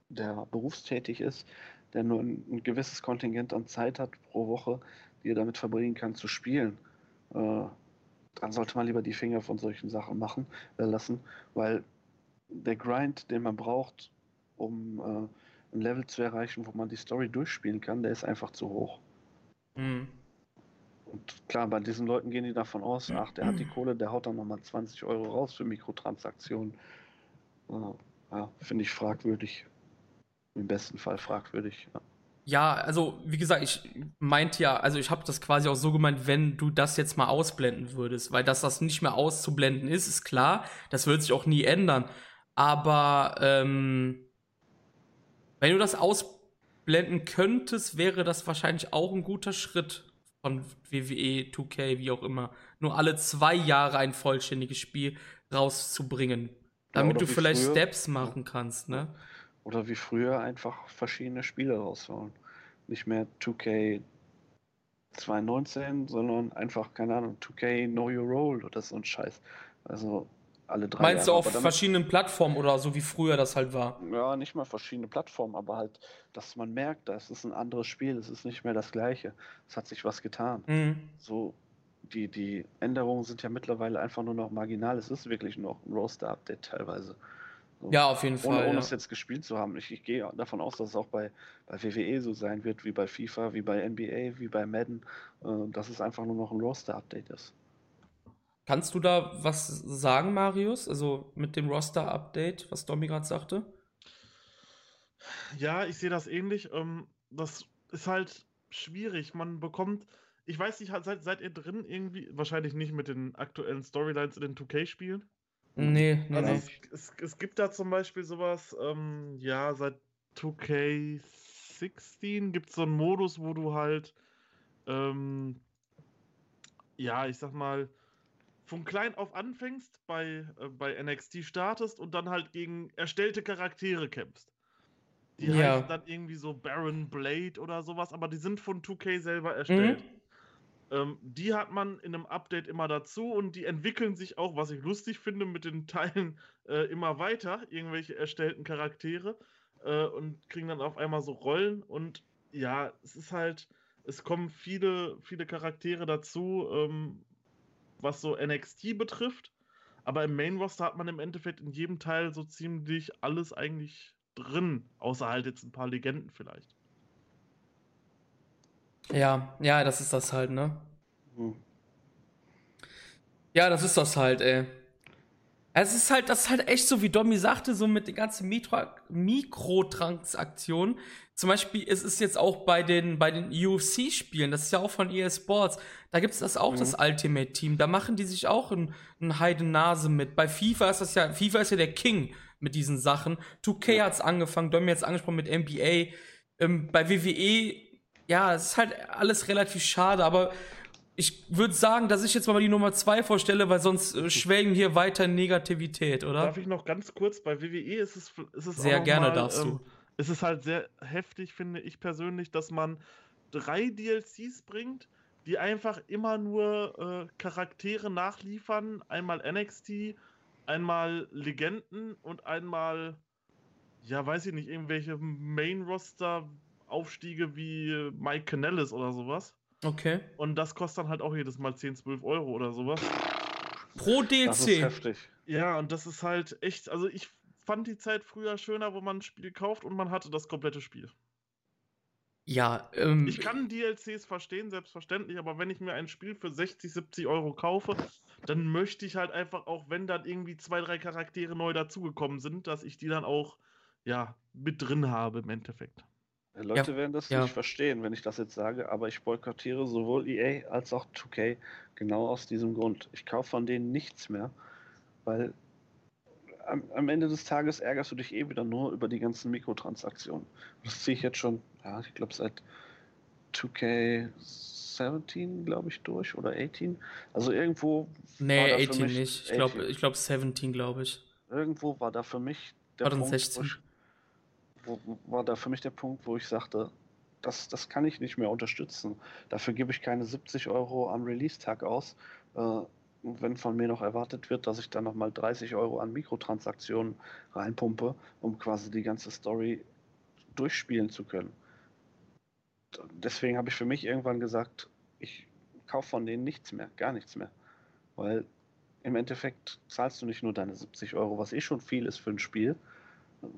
der berufstätig ist, der nur ein, ein gewisses Kontingent an Zeit hat pro Woche, die er damit verbringen kann zu spielen, äh, dann sollte man lieber die Finger von solchen Sachen machen äh, lassen, weil der Grind, den man braucht, um äh, ein Level zu erreichen, wo man die Story durchspielen kann, der ist einfach zu hoch.
Hm.
Und klar, bei diesen Leuten gehen die davon aus, ach, der hat die Kohle, der haut dann nochmal 20 Euro raus für Mikrotransaktionen. Ja, finde ich fragwürdig. Im besten Fall fragwürdig. Ja.
Ja, also wie gesagt, ich meinte ja, also ich habe das quasi auch so gemeint, wenn du das jetzt mal ausblenden würdest, weil dass das nicht mehr auszublenden ist, ist klar, das wird sich auch nie ändern. Aber ähm, wenn du das ausblenden könntest, wäre das wahrscheinlich auch ein guter Schritt von WWE, 2K, wie auch immer, nur alle zwei Jahre ein vollständiges Spiel rauszubringen, damit
oder
du vielleicht
früher.
Steps machen kannst, ne?
Oder wie früher einfach verschiedene Spiele raushauen. Nicht mehr 2K 2019, sondern einfach, keine Ahnung, 2K Know Your Role oder so ein Scheiß. Also alle drei
Meinst du
Jahre.
auf
aber damit-
verschiedenen Plattformen oder so wie früher das halt war?
Ja, nicht mal verschiedene Plattformen, aber halt, dass man merkt, das ist ein anderes Spiel, es ist nicht mehr das gleiche. Es hat sich was getan.
Mhm.
So, die, die Änderungen sind ja mittlerweile einfach nur noch marginal. Es ist wirklich noch ein Roster-Update teilweise. So.
Ja, auf jeden
Ohne,
Fall.
ohne
ja.
es jetzt gespielt zu haben. Ich, ich gehe davon aus, dass es auch bei, bei WWE so sein wird, wie bei FIFA, wie bei NBA, wie bei Madden, äh, dass es einfach nur noch ein Roster-Update ist.
Kannst du da was sagen, Marius? Also mit dem Roster-Update, was Domi gerade sagte?
Ja, ich sehe das ähnlich. Ähm, das ist halt schwierig. Man bekommt, ich weiß nicht, seid, seid ihr drin irgendwie? Wahrscheinlich nicht mit den aktuellen Storylines in den 2K-Spielen.
Nee, nee,
Also
nee.
es, es, es gibt da zum Beispiel sowas, ähm, ja, seit 2K16 gibt es so einen Modus, wo du halt, ähm, ja, ich sag mal, von klein auf anfängst, bei, äh, bei NXT startest und dann halt gegen erstellte Charaktere kämpfst. Die
Ja.
heißen dann irgendwie so Baron Blade oder sowas, aber die sind von 2K selber erstellt.
Mhm.
Ähm, die hat man in einem Update immer dazu und die entwickeln sich auch, was ich lustig finde, mit den Teilen äh, immer weiter, irgendwelche erstellten Charaktere äh, und kriegen dann auf einmal so Rollen und ja, es ist halt, es kommen viele, viele Charaktere dazu, ähm, was so NXT betrifft, aber im Main Roster hat man im Endeffekt in jedem Teil so ziemlich alles eigentlich drin, außer halt jetzt ein paar Legenden vielleicht.
Ja, ja, das ist das halt, ne?
Hm.
Ja, das ist das halt, ey. Es ist halt, das ist halt echt so, wie Domi sagte, so mit den ganzen Mikro Mikrotransaktionen. Zum Beispiel, es ist jetzt auch bei den, bei den UFC-Spielen, das ist ja auch von EA Sports, da gibt es das auch,
Mhm.
das Ultimate Team. Da machen die sich auch ein, ein Heidennase mit. Bei FIFA ist das ja, FIFA ist ja der King mit diesen Sachen. 2K hat's angefangen, Domi hat's angesprochen mit NBA. Ähm, bei WWE, ja, es ist halt alles relativ schade, aber ich würde sagen, dass ich jetzt mal die Nummer zwei vorstelle, weil sonst äh, schwelgen hier weiter Negativität, oder?
Darf ich noch ganz kurz, bei WWE ist es, ist es
Sehr gerne
mal,
darfst du.
ähm, es ist halt sehr heftig, finde ich persönlich, dass man drei DLCs bringt, die einfach immer nur äh, Charaktere nachliefern. Einmal NXT, einmal Legenden und einmal, ja, weiß ich nicht, irgendwelche Main-Roster-Aufstiege wie Mike Canellis oder sowas.
Okay.
Und das kostet dann halt auch jedes Mal 10, 12 Euro oder sowas.
Pro DLC.
Das ist heftig.
Ja, und das ist halt echt, also ich fand die Zeit früher schöner, wo man ein Spiel kauft und man hatte das komplette Spiel.
Ja, ähm,
Ich kann DLCs verstehen, selbstverständlich, aber wenn ich mir ein Spiel für 60, 70 Euro kaufe, dann möchte ich halt einfach auch, wenn dann irgendwie zwei, drei Charaktere neu dazugekommen sind, dass ich die dann auch, ja, mit drin habe im Endeffekt.
Leute werden das
ja.
nicht verstehen, wenn ich das jetzt sage, aber ich boykottiere sowohl EA als auch 2K genau aus diesem Grund. Ich kaufe von denen nichts mehr, weil am, am Ende des Tages ärgerst du dich eh wieder nur über die ganzen Mikrotransaktionen. Das ziehe ich jetzt schon, ja, ich glaube seit 2K17, glaube ich, durch oder 18. Also irgendwo.
nee,
war da für
18
mich-
nicht. Ich glaube
18.
ich glaub 17, glaube ich.
Irgendwo war da für mich der Punkt,
16.
War da für mich der Punkt, wo ich sagte, das, das kann ich nicht mehr unterstützen. Dafür gebe ich keine 70 Euro am Release-Tag aus. Äh, wenn von mir noch erwartet wird, dass ich dann nochmal 30 Euro an Mikrotransaktionen reinpumpe, um quasi die ganze Story durchspielen zu können. Deswegen habe ich für mich irgendwann gesagt, ich kaufe von denen nichts mehr, gar nichts mehr. Weil im Endeffekt zahlst du nicht nur deine 70 Euro, was eh schon viel ist für ein Spiel,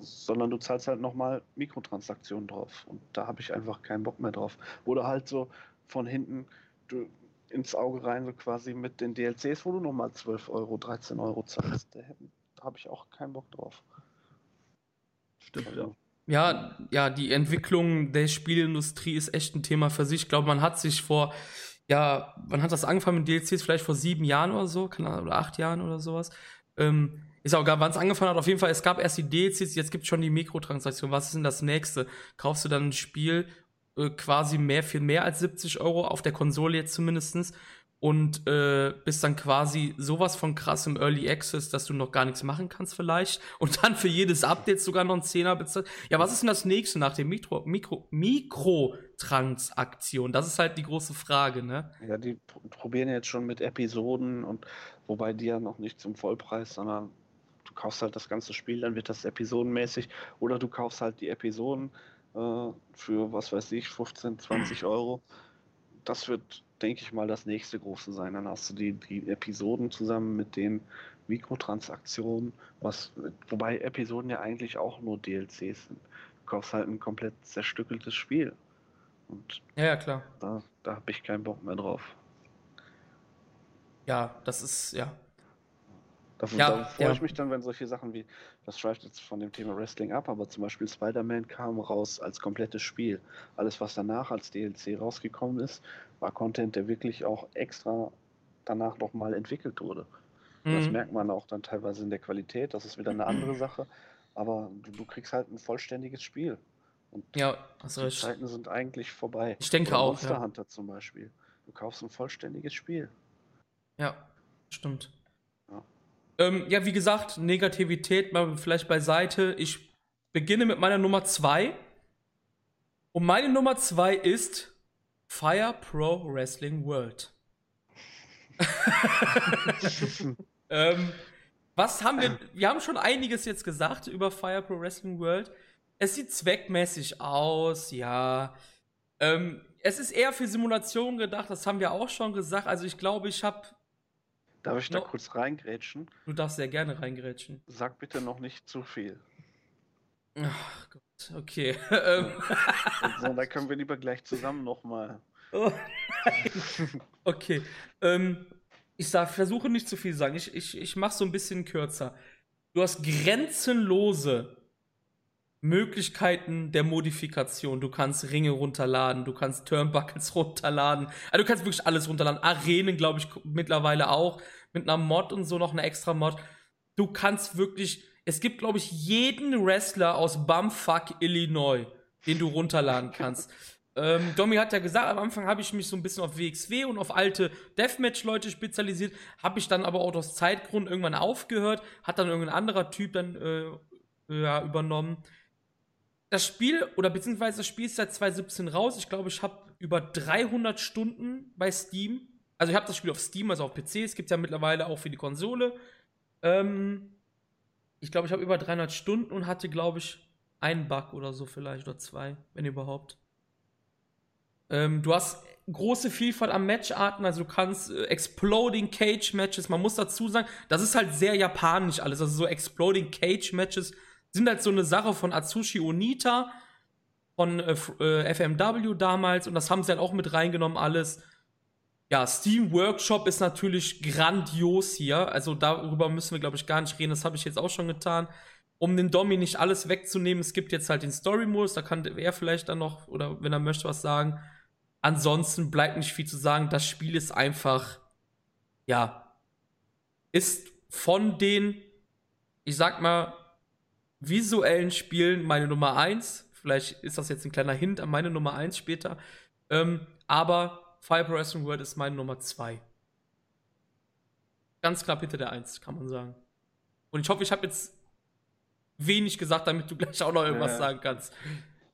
sondern du zahlst halt nochmal Mikrotransaktionen drauf. Und da habe ich einfach keinen Bock mehr drauf. Oder halt so von hinten du, ins Auge rein, so quasi mit den DLCs, wo du nochmal 12 Euro, 13 Euro zahlst. Da, da habe ich auch keinen Bock drauf.
Stimmt,
Also,
Ja, ja, die Entwicklung der Spielindustrie ist echt ein Thema für sich. Ich glaube, man hat sich vor, ja, wann hat das angefangen mit DLCs? Vielleicht vor sieben Jahren oder so, Ahnung, oder acht Jahren oder sowas. Ähm, ist auch egal, wann es angefangen hat. Auf jeden Fall, es gab erst die DLCs, jetzt gibt es schon die Mikrotransaktion. Was ist denn das nächste? Kaufst du dann ein Spiel äh, quasi mehr, viel mehr als 70 Euro, auf der Konsole jetzt zumindestens und äh, bist dann quasi sowas von krass im Early Access, dass du noch gar nichts machen kannst vielleicht und dann für jedes Update sogar noch einen Zehner bezahlt. Ja, was ist denn das nächste nach dem Mikro, Mikro, Mikrotransaktion? Das ist halt die große Frage, ne?
Ja, die pr- probieren jetzt schon mit Episoden und wobei die ja noch nicht zum Vollpreis, sondern kaufst halt das ganze Spiel, dann wird das episodenmäßig oder du kaufst halt die Episoden äh, für, was weiß ich, 15, 20 Euro. Das wird, denke ich mal, das nächste große sein. Dann hast du die, die Episoden zusammen mit den Mikrotransaktionen, was, wobei Episoden ja eigentlich auch nur DLCs sind. Du kaufst halt ein komplett zerstückeltes Spiel. Und
Ja, klar.
da, da habe ich keinen Bock mehr drauf.
Ja, das ist, ja.
Dafür,
Ja,
da freue
ja.
ich mich dann, wenn solche Sachen wie, das schreibt jetzt von dem Thema Wrestling ab, aber zum Beispiel Spider-Man kam raus als komplettes Spiel. Alles, was danach als DLC rausgekommen ist, war Content, der wirklich auch extra danach nochmal entwickelt wurde. Und Das
Mhm.
merkt man auch dann teilweise in der Qualität, das ist wieder eine andere Sache, aber du, du kriegst halt ein vollständiges Spiel. Und
Ja, hast
die. Zeiten sind eigentlich vorbei.
Ich denke
Oder
auch,
Monster
ja.
Hunter zum Beispiel. Du kaufst ein vollständiges Spiel.
Ja, stimmt.
Ja.
Ähm, ja, wie gesagt, Negativität mal vielleicht beiseite. Ich beginne mit meiner Nummer zwei. Und meine Nummer zwei ist Fire Pro Wrestling World. ähm, was haben wir? Wir haben schon einiges jetzt gesagt über Fire Pro Wrestling World. Es sieht zweckmäßig aus, ja. Ähm, es ist eher für Simulationen gedacht, das haben wir auch schon gesagt. Also ich glaube, ich habe.
Darf ich da
No.
kurz reingrätschen?
Du darfst sehr gerne reingrätschen.
Sag bitte noch nicht zu viel.
Ach Gott, okay.
So, da können wir lieber gleich zusammen nochmal.
oh, nein. okay. Ähm, ich sag, versuche nicht zu viel zu sagen. Ich, ich, ich mache so ein bisschen kürzer. Du hast grenzenlose Möglichkeiten der Modifikation. Du kannst Ringe runterladen, du kannst Turnbuckles runterladen. Also du kannst wirklich alles runterladen. Arenen, glaube ich, mittlerweile auch. Mit einer Mod und so noch eine extra Mod. Du kannst wirklich. Es gibt, glaube ich, jeden Wrestler aus Bumfuck, Illinois, den du runterladen kannst. ähm, Domi hat ja gesagt, am Anfang habe ich mich so ein bisschen auf WXW und auf alte Deathmatch-Leute spezialisiert, habe ich dann aber auch aus Zeitgrund irgendwann aufgehört, hat dann irgendein anderer Typ dann äh, ja, übernommen. das Spiel, oder beziehungsweise das Spiel ist seit 2017 raus. Ich glaube, ich habe über 300 Stunden bei Steam. Also ich habe das Spiel auf Steam, also auf PC. Es gibt ja mittlerweile auch für die Konsole. Ähm, ich glaube, ich habe über 300 Stunden und hatte, glaube ich, einen Bug oder so vielleicht oder zwei, wenn überhaupt. Ähm, du hast große Vielfalt an Matcharten, also du kannst äh, Exploding Cage Matches, man muss dazu sagen, das ist halt sehr japanisch alles, also so Exploding Cage Matches sind halt so eine Sache von Atsushi Onita, von äh, äh FMW damals und das haben sie halt auch mit reingenommen alles. Ja, Steam Workshop ist natürlich grandios hier, also darüber müssen wir glaube ich gar nicht reden, das habe ich jetzt auch schon getan. Um den Domi nicht alles wegzunehmen, es gibt jetzt halt den Story Modus, da kann er vielleicht dann noch oder wenn er möchte was sagen ansonsten bleibt nicht viel zu sagen. Das Spiel ist einfach, ja, ist von den, ich sag mal, visuellen Spielen meine Nummer 1. Vielleicht ist das jetzt ein kleiner Hint an meine Nummer 1 später. Ähm, aber Fire Wrestling World ist meine Nummer 2. Ganz knapp hinter der 1, kann man sagen. Und ich hoffe, ich habe jetzt wenig gesagt, damit du gleich auch noch irgendwas äh. sagen kannst.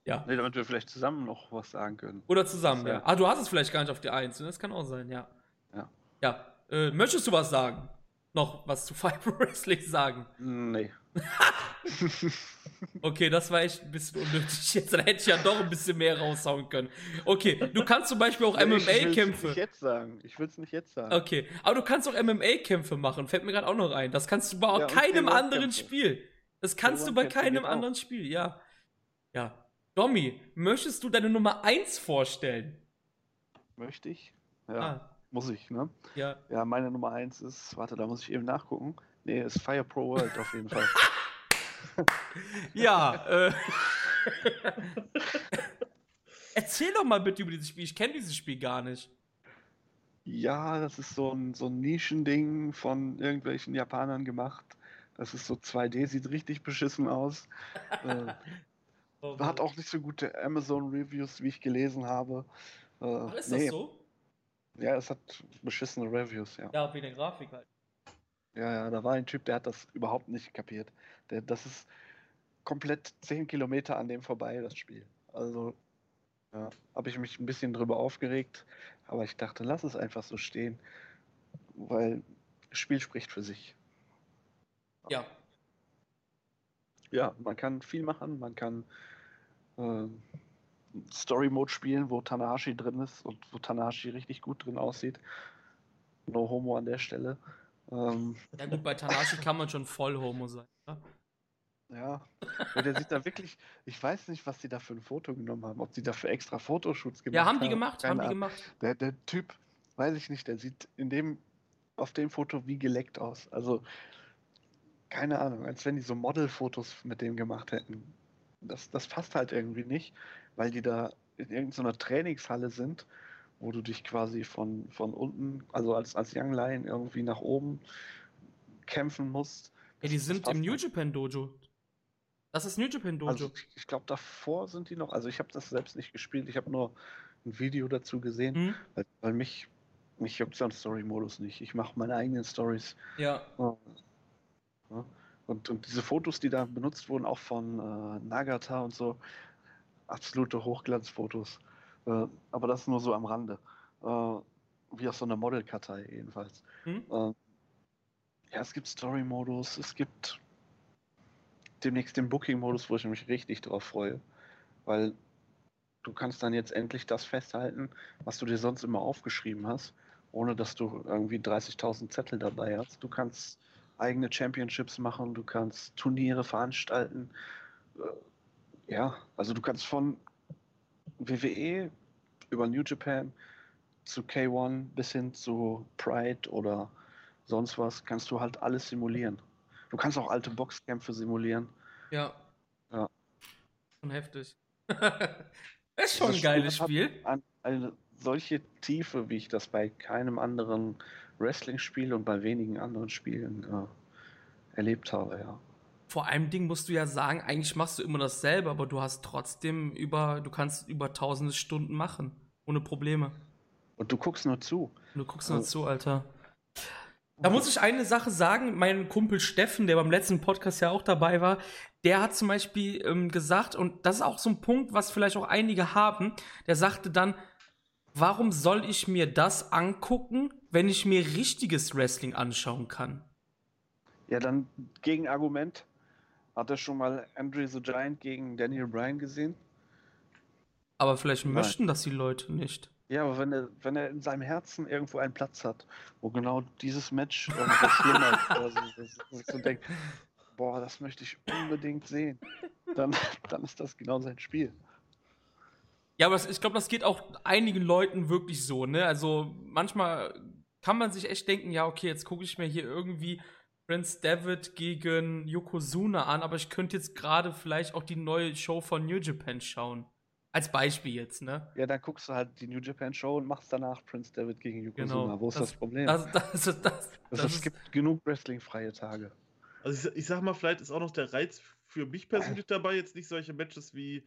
Ja. Nee, damit wir vielleicht zusammen noch was sagen können.
Oder zusammen, ja. Ah, du hast es vielleicht gar nicht auf die Eins. Das kann auch sein, ja.
Ja.
Ja. Äh, möchtest du was sagen? Noch was zu Fiber Wrestling sagen?
Nee.
okay, das war echt ein bisschen unnötig. Jetzt hätte ich ja doch ein bisschen mehr raushauen können. Okay, du kannst zum Beispiel auch MMA-Kämpfe.
Ich will es nicht jetzt sagen. Ich will es nicht jetzt sagen.
Okay, aber du kannst auch MMA-Kämpfe machen. Fällt mir gerade auch noch ein. Das kannst du bei ja, keinem anderen Spiel. Das kannst du bei keinem anderen Spiel, ja. Ja. Domi, möchtest du deine Nummer 1 vorstellen?
Möchte ich? Ja. Ah. Muss ich, ne?
Ja.
Ja, meine Nummer 1 ist, warte, da muss ich eben nachgucken. Nee, ist Fire Pro World auf jeden Fall.
ja, äh. Erzähl doch mal bitte über dieses Spiel. Ich kenne dieses Spiel gar nicht.
Ja, das ist so ein, so ein Nischending von irgendwelchen Japanern gemacht. Das ist so 2D, sieht richtig beschissen aus. äh, Oh, Hat auch nicht so gute Amazon-Reviews, wie ich gelesen habe.
Äh, ist nee. das so?
Ja, es hat beschissene Reviews, ja.
Ja, wegen der Grafik halt.
Ja, ja, da war ein Typ, der hat das überhaupt nicht kapiert. Der, das ist komplett 10 Kilometer an dem vorbei, das Spiel. Also, ja, habe ich mich ein bisschen drüber aufgeregt, aber ich dachte, lass es einfach so stehen, weil das Spiel spricht für sich.
Ja.
Ja, man kann viel machen, man kann äh, Story Mode spielen, wo Tanahashi drin ist und wo Tanahashi richtig gut drin aussieht. No Homo an der Stelle. Ähm,
ja gut, bei Tanahashi kann man schon voll Homo sein.
Ne? Ja, und der sieht da wirklich, ich weiß nicht, was die da für ein Foto genommen haben, ob die dafür extra Fotoshoots gemacht haben.
Ja, haben die gemacht, haben die gemacht.
Der, der Typ, weiß ich nicht, der sieht in dem, auf dem Foto wie geleckt aus. Also, keine Ahnung, als wenn die so Modelfotos mit dem gemacht hätten das, das passt halt irgendwie nicht, weil die da in irgendeiner Trainingshalle sind, wo du dich quasi von, von unten, also als, als Young Lion irgendwie nach oben kämpfen musst.
Ja, die sind im New Japan Dojo. Das ist New Japan Dojo.
Also ich, glaube, davor sind die noch, also ich habe das selbst nicht gespielt, ich habe nur ein Video dazu gesehen, mhm. weil, weil mich, mich juckt so ein Story-Modus nicht. Ich mache meine eigenen Stories.
Ja.
ja. Und, und diese Fotos, die da benutzt wurden, auch von äh, Nagata und so, absolute Hochglanzfotos. Äh, aber das nur so am Rande. Äh, wie aus so einer Modelkartei jedenfalls. Hm? Äh, ja, es gibt Story-Modus, es gibt demnächst den Booking-Modus, wo ich mich richtig drauf freue. Weil du kannst dann jetzt endlich das festhalten, was du dir sonst immer aufgeschrieben hast, ohne dass du irgendwie 30.000 Zettel dabei hast. Du kannst eigene Championships machen, du kannst Turniere veranstalten. Äh, ja, also du kannst von WWE über New Japan zu K1 bis hin zu Pride oder sonst was, kannst du halt alles simulieren. Du kannst auch alte Boxkämpfe simulieren.
Ja.
Ja.
Schon heftig. das ist schon ein geiles Spiel.
Eine solche Tiefe, wie ich das bei keinem anderen Wrestling-Spiel und bei wenigen anderen Spielen äh, erlebt habe, ja.
Vor einem Ding musst du ja sagen, eigentlich machst du immer dasselbe, aber du hast trotzdem über, du kannst über tausende Stunden machen. Ohne Probleme.
Und du guckst nur zu.
Und du guckst nur also, zu, Alter. Da muss ich eine Sache sagen, mein Kumpel Steffen, der beim letzten Podcast ja auch dabei war, der hat zum Beispiel ähm, gesagt, und das ist auch so ein Punkt, was vielleicht auch einige haben, der sagte dann, warum soll ich mir das angucken, wenn ich mir richtiges Wrestling anschauen kann?
Ja, dann Gegenargument. Hat er schon mal Andre the Giant gegen Daniel Bryan gesehen?
Aber vielleicht
Nein.
möchten das die Leute nicht.
Ja, aber wenn er, wenn er in seinem Herzen irgendwo einen Platz hat, wo genau dieses Match dass ich so denkt, boah, das möchte ich unbedingt sehen, dann, dann ist das genau sein Spiel.
Ja, aber das, ich glaube, das geht auch einigen Leuten wirklich so, ne? Also manchmal kann man sich echt denken, ja, okay, jetzt gucke ich mir hier irgendwie Prince David gegen Yokozuna an, aber ich könnte jetzt gerade vielleicht auch die neue Show von New Japan schauen. Als Beispiel jetzt, ne?
Ja, dann guckst du halt die New Japan Show und machst danach Prince David gegen Yokozuna.
Genau.
Wo ist das, Problem?
Das, das, das, das,
also, es gibt genug Wrestling-freie Tage.
Also ich, ich sag mal, vielleicht ist auch noch der Reiz für mich persönlich dabei, jetzt nicht solche Matches wie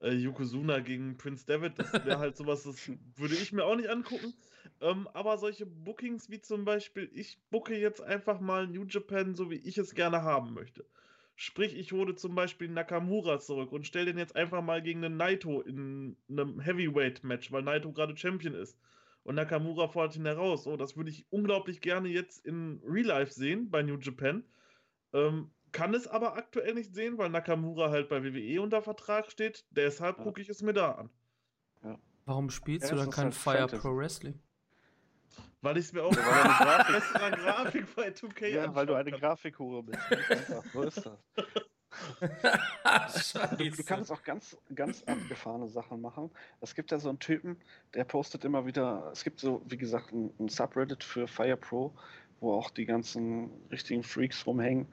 äh, Yokozuna gegen Prince David. Das wäre halt sowas, das würde ich mir auch nicht angucken. Ähm, aber solche Bookings wie zum Beispiel, ich booke jetzt einfach mal New Japan, so wie ich es gerne haben möchte. Sprich, ich hole zum Beispiel Nakamura zurück und stelle den jetzt einfach mal gegen einen Naito in einem Heavyweight-Match, weil Naito gerade Champion ist. Und Nakamura fordert ihn heraus. So, das würde ich unglaublich gerne jetzt in Real Life sehen bei New Japan. Ähm, kann es aber aktuell nicht sehen, weil Nakamura halt bei WWE unter Vertrag steht. Deshalb
Ja.
gucke ich es mir da an.
Warum spielst
Ja,
du dann kein
halt
Fire
Fantasy.
Pro Wrestling?
Weil ich es mir auch
Ja, weil du eine Grafik-
bei 2K
Ja, weil du eine. Grafikhure bist. So ist das. Du, du kannst auch ganz, ganz abgefahrene Sachen machen. Es gibt ja so einen Typen, der postet immer wieder, es gibt so, wie gesagt, ein, ein Subreddit für Fire Pro, wo auch die ganzen richtigen Freaks rumhängen,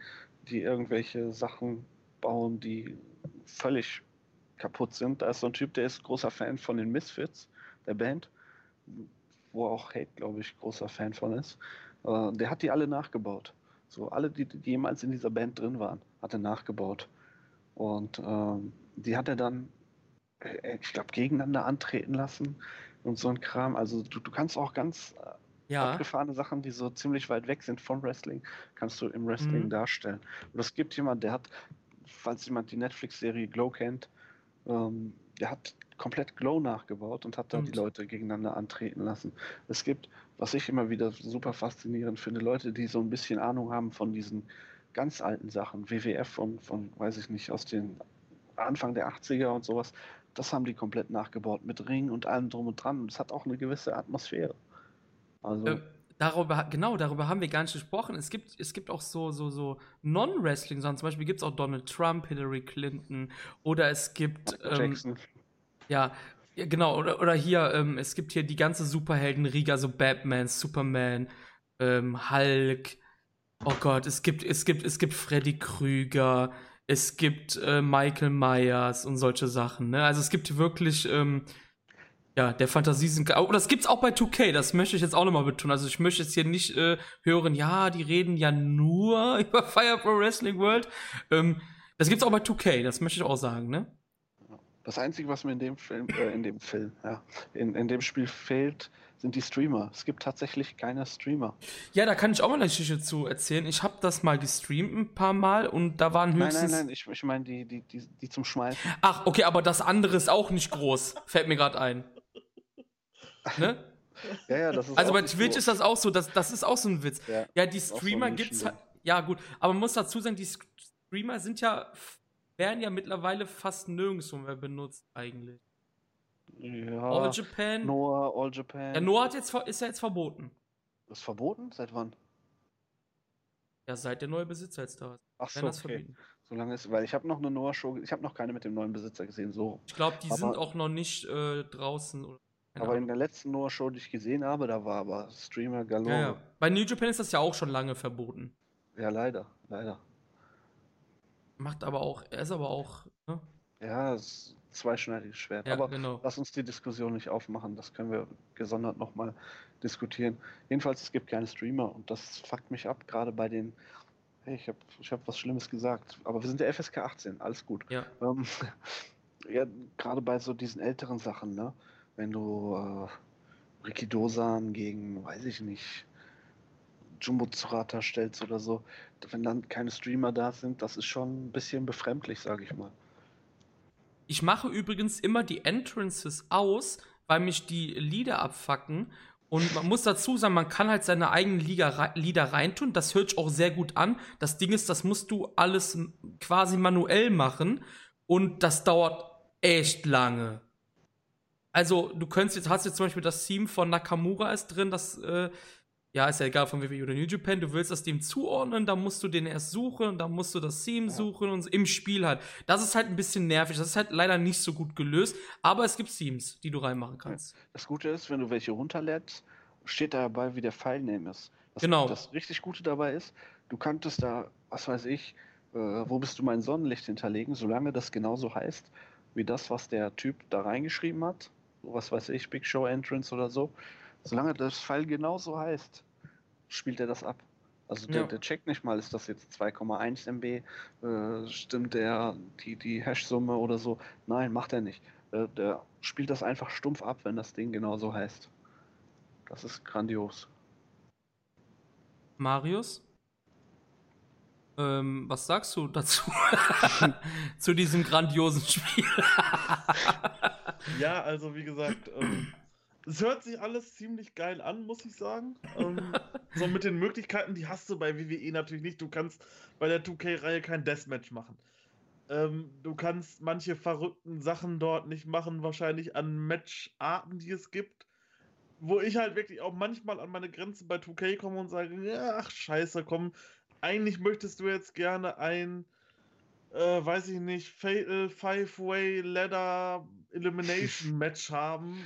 die irgendwelche Sachen bauen, die völlig kaputt sind. Da ist so ein Typ, der ist großer Fan von den Misfits, der Band, wo auch Hate, glaube ich, großer Fan von ist. Äh, der hat die alle nachgebaut. So, alle, die, jemals in dieser Band drin waren, hat er nachgebaut. Und ähm, die hat er dann, äh, ich glaube, gegeneinander antreten lassen und so ein Kram. Also du, du kannst auch ganz äh,
Ja,
abgefahrene Sachen, die so ziemlich weit weg sind vom Wrestling, kannst du im Wrestling
Mhm.
darstellen. Und es gibt jemand, der hat, falls jemand die Netflix-Serie Glow kennt, ähm, der hat komplett Glow nachgebaut und hat dann die? Leute gegeneinander antreten lassen. Es gibt, was ich immer wieder super faszinierend finde, Leute, die so ein bisschen Ahnung haben von diesen ganz alten Sachen, WWF von, von weiß ich nicht, aus den Anfang der 80er und sowas, das haben die komplett nachgebaut mit Ring und allem drum und dran. Es hat auch eine gewisse Atmosphäre. Also,
Ähm, darüber, genau, darüber haben wir gar nicht gesprochen. Es gibt, es gibt auch so, so, so Non-Wrestling-Sachen. Zum Beispiel gibt es auch Donald Trump, Hillary Clinton oder es gibt, ähm,
Jackson.
ja, ja, genau, oder, oder hier, ähm, es gibt hier die ganze Superhelden-Riga, so Batman, Superman, ähm, Hulk. Oh Gott, es gibt, es gibt, es gibt Freddy Krüger, es gibt äh, Michael Myers und solche Sachen. Ne? Also es gibt wirklich, ähm, ja, der Fantasie sind. Oh, das gibt's auch bei 2K, das möchte ich jetzt auch nochmal betonen. Also ich möchte jetzt hier nicht äh, hören, ja, die reden ja nur über Fire Pro Wrestling World. Ähm, das gibt's auch bei 2K, das möchte ich auch sagen, ne?
Das Einzige, was mir in dem Film, äh, in dem Film, ja, in, in dem Spiel fehlt, sind die Streamer. Es gibt tatsächlich keine Streamer.
Ja, da kann ich auch mal eine Geschichte zu erzählen. Ich habe das mal gestreamt ein paar Mal und da waren
Nein,
höchstens.
nein, nein, ich, ich meine die, die, die, die zum Schmeißen.
Ach, okay, aber das andere ist auch nicht groß. Fällt mir gerade ein. Ne?
Ja, ja, das ist
Also bei Twitch
so.
ist das auch so, das, das ist auch so ein Witz.
Ja.
Ja, die
auch so
Streamer gibt's halt. Ja, gut, aber man muss dazu sagen, die Streamer sind ja, werden ja mittlerweile fast nirgendwo mehr benutzt, eigentlich.
Ja,
All Japan.
Noah, All Japan.
Ja, Noah hat jetzt, ist ja jetzt verboten.
ist verboten? Seit wann?
Ja, seit der neue Besitzer jetzt da ist.
Ach so,
das
okay.
verbieten.
So lange ist, weil ich habe noch eine Noah-Show, ich habe noch keine mit dem neuen Besitzer gesehen, so.
Ich glaube, die
Aber-
sind auch noch nicht äh, draußen. Oder,
aber in
Ahnung.
der letzten Noah-Show, die ich gesehen habe, da war aber Streamer galore.
ja, ja. Bei New Japan ist das ja auch schon lange verboten.
Ja, leider, leider.
Macht aber auch, er ist aber auch, ne?
Ja, ist zweischneidiges Schwert.
Ja,
aber
genau.
lass uns die Diskussion nicht aufmachen, das können wir gesondert nochmal diskutieren. Jedenfalls, es gibt keine Streamer und das fuckt mich ab, gerade bei den. Hey, ich habe ich hab was Schlimmes gesagt, aber wir sind der FSK 18, alles gut.
Ja.
Ähm, ja, gerade bei so diesen älteren Sachen, ne? Wenn du äh, Ricky Dosan gegen, weiß ich nicht, Jumbo Zurata stellst oder so, wenn dann keine Streamer da sind, das ist schon ein bisschen befremdlich, sage ich mal.
Ich mache übrigens immer die Entrances aus, weil mich die Lieder abfacken. Und man muss dazu sagen, man kann halt seine eigenen Liga, Lieder reintun. Das hört sich auch sehr gut an. Das Ding ist, das musst du alles quasi manuell machen. Und das dauert echt lange. Also, du könntest jetzt, hast jetzt zum Beispiel das Theme von Nakamura ist drin, das äh, ja, ist ja egal von WWE oder New Japan, du willst das dem zuordnen, dann musst du den erst suchen, dann musst du das Theme ja. suchen und im Spiel halt. Das ist halt ein bisschen nervig, das ist halt leider nicht so gut gelöst, aber es gibt Themes, die du reinmachen kannst.
Das Gute ist, wenn du welche runterlädst, steht da dabei, wie der Filename ist. Das,
genau.
Das richtig Gute dabei ist, du könntest da, was weiß ich, äh, wo bist du mein Sonnenlicht hinterlegen, solange das genauso heißt, wie das, was der Typ da reingeschrieben hat, was weiß ich, Big Show Entrance oder so, solange das File genauso heißt, spielt er das ab. Also der, ja. der checkt nicht mal, ist das jetzt 2,1 MB, äh, stimmt der die, die Hash-Summe oder so. Nein, macht er nicht. Äh, der spielt das einfach stumpf ab, wenn das Ding genauso heißt. Das ist grandios.
Marius? Ähm, was sagst du dazu? Zu diesem grandiosen Spiel?
ja, also wie gesagt, ähm, es hört sich alles ziemlich geil an, muss ich sagen. Ähm, so mit den Möglichkeiten, die hast du bei WWE natürlich nicht. Du kannst bei der 2K-Reihe kein Deathmatch machen. Ähm, du kannst manche verrückten Sachen dort nicht machen, wahrscheinlich an Matcharten, die es gibt. Wo ich halt wirklich auch manchmal an meine Grenzen bei 2K komme und sage, ach scheiße, komm, eigentlich möchtest du jetzt gerne ein, äh, weiß ich nicht, Fatal Five-Way Ladder Elimination Match haben,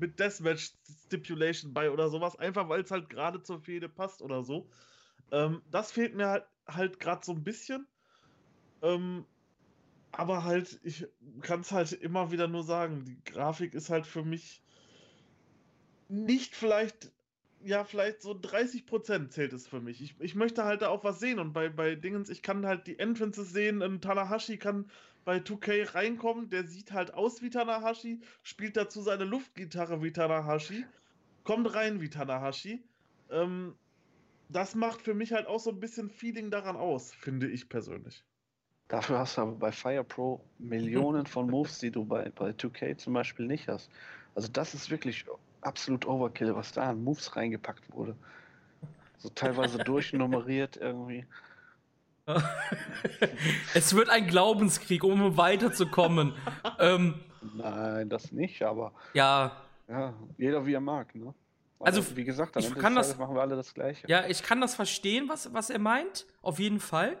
mit Deathmatch Stipulation bei oder sowas, einfach weil es halt gerade zur Fehde passt oder so. Ähm, das fehlt mir halt, halt gerade so ein bisschen. Ähm, aber halt, ich kann es halt immer wieder nur sagen, die Grafik ist halt für mich nicht vielleicht, ja, vielleicht so 30% zählt es für mich. Ich, ich möchte halt da auch was sehen und bei, bei Dingens, ich kann halt die Entrances sehen, ein Tanahashi kann bei 2K reinkommt, der sieht halt aus wie Tanahashi, spielt dazu seine Luftgitarre wie Tanahashi, kommt rein wie Tanahashi. Ähm, das macht für mich halt auch so ein bisschen Feeling daran aus, finde ich persönlich.
Dafür hast du aber bei Fire Pro Millionen von Moves, die du bei, bei 2K zum Beispiel nicht hast. Also das ist wirklich absolut Overkill, was da an Moves reingepackt wurde. So teilweise durchnummeriert irgendwie.
es wird ein Glaubenskrieg, um weiterzukommen. ähm,
Nein, das nicht, aber.
Ja.
Ja, jeder wie er mag, ne? Aber
also,
wie gesagt,
am ich Ende kann das,
machen wir alle das Gleiche.
Ja, ich kann das verstehen, was, was er meint, auf jeden Fall.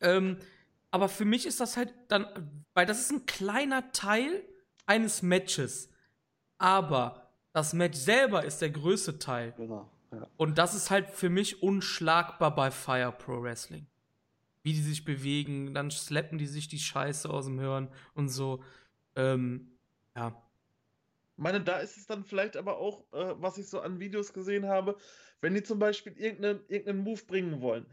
Ähm, aber für mich ist das halt dann, weil das ist ein kleiner Teil eines Matches. Aber das Match selber ist der größte Teil.
Genau.
Und das ist halt für mich unschlagbar bei Fire Pro Wrestling. Wie die sich bewegen, dann slappen die sich die Scheiße aus dem Hirn und so. Ähm, ja.
Ich meine, da ist es dann vielleicht aber auch, äh, was ich so an Videos gesehen habe, wenn die zum Beispiel irgendeinen, irgendeinen Move bringen wollen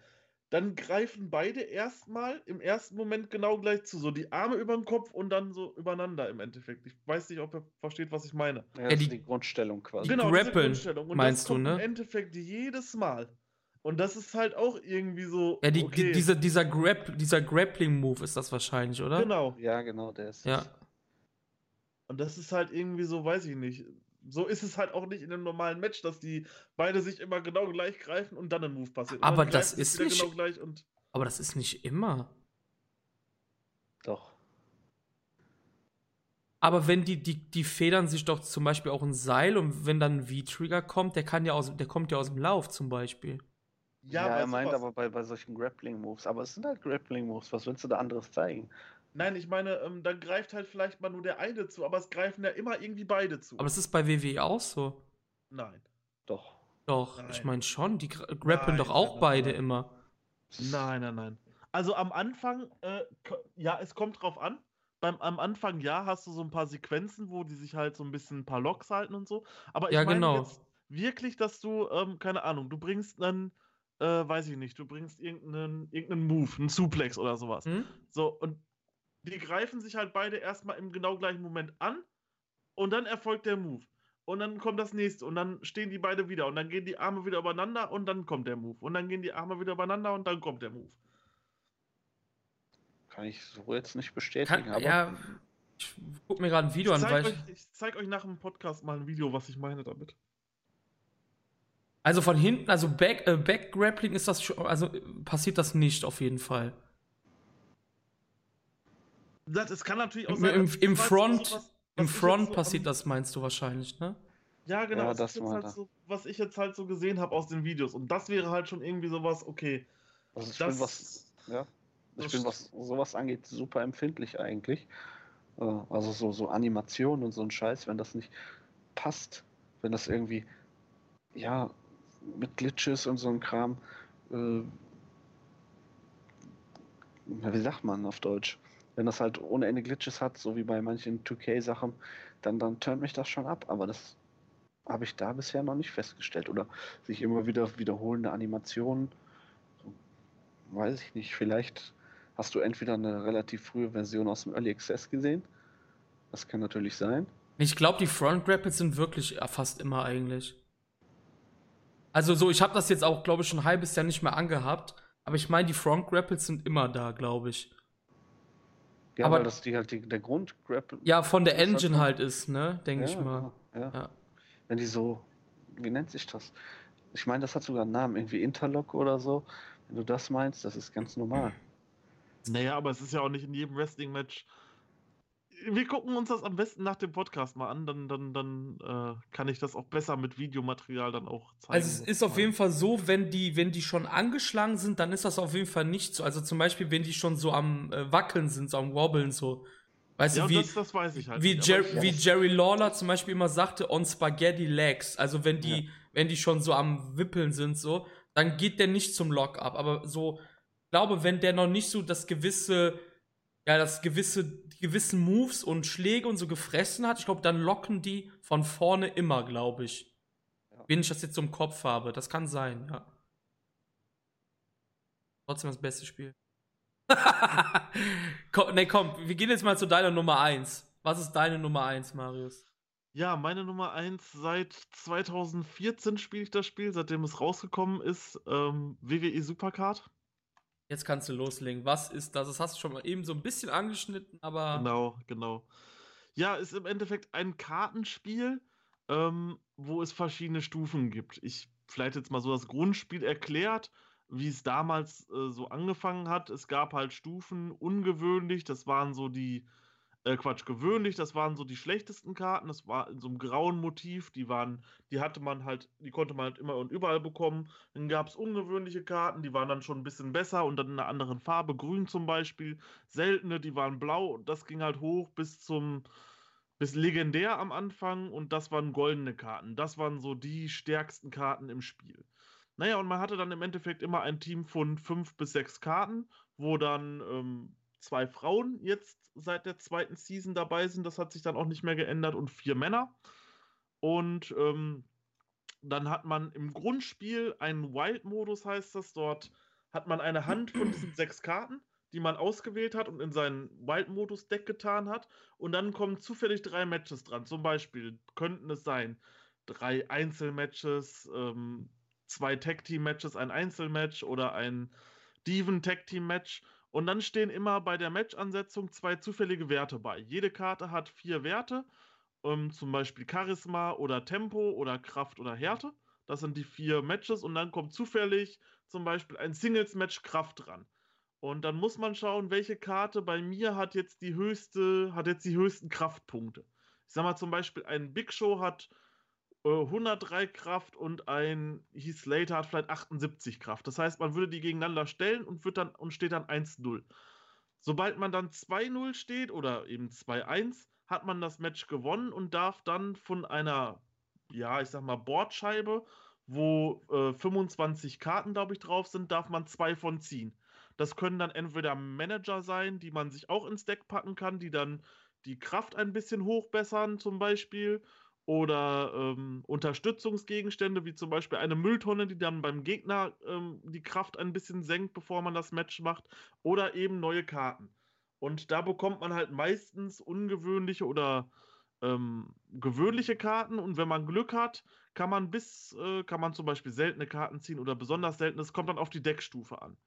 dann greifen beide erstmal im ersten Moment genau gleich zu. So die Arme über den Kopf und dann so übereinander im Endeffekt. Ich weiß nicht, ob ihr versteht, was ich meine.
Ja, die, die, Grundstellung quasi.
Genau,
die Grundstellung. Und meinst du, ne?
Im Endeffekt jedes Mal. Und das ist halt auch irgendwie so.
Ja, die, okay. die, dieser, dieser, Grap, dieser Grappling-Move ist das wahrscheinlich, oder?
Genau.
Ja, genau, der ist.
Ja.
Und das ist halt irgendwie so, weiß ich nicht so ist es halt auch nicht in einem normalen Match, dass die beide sich immer genau gleich greifen und dann ein Move passiert.
Aber das ist nicht.
Genau
aber das ist nicht immer.
Doch.
Aber wenn die, die, die federn sich doch zum Beispiel auch ein Seil und wenn dann ein V-Trigger kommt, der kann ja aus, der kommt ja aus dem Lauf zum Beispiel.
Ja, ja er meint aber bei, bei solchen Grappling-Moves. Aber es sind halt Grappling-Moves. Was willst du da anderes zeigen?
Nein, ich meine, ähm, dann greift halt vielleicht mal nur der eine zu, aber es greifen ja immer irgendwie beide zu.
Aber es ist bei WWE auch so.
Nein.
Doch.
Doch, nein. ich meine schon, die grappeln doch auch nein, beide nein. immer.
Nein, nein, nein. Also am Anfang, äh, ja, es kommt drauf an. Beim, am Anfang, ja, hast du so ein paar Sequenzen, wo die sich halt so ein bisschen ein paar Locks halten und so. Aber ich
ja,
meine
genau.
jetzt wirklich, dass du, ähm, keine Ahnung, du bringst einen, äh, weiß ich nicht, du bringst irgendeinen, irgendeinen Move, einen Suplex oder sowas. Hm? So, und die greifen sich halt beide erstmal im genau gleichen Moment an und dann erfolgt der Move. und dann kommt das nächste und dann stehen die beide wieder und dann gehen die Arme wieder übereinander und dann kommt der Move und dann gehen die Arme wieder übereinander und dann kommt der Move.
Kann ich so jetzt nicht bestätigen,
Kann, ja, ich guck mir gerade ein Video
ich
an,
zeig
weil
euch, ich zeig euch nach dem Podcast mal ein Video, was ich meine damit.
Also von hinten, also Back, äh, Backgrappling ist das schon, also passiert das nicht auf jeden Fall.
Das, es kann natürlich auch
Im,
sein,
im, im
was-
Front,
was- was
im Front
so
passiert das, meinst du wahrscheinlich, ne?
Ja, genau.
Ja, das war
halt so, was ich jetzt halt so gesehen habe aus den Videos. Und das wäre halt schon irgendwie sowas, okay.
Also ich
Das,
bin was, ja, ich
das
bin was sowas angeht super empfindlich eigentlich. Äh, Also so, so Animationen und so ein Scheiß, wenn das nicht passt, wenn das irgendwie, ja, mit Glitches und so ein Kram, äh, wie sagt man auf Deutsch? Wenn das halt ohne Ende Glitches hat, so wie bei manchen 2K-Sachen, dann, dann turnt mich das schon ab. Aber das habe ich da bisher noch nicht festgestellt. Oder sich immer wieder wiederholende Animationen. Weiß ich nicht. Vielleicht hast du entweder eine relativ frühe Version aus dem Early Access gesehen. Das kann natürlich sein.
Ich glaube, die Front Grapples sind wirklich äh, fast immer eigentlich. Also so, ich habe das jetzt auch, glaube ich, schon ein halbes Jahr nicht mehr angehabt. Aber ich meine, die Front Grapples sind immer da, glaube ich.
Ja,
Aber-
weil das die halt die, der Grundgrapple.
Ja, von der Engine
halt-
ist, ne? Denke ich mal.
Ja.
Ja.
Wenn die so, wie nennt sich das? Ich meine, das hat sogar einen Namen, irgendwie Interlock oder so. Wenn du das meinst, das ist ganz normal.
Naja, aber es ist ja auch nicht in jedem Wrestling-Match. Wir gucken uns das am besten nach dem Podcast mal an, dann, dann, dann äh, kann ich das auch besser mit Videomaterial dann auch zeigen.
Also es ist auf jeden Fall so, wenn die, wenn die schon angeschlagen sind, dann ist das auf jeden Fall nicht so. Also zum Beispiel, wenn die schon so am äh, Wackeln sind, so am Wobbeln, so. Weißt
Ja,
du, wie,
das, das weiß ich halt.
wie,
nicht,
Jer wie Jerry Lawler zum Beispiel immer sagte, on Spaghetti Legs. Also wenn die, wenn die schon so am Wippeln sind, so, dann geht der nicht zum Lock ab. Aber so, ich glaube, wenn der noch nicht so das gewisse, ja, das gewisse, gewissen Moves und Schläge und so gefressen hat, ich glaube, dann locken die von vorne immer, glaube ich.
Ja.
Wenn ich das jetzt so im Kopf habe. Das kann sein, ja. Trotzdem das beste Spiel. komm, nee, komm, wir gehen jetzt mal zu deiner Nummer 1. Was ist deine Nummer 1, Marius?
Ja, meine Nummer 1 seit 2014 spiele ich das Spiel, seitdem es rausgekommen ist. Ähm, WWE Supercard.
Jetzt kannst du loslegen. Was ist das? Das hast du schon mal eben so ein bisschen angeschnitten, aber.
Genau, genau. Ja, ist im Endeffekt ein Kartenspiel, ähm, wo es verschiedene Stufen gibt. Ich vielleicht jetzt mal so das Grundspiel erklärt, wie es damals äh, so angefangen hat. Es gab halt Stufen, ungewöhnlich, das waren so die, äh, Quatsch, gewöhnlich, das waren so die schlechtesten Karten, das war in so einem grauen Motiv, die waren, die hatte man halt, die konnte man halt immer und überall bekommen. Dann gab es ungewöhnliche Karten, die waren dann schon ein bisschen besser und dann in einer anderen Farbe, grün zum Beispiel. Seltene, die waren blau und das ging halt hoch bis zum, bis legendär am Anfang und das waren goldene Karten. Das waren so die stärksten Karten im Spiel. Naja, und man hatte dann im Endeffekt immer ein Team von fünf bis sechs Karten, wo dann ähm, zwei Frauen jetzt seit der zweiten Season dabei sind. Das hat sich dann auch nicht mehr geändert und vier Männer. Und ähm, dann hat man im Grundspiel einen Wild-Modus, heißt das. Dort hat man eine Hand von diesen sechs Karten, die man ausgewählt hat und in seinen Wild-Modus-Deck getan hat. Und dann kommen zufällig drei Matches dran. Zum Beispiel könnten es sein drei Einzelmatches, ähm, zwei Tag-Team-Matches, ein Einzelmatch oder ein Steven-Tag-Team-Match. Und dann stehen immer bei der Match-Ansetzung zwei zufällige Werte bei. Jede Karte hat vier Werte, ähm, zum Beispiel Charisma oder Tempo oder Kraft oder Härte. Das sind die vier Matches und dann kommt zufällig zum Beispiel ein Singles-Match Kraft dran. Und dann muss man schauen, welche Karte bei mir hat jetzt die höchste, hat jetzt die höchsten Kraftpunkte. Ich sag mal zum Beispiel, ein Big Show hat 103 Kraft und ein Heath Slater hat vielleicht 78 Kraft. Das heißt, man würde die gegeneinander stellen und wird dann und steht dann 1-0. Sobald man dann 2-0 steht oder eben 2-1, hat man das Match gewonnen und darf dann von einer, ja, ich sag mal, Bordscheibe, wo äh, 25 Karten, glaube ich, drauf sind, darf man zwei von ziehen. Das können dann entweder Manager sein, die man sich auch ins Deck packen kann, die dann die Kraft ein bisschen hochbessern, zum Beispiel. Oder ähm, Unterstützungsgegenstände, wie zum Beispiel eine Mülltonne, die dann beim Gegner ähm, die Kraft ein bisschen senkt, bevor man das Match macht. Oder eben neue Karten. Und da bekommt man halt meistens ungewöhnliche oder ähm, gewöhnliche Karten und wenn man Glück hat, kann man bis, äh, kann man zum Beispiel seltene Karten ziehen oder besonders seltene. Es kommt dann auf die Deckstufe an.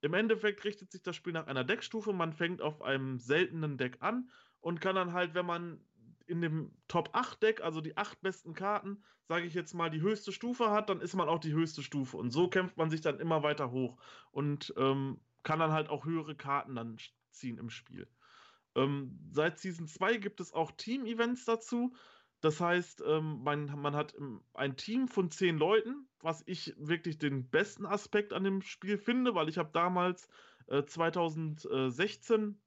Im Endeffekt richtet sich das Spiel nach einer Deckstufe. Man fängt auf einem seltenen Deck an und kann dann halt, wenn man in dem Top 8 Deck, also die acht besten Karten, sage ich jetzt mal, die höchste Stufe hat, dann ist man auch die höchste Stufe. Und so kämpft man sich dann immer weiter hoch und ähm, kann dann halt auch höhere Karten dann ziehen im Spiel. Ähm, seit Season 2 gibt es auch Team-Events dazu. Das heißt, ähm, man, man hat ein Team von zehn Leuten, was ich wirklich den besten Aspekt an dem Spiel finde, weil ich habe damals äh, 2016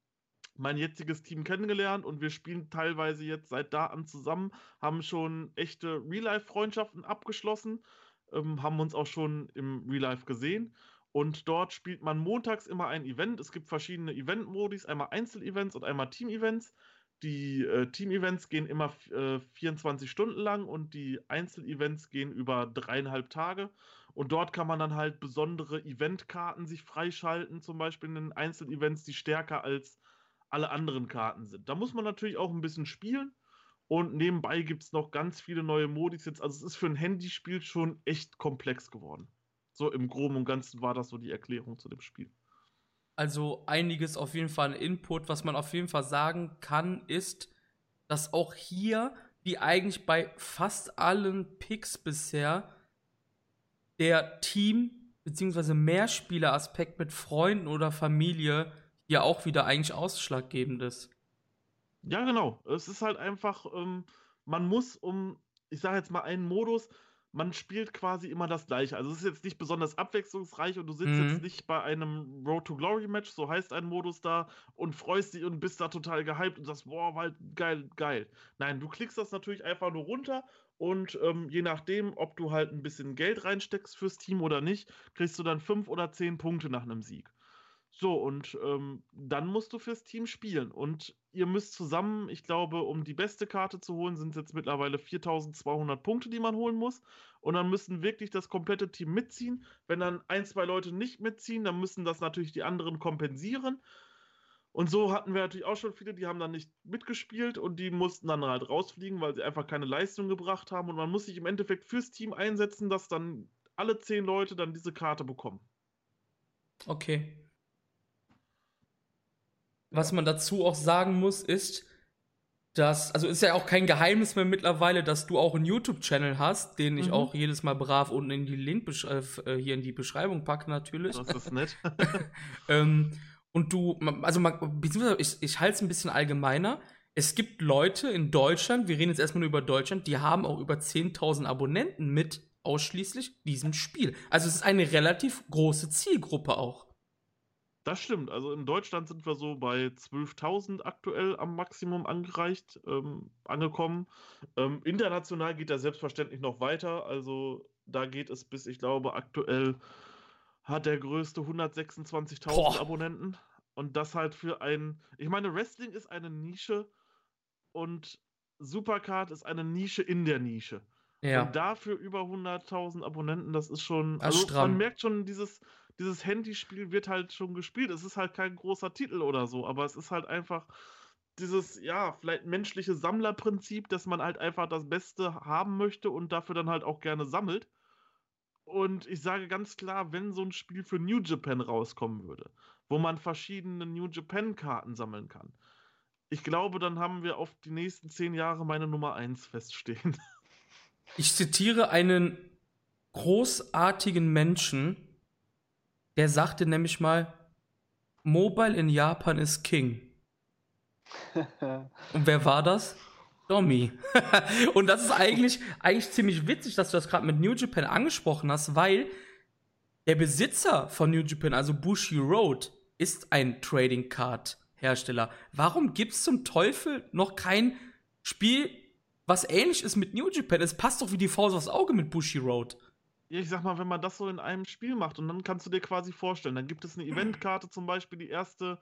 mein jetziges Team kennengelernt und wir spielen teilweise jetzt seit da an zusammen, haben schon echte Real-Life-Freundschaften abgeschlossen, ähm, haben uns auch schon im Real-Life gesehen und dort spielt man montags immer ein Event. Es gibt verschiedene Event-Modis, einmal Einzel-Events und einmal Team-Events. Die äh, Team-Events gehen immer äh, 24 Stunden lang und die Einzel-Events gehen über dreieinhalb Tage. Und dort kann man dann halt besondere Event-Karten sich freischalten, zum Beispiel in den Einzel-Events, die stärker als alle anderen Karten sind. Da muss man natürlich auch ein bisschen spielen. Und nebenbei gibt es noch ganz viele neue Modis jetzt. Also es ist für ein Handyspiel schon echt komplex geworden. So im Groben und Ganzen war das so die Erklärung zu dem Spiel.
Also einiges auf jeden Fall an Input. Was man auf jeden Fall sagen kann, ist, dass auch hier, wie eigentlich bei fast allen Picks bisher, der Team- bzw. Mehrspieler-Aspekt mit Freunden oder Familie hier auch wieder eigentlich ausschlaggebend ist.
Ja, genau. Es ist halt einfach, ähm, man muss um, ich sage jetzt mal, einen Modus, man spielt quasi immer das Gleiche. Also es ist jetzt nicht besonders abwechslungsreich und du sitzt mhm. jetzt nicht bei einem Road to Glory Match, so heißt ein Modus da, und freust dich und bist da total gehypt und sagst, boah, war halt geil, geil. Nein, du klickst das natürlich einfach nur runter und ähm, je nachdem, ob du halt ein bisschen Geld reinsteckst fürs Team oder nicht, kriegst du dann fünf oder zehn Punkte nach einem Sieg. So, und ähm, dann musst du fürs Team spielen. Und ihr müsst zusammen, ich glaube, um die beste Karte zu holen, sind es jetzt mittlerweile 4200 Punkte, die man holen muss. Und dann müssen wirklich das komplette Team mitziehen. Wenn dann ein, zwei Leute nicht mitziehen, dann müssen das natürlich die anderen kompensieren. Und so hatten wir natürlich auch schon viele, die haben dann nicht mitgespielt und die mussten dann halt rausfliegen, weil sie einfach keine Leistung gebracht haben. Und man muss sich im Endeffekt fürs Team einsetzen, dass dann alle zehn Leute dann diese Karte bekommen.
Okay. Was man dazu auch sagen muss, ist, dass, also ist ja auch kein Geheimnis mehr mittlerweile, dass du auch einen YouTube-Channel hast, den ich mhm. auch jedes Mal brav unten in die Link äh, hier in die Beschreibung packe natürlich.
Das ist nett.
ähm, und du, also beziehungsweise ich, ich halte es ein bisschen allgemeiner. Es gibt Leute in Deutschland, wir reden jetzt erstmal nur über Deutschland, die haben auch über 10.000 Abonnenten mit ausschließlich diesem Spiel. Also es ist eine relativ große Zielgruppe auch.
Das stimmt. Also in Deutschland sind wir so bei 12.000 aktuell am Maximum angereicht, ähm, angekommen. Ähm, international geht das selbstverständlich noch weiter. Also da geht es bis, ich glaube, aktuell hat der größte 126.000 Abonnenten. Und das halt für ein. Ich meine, Wrestling ist eine Nische und Supercard ist eine Nische in der Nische. Ja. Und dafür über 100.000 Abonnenten, das ist schon. Also man merkt schon dieses dieses Handyspiel wird halt schon gespielt. Es ist halt kein großer Titel oder so, aber es ist halt einfach dieses, ja, vielleicht menschliche Sammlerprinzip, dass man halt einfach das Beste haben möchte und dafür dann halt auch gerne sammelt. Und ich sage ganz klar, wenn so ein Spiel für New Japan rauskommen würde, wo man verschiedene New Japan-Karten sammeln kann, ich glaube, dann haben wir auf die nächsten zehn Jahre meine Nummer 1 feststehen.
Ich zitiere einen großartigen Menschen, der sagte nämlich mal, Mobile in Japan ist King. Und wer war das? Domi. und das ist eigentlich, eigentlich ziemlich witzig, dass du das gerade mit New Japan angesprochen hast, weil der Besitzer von New Japan, also Bushi Road, ist ein Trading Card Hersteller. Warum gibt es zum Teufel noch kein Spiel, was ähnlich ist mit New Japan? Es passt doch wie die Faust aufs Auge mit Bushi Road
ich sag mal, wenn man das so in einem Spiel macht und dann kannst du dir quasi vorstellen, dann gibt es eine Eventkarte, zum Beispiel die erste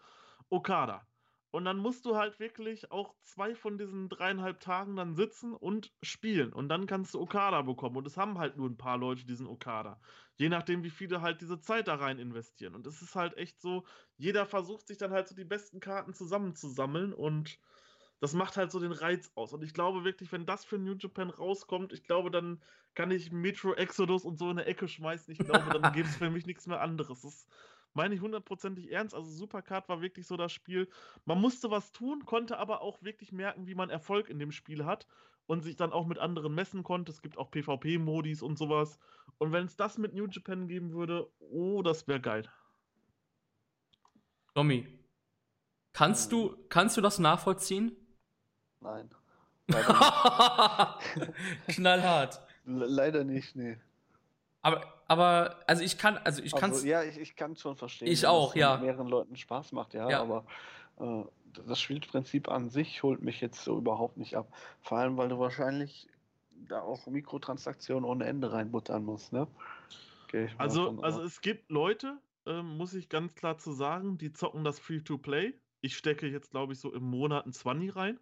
Okada. Und dann musst du halt wirklich auch zwei von diesen dreieinhalb Tagen dann sitzen und spielen. Und dann kannst du Okada bekommen. Und es haben halt nur ein paar Leute diesen Okada. Je nachdem, wie viele halt diese Zeit da rein investieren. Und es ist halt echt so, jeder versucht sich dann halt so die besten Karten zusammenzusammeln. Und das macht halt so den Reiz aus. Und ich glaube wirklich, wenn das für New Japan rauskommt, ich glaube, dann kann ich Metro Exodus und so in der Ecke schmeißen. Ich glaube, dann gibt es für mich nichts mehr anderes. Das meine ich hundertprozentig ernst. Also Supercard war wirklich so das Spiel. Man musste was tun, konnte aber auch wirklich merken, wie man Erfolg in dem Spiel hat und sich dann auch mit anderen messen konnte. Es gibt auch PvP-Modis und sowas. Und wenn es das mit New Japan geben würde, oh, das wäre geil.
Tommy, kannst du, kannst du das nachvollziehen?
Nein.
Knallhart.
Leider nicht, nee.
Aber, aber, also ich kann, also ich kann
also, Ja, ich, ich kann schon verstehen.
Ich auch, ja.
mehreren Leuten Spaß macht, ja, ja. aber äh, das Spielprinzip an sich holt mich jetzt so überhaupt nicht ab. Vor allem, weil du wahrscheinlich da auch Mikrotransaktionen ohne Ende reinbuttern musst, ne?
Okay, also, also es gibt Leute, äh, muss ich ganz klar zu sagen, die zocken das Free-to-Play. Ich stecke jetzt, glaube ich, so im Monat ein 20 rein.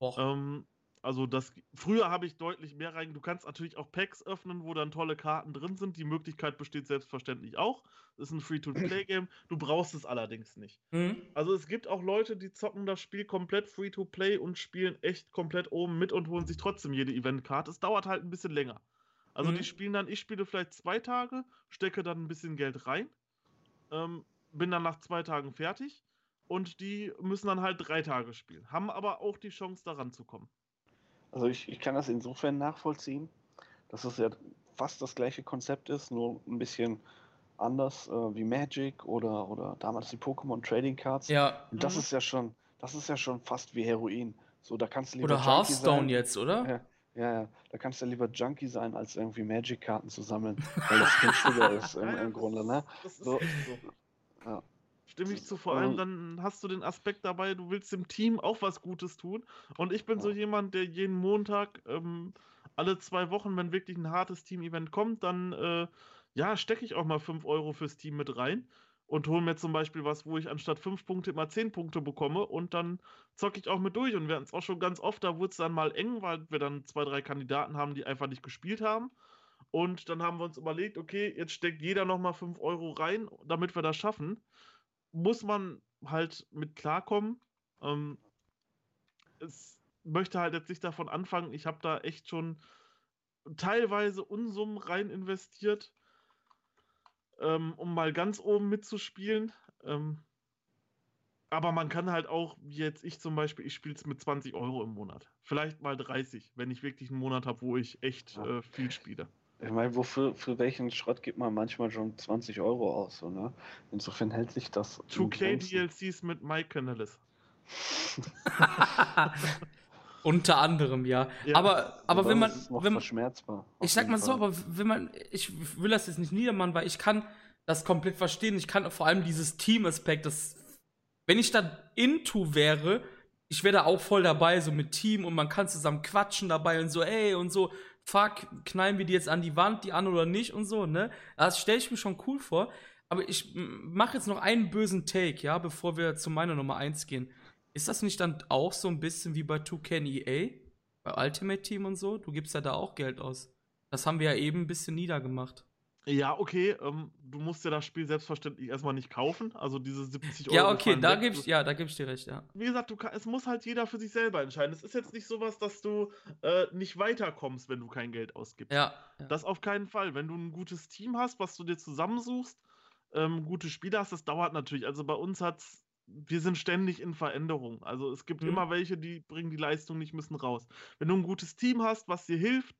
Ähm, also das früher habe ich deutlich mehr rein. Du kannst natürlich auch Packs öffnen, wo dann tolle Karten drin sind. Die Möglichkeit besteht selbstverständlich auch. Das ist ein Free-to-Play-Game. Du brauchst es allerdings nicht. Mhm. Also es gibt auch Leute, die zocken das Spiel komplett Free-to-Play und spielen echt komplett oben mit und holen sich trotzdem jede Event-Karte. Es dauert halt ein bisschen länger. Also mhm. die spielen dann, ich spiele vielleicht zwei Tage, stecke dann ein bisschen Geld rein, ähm, bin dann nach zwei Tagen fertig und die müssen dann halt drei Tage spielen, haben aber auch die Chance, daran zu kommen.
Also ich, ich kann das insofern nachvollziehen, dass es ja fast das gleiche Konzept ist, nur ein bisschen anders äh, wie Magic oder, oder damals die Pokémon Trading Cards.
Ja.
Und das mhm. ist ja schon, das ist ja schon fast wie Heroin. So, da kannst du
lieber oder Hearthstone jetzt, oder?
Ja, ja, ja, da kannst du ja lieber Junkie sein, als irgendwie Magic-Karten zu sammeln, weil das günstiger ist im, im Grunde, ne? So.
Ja. Stimme ich zu, vor allem dann hast du den Aspekt dabei, du willst dem Team auch was Gutes tun. Und ich bin so jemand, der jeden Montag, ähm, alle zwei Wochen, wenn wirklich ein hartes Team-Event kommt, dann äh, ja, stecke ich auch mal 5 Euro fürs Team mit rein und hole mir zum Beispiel was, wo ich anstatt 5 Punkte immer 10 Punkte bekomme und dann zocke ich auch mit durch. Und wir hatten es auch schon ganz oft, da wurde es dann mal eng, weil wir dann zwei, drei Kandidaten haben, die einfach nicht gespielt haben. Und dann haben wir uns überlegt, okay, jetzt steckt jeder nochmal 5 Euro rein, damit wir das schaffen muss man halt mit klarkommen. Ähm, es möchte halt jetzt nicht davon anfangen, ich habe da echt schon teilweise Unsummen rein investiert, ähm, um mal ganz oben mitzuspielen. Ähm, aber man kann halt auch, wie jetzt ich zum Beispiel, ich spiele es mit 20 Euro im Monat. Vielleicht mal 30, wenn ich wirklich einen Monat habe, wo ich echt äh, viel spiele.
Ich meine, wofür für welchen Schrott gibt man manchmal schon 20 Euro aus? So, ne? Insofern hält sich das.
2K DLCs mit Mike Canales.
Unter anderem, ja. ja. Aber, aber wenn man. Wenn man
verschmerzbar.
Ich sag mal Fall. so, aber wenn man. Ich will das jetzt nicht niedermachen, weil ich kann das komplett verstehen. Ich kann vor allem dieses Team-Aspekt, das. Wenn ich da into wäre, ich wäre da auch voll dabei, so mit Team und man kann zusammen quatschen dabei und so, ey, und so fuck, knallen wir die jetzt an die Wand, die an oder nicht und so, ne? Das stelle ich mir schon cool vor. Aber ich mache jetzt noch einen bösen Take, ja, bevor wir zu meiner Nummer 1 gehen. Ist das nicht dann auch so ein bisschen wie bei 2K EA? Bei Ultimate Team und so? Du gibst ja da auch Geld aus. Das haben wir ja eben ein bisschen niedergemacht.
Ja, okay, ähm, du musst ja das Spiel selbstverständlich erstmal nicht kaufen, also diese 70 Euro.
Ja, okay, da gebe ich, ja, da geb ich dir recht, ja.
Wie gesagt, du kann, es muss halt jeder für sich selber entscheiden. Es ist jetzt nicht sowas, dass du äh, nicht weiterkommst, wenn du kein Geld ausgibst.
Ja,
ja, Das auf keinen Fall. Wenn du ein gutes Team hast, was du dir zusammensuchst, ähm, gute Spieler hast, das dauert natürlich. Also bei uns hat's wir sind ständig in Veränderung. Also es gibt mhm. immer welche, die bringen die Leistung nicht, müssen raus. Wenn du ein gutes Team hast, was dir hilft,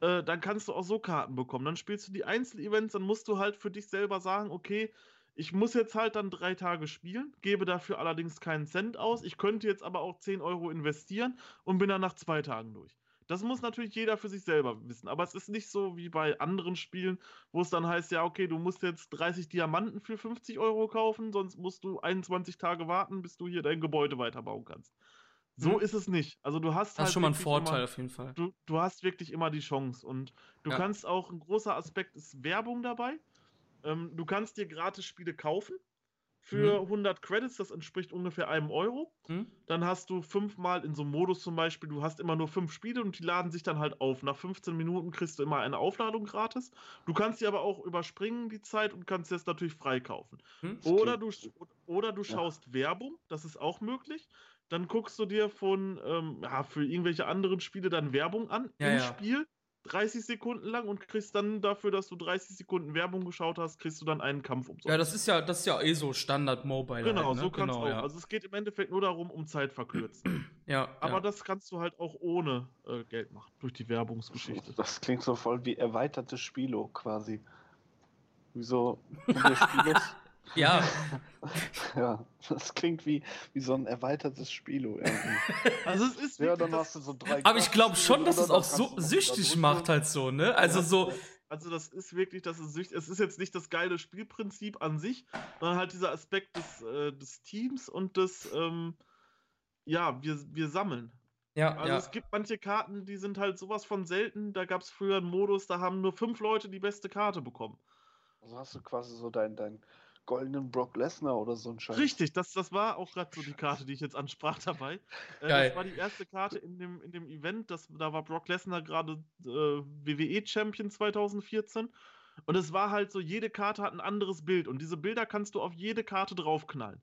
äh, dann kannst du auch so Karten bekommen. Dann spielst du die Einzelevents, dann musst du halt für dich selber sagen, okay, ich muss jetzt halt dann drei Tage spielen, gebe dafür allerdings keinen Cent aus. Ich könnte jetzt aber auch 10 Euro investieren und bin dann nach zwei Tagen durch. Das muss natürlich jeder für sich selber wissen. Aber es ist nicht so wie bei anderen Spielen, wo es dann heißt, ja, okay, du musst jetzt 30 Diamanten für 50 Euro kaufen, sonst musst du 21 Tage warten, bis du hier dein Gebäude weiterbauen kannst. So mhm. ist es nicht. Also du hast
das halt ist schon mal ein Vorteil immer, auf jeden Fall.
Du, du hast wirklich immer die Chance und du ja. kannst auch ein großer Aspekt ist Werbung dabei. Ähm, du kannst dir gratis Spiele kaufen für mhm. 100 Credits, das entspricht ungefähr einem Euro. Mhm. Dann hast du fünfmal in so einem Modus zum Beispiel, du hast immer nur fünf Spiele und die laden sich dann halt auf. Nach 15 Minuten kriegst du immer eine Aufladung gratis. Du kannst die aber auch überspringen, die Zeit, und kannst jetzt natürlich freikaufen. Mhm. Oder, du, oder du schaust ja. Werbung, das ist auch möglich. Dann guckst du dir von, ähm, ja, für irgendwelche anderen Spiele dann Werbung an
Ja,
im
ja.
Spiel, 30 Sekunden lang und kriegst dann dafür, dass du 30 Sekunden Werbung geschaut hast, kriegst du dann einen Kampf umsonst.
Ja, das ist ja, das ist ja eh so Standard Mobile.
Genau,
halt, ne?
so kannst
genau,
du auch.
Ja.
Also es geht im Endeffekt nur darum, um Zeit verkürzen.
ja,
Aber
ja.
das kannst du halt auch ohne äh, Geld machen, durch die Werbungsgeschichte.
Das klingt so voll wie erweitertes Spilo quasi. Wie so viele Spilos.
Ja,
Ja, das klingt wie, wie so ein erweitertes Spilo irgendwie.
Also es ist
Ja, dann hast du so drei.
aber ich glaube schon, dass es auch so süchtig macht halt so, ne? Also so,
also das ist wirklich, das ist süchtig. Es ist jetzt nicht das geile Spielprinzip an sich, sondern halt dieser Aspekt des, äh, des Teams und des, ähm, ja, wir, wir sammeln.
ja,
Also
ja.
es gibt manche Karten, die sind halt sowas von selten. Da gab es früher einen Modus, da haben nur fünf Leute die beste Karte bekommen.
Also hast du quasi so deinen dein goldenen Brock Lesnar oder so ein Scheiß.
Richtig, das, das war auch gerade so die Karte, die ich jetzt ansprach dabei. Äh,
Geil.
das war die erste Karte in dem, in dem Event. Das, da war Brock Lesnar gerade äh, WWE-Champion 2014. Und es war halt so, jede Karte hat ein anderes Bild. Und diese Bilder kannst du auf jede Karte draufknallen.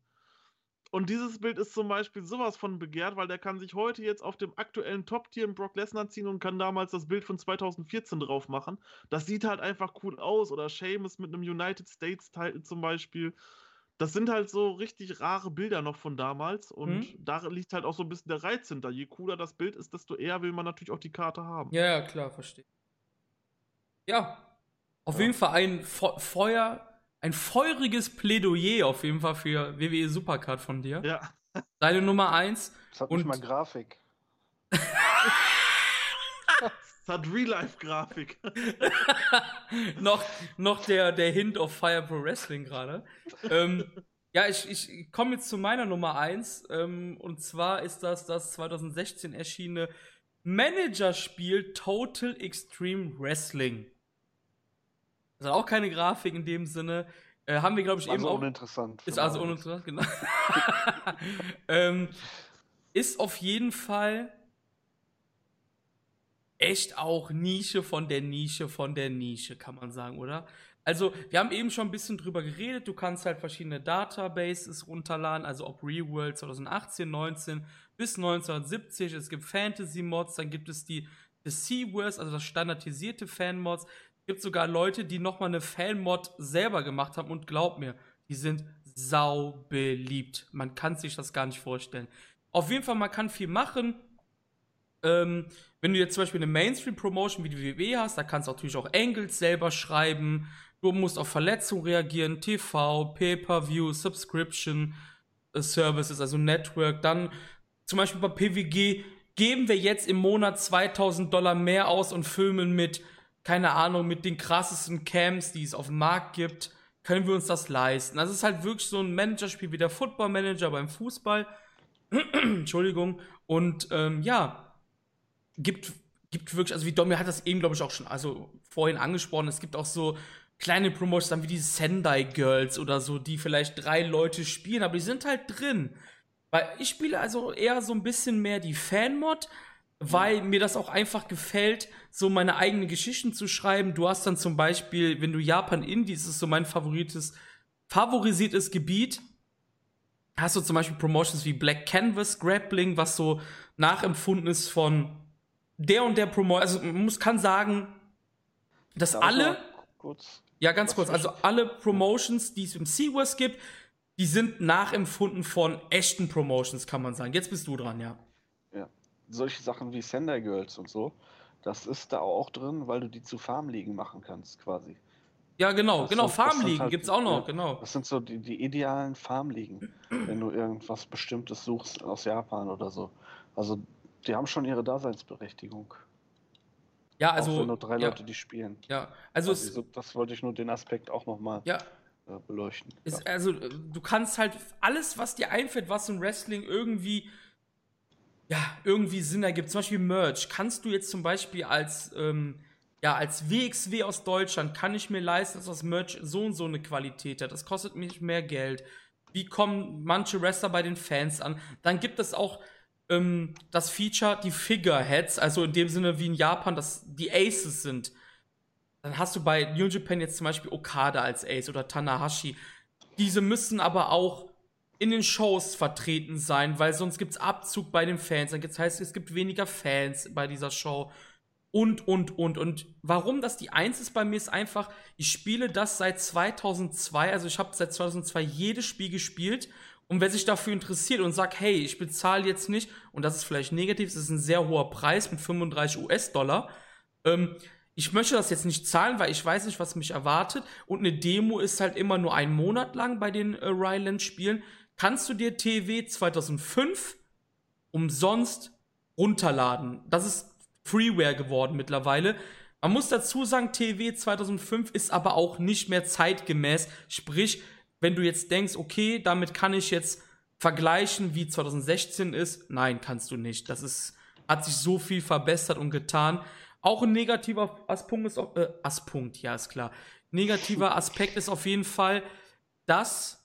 Und dieses Bild ist zum Beispiel sowas von begehrt, weil der kann sich heute jetzt auf dem aktuellen Top-Tier in Brock Lesnar ziehen und kann damals das Bild von 2014 drauf machen. Das sieht halt einfach cool aus. Oder Sheamus mit einem United States-Title zum Beispiel. Das sind halt so richtig rare Bilder noch von damals. Und
Mhm.
da liegt halt auch so ein bisschen der Reiz hinter. Je cooler das Bild ist, desto eher will man natürlich auch die Karte haben.
Ja, ja, klar, verstehe. Ja, auf
Ja.
jeden Fall ein Fe Feuer, ein feuriges Plädoyer auf jeden Fall für WWE Supercard von dir.
Ja.
Deine Nummer 1.
Das hat
Und-
nicht mal Grafik.
Es hat Real-Life-Grafik.
noch noch der, der Hint auf Fire Pro Wrestling gerade. ähm, ja, ich, ich komme jetzt zu meiner Nummer 1. Ähm, und zwar ist das das 2016 erschienene Managerspiel Total Extreme Wrestling. Das hat auch keine Grafik in dem Sinne. Äh, haben wir, glaube ich, eben
Also
auch.
uninteressant.
Ist also uninteressant, genau. ähm, ist auf jeden Fall echt auch Nische von der Nische von der Nische, kann man sagen, oder? Also, wir haben eben schon ein bisschen drüber geredet. Du kannst halt verschiedene Databases runterladen, also ob Reworld 2018, 19 bis 1970. Es gibt Fantasy-Mods, dann gibt es die, die Seaworth, also das standardisierte Fan-Mods. Gibt sogar Leute, die nochmal eine Fan-Mod selber gemacht haben und glaub mir, die sind sau beliebt. Man kann sich das gar nicht vorstellen. Auf jeden Fall, man kann viel machen. Ähm, wenn du jetzt zum Beispiel eine Mainstream-Promotion wie die WWE hast, da kannst du natürlich auch Angles selber schreiben. Du musst auf Verletzungen reagieren, TV, Pay-Per-View, Subscription äh, Services, also Network. Dann zum Beispiel bei PWG geben wir jetzt im Monat 2000 Dollar mehr aus und filmen mit, keine Ahnung, mit den krassesten Cams, die es auf dem Markt gibt. Können wir uns das leisten? Das ist halt wirklich so ein Managerspiel wie der Football Manager beim Fußball. Entschuldigung. Und ähm, ja, gibt, gibt wirklich, also wie Domi hat das eben, glaube ich, auch schon also vorhin angesprochen, es gibt auch so kleine Promotions dann wie die Sendai Girls oder so, die vielleicht drei Leute spielen, aber die sind halt drin. Weil ich spiele also eher so ein bisschen mehr die Fan-Mod, weil mir das auch einfach gefällt, so meine eigenen Geschichten zu schreiben. Du hast dann zum Beispiel, wenn du Japan Indies, ist so mein favorites, favorisiertes Gebiet, hast du zum Beispiel Promotions wie Black Canvas Grappling, was so nachempfunden ist von der und der Promotion. Also man muss, kann sagen, dass
ich
alle,
Kurz.
ja ganz kurz, also alle Promotions, die es im Seaworth gibt, die sind nachempfunden von echten Promotions, kann man sagen. Jetzt bist du dran, ja.
Solche Sachen wie Sender Girls und so, das ist da auch drin, weil du die zu Farmligen machen kannst, quasi.
Ja, genau,
Das
genau,
sind-
Farmligen
halt-
gibt's auch noch, genau.
Das sind so die, die idealen Farmligen, wenn du irgendwas Bestimmtes suchst aus Japan oder so. Also, die haben schon ihre Daseinsberechtigung.
Ja,
auch
also,
wenn nur drei
ja,
Leute die spielen.
ja, also, es,
Also, das wollte ich nur den Aspekt auch nochmal
ja,
äh, beleuchten.
Ist,
ja.
Also, äh, du kannst halt alles, was dir einfällt, was im Wrestling irgendwie, ja, irgendwie Sinn ergibt. Zum Beispiel Merch. Kannst du jetzt zum Beispiel als, ähm, ja, als WXW aus Deutschland, kann ich mir leisten, dass das Merch so und so eine Qualität hat. Das kostet mich mehr Geld. Wie kommen manche Wrestler bei den Fans an? Dann gibt es auch ähm, das Feature, die Figureheads, also in dem Sinne wie in Japan, dass die Aces sind. Dann hast du bei New Japan jetzt zum Beispiel Okada als Ace oder Tanahashi. Diese müssen aber auch in den Shows vertreten sein, weil sonst gibt es Abzug bei den Fans. Dann heißt es gibt weniger Fans bei dieser Show. Und, und, und. Und warum das die Eins ist bei mir, ist einfach, ich spiele das seit 2002. Also ich habe seit 2002 jedes Spiel gespielt. Und wer sich dafür interessiert und sagt, hey, ich bezahle jetzt nicht, und das ist vielleicht negativ, das ist ein sehr hoher Preis mit 35 US-Dollar, ähm, ich möchte das jetzt nicht zahlen, weil ich weiß nicht, was mich erwartet. Und eine Demo ist halt immer nur einen Monat lang bei den äh, Ryland-Spielen kannst du dir TW 2005 umsonst runterladen. Das ist Freeware geworden mittlerweile. Man muss dazu sagen, TW 2005 ist aber auch nicht mehr zeitgemäß. Sprich, wenn du jetzt denkst, okay, damit kann ich jetzt vergleichen, wie 2016 ist, nein, kannst du nicht. Das ist, hat sich so viel verbessert und getan. Auch ein negativer Aspunkt ist, äh, Aspunkt, ja, ist klar. Negativer Aspekt ist auf jeden Fall, dass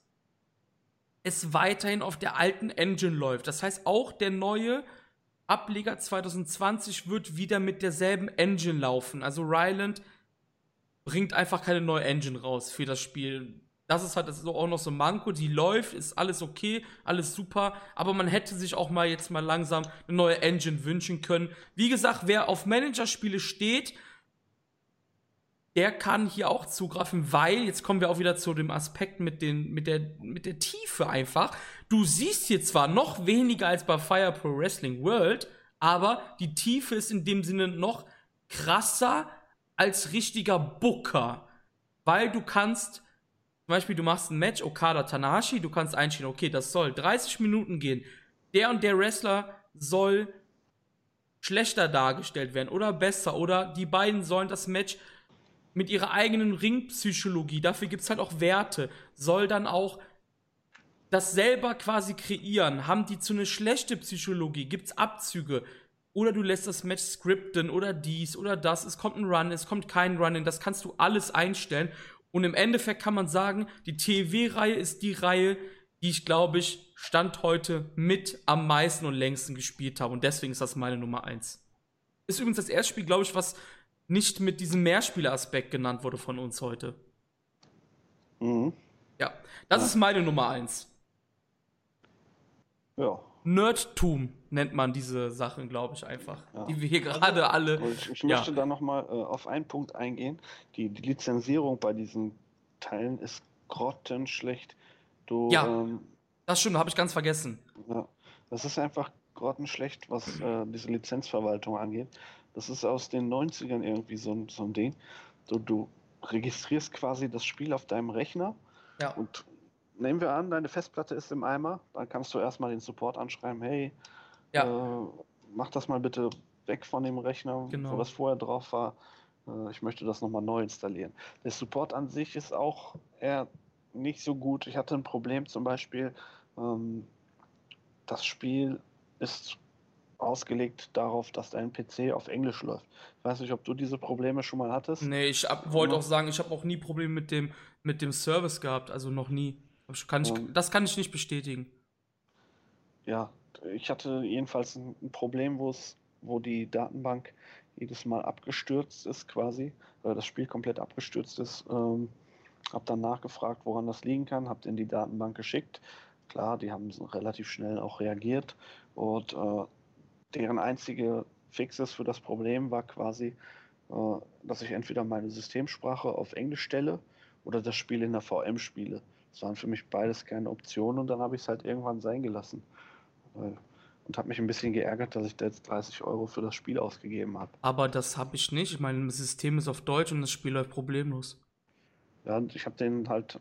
es weiterhin auf der alten Engine läuft. Das heißt, auch der neue Ableger 2020 wird wieder mit derselben Engine laufen. Also Ryland bringt einfach keine neue Engine raus für das Spiel. Das ist halt das auch noch so Manko, die läuft, ist alles okay, alles super, aber man hätte sich auch mal jetzt mal langsam eine neue Engine wünschen können. Wie gesagt, wer auf Managerspiele steht, der kann hier auch zugreifen, weil, jetzt kommen wir auch wieder zu dem Aspekt mit, den, mit, der, mit der Tiefe einfach. Du siehst hier zwar noch weniger als bei Fire Pro Wrestling World, aber die Tiefe ist in dem Sinne noch krasser als richtiger Booker. Weil du kannst, zum Beispiel, du machst ein Match, Okada Tanahashi, du kannst einstellen, okay, das soll 30 Minuten gehen. Der und der Wrestler soll schlechter dargestellt werden oder besser oder die beiden sollen das Match mit ihrer eigenen Ringpsychologie, dafür gibt es halt auch Werte, soll dann auch das selber quasi kreieren. Haben die zu eine schlechte Psychologie? Gibt es Abzüge? Oder du lässt das Match skripten oder dies oder das. Es kommt ein Run, es kommt kein Run. Das kannst du alles einstellen. Und im Endeffekt kann man sagen, die TW-Reihe ist die Reihe, die ich glaube ich Stand heute mit am meisten und längsten gespielt habe. Und deswegen ist das meine Nummer 1. Ist übrigens das erste Spiel, glaube ich, was nicht mit diesem Mehrspieleraspekt genannt wurde von uns heute. Mhm. Ja, das ja. ist meine Nummer eins.
Ja.
Nerdtum nennt man diese Sachen, glaube ich, einfach. Ja. Die wir hier gerade alle.
Ich, ich möchte da nochmal äh, auf einen Punkt eingehen. Die, die, Lizenzierung bei diesen Teilen ist grottenschlecht. Du,
ja, ähm, das stimmt, habe ich ganz vergessen.
Ja, das ist einfach grottenschlecht, was äh, diese Lizenzverwaltung angeht. Das ist aus den 90ern irgendwie so, ein, so ein Ding. Du, du registrierst quasi das Spiel auf deinem Rechner
ja.
und nehmen wir an, deine Festplatte ist im Eimer, dann kannst du erstmal den Support anschreiben, hey, ja. äh, mach das mal bitte weg von dem Rechner, genau. was vorher drauf war. Äh, ich möchte das nochmal neu installieren. Der Support an sich ist auch eher nicht so gut. Ich hatte ein Problem zum Beispiel, ähm, das Spiel ist ausgelegt darauf, dass dein PC auf Englisch läuft. Ich weiß nicht, ob du diese Probleme schon mal hattest.
Nee, ich wollte auch sagen, ich habe auch nie Probleme mit dem, mit dem Service gehabt, also noch nie. Kann ich, um, das kann ich nicht bestätigen.
Ja, ich hatte jedenfalls ein, ein Problem, wo es, wo die Datenbank jedes Mal abgestürzt ist, quasi, weil das Spiel komplett abgestürzt ist. Ähm, hab dann nachgefragt, woran das liegen kann, hab in die Datenbank geschickt. Klar, die haben relativ schnell auch reagiert und äh, deren einzige Fixes für das Problem war quasi, äh, dass ich entweder meine Systemsprache auf Englisch stelle oder das Spiel in der VM spiele. Das waren für mich beides keine Optionen und dann habe ich es halt irgendwann sein gelassen. Und habe mich ein bisschen geärgert, dass ich da jetzt 30 Euro für das Spiel ausgegeben habe.
Aber das habe ich nicht. Das System ist auf Deutsch und das Spiel läuft problemlos.
Ja, und ich habe denen halt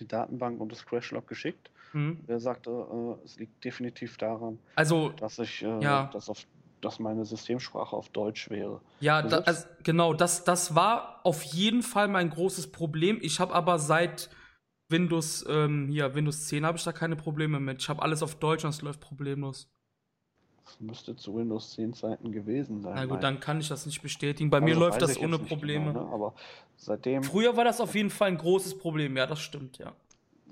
die Datenbank und das Crashlog geschickt Mhm. Er sagte, äh, es liegt definitiv daran,
also,
dass ich äh, ja. dass, auf, dass meine Systemsprache auf Deutsch wäre.
Ja, da, also, genau, das, das war auf jeden Fall mein großes Problem. Ich habe aber seit Windows, ähm, hier, Windows 10 habe ich da keine Probleme mit. Ich habe alles auf Deutsch und es läuft problemlos.
Das müsste zu Windows 10 Zeiten gewesen sein.
Na gut, dann kann ich das nicht bestätigen. Bei also mir läuft das ohne Probleme.
Genau, ne? Aber seitdem.
Früher war das auf jeden Fall ein großes Problem, ja, das stimmt, ja.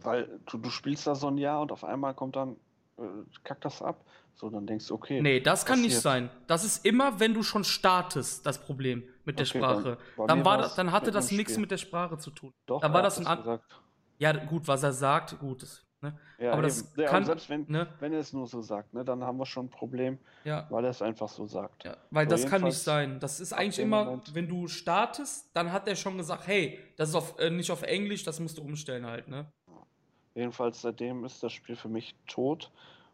Weil du, du spielst da so ein Jahr und auf einmal kommt dann, äh, kackt das ab. So, dann denkst du, okay.
Nee, das kann nicht sein. Das ist immer, wenn du schon startest, das Problem mit der okay, Sprache. Dann, dann, war das, dann hatte das nichts mit der Sprache zu tun.
Doch,
dann war das ein gesagt. Ja, gut, was er sagt, gut. Ne?
Ja,
aber das
eben. Ja,
kann,
selbst wenn,
ne?
wenn er es nur so sagt, ne, dann haben wir schon ein Problem,
Ja.
weil er es einfach so sagt.
Ja, weil
So,
das kann nicht sein. Das ist eigentlich immer,
Moment-
wenn du startest, dann hat er schon gesagt, hey, das ist auf, äh, nicht auf Englisch, das musst du umstellen halt, ne?
Jedenfalls seitdem ist das Spiel für mich tot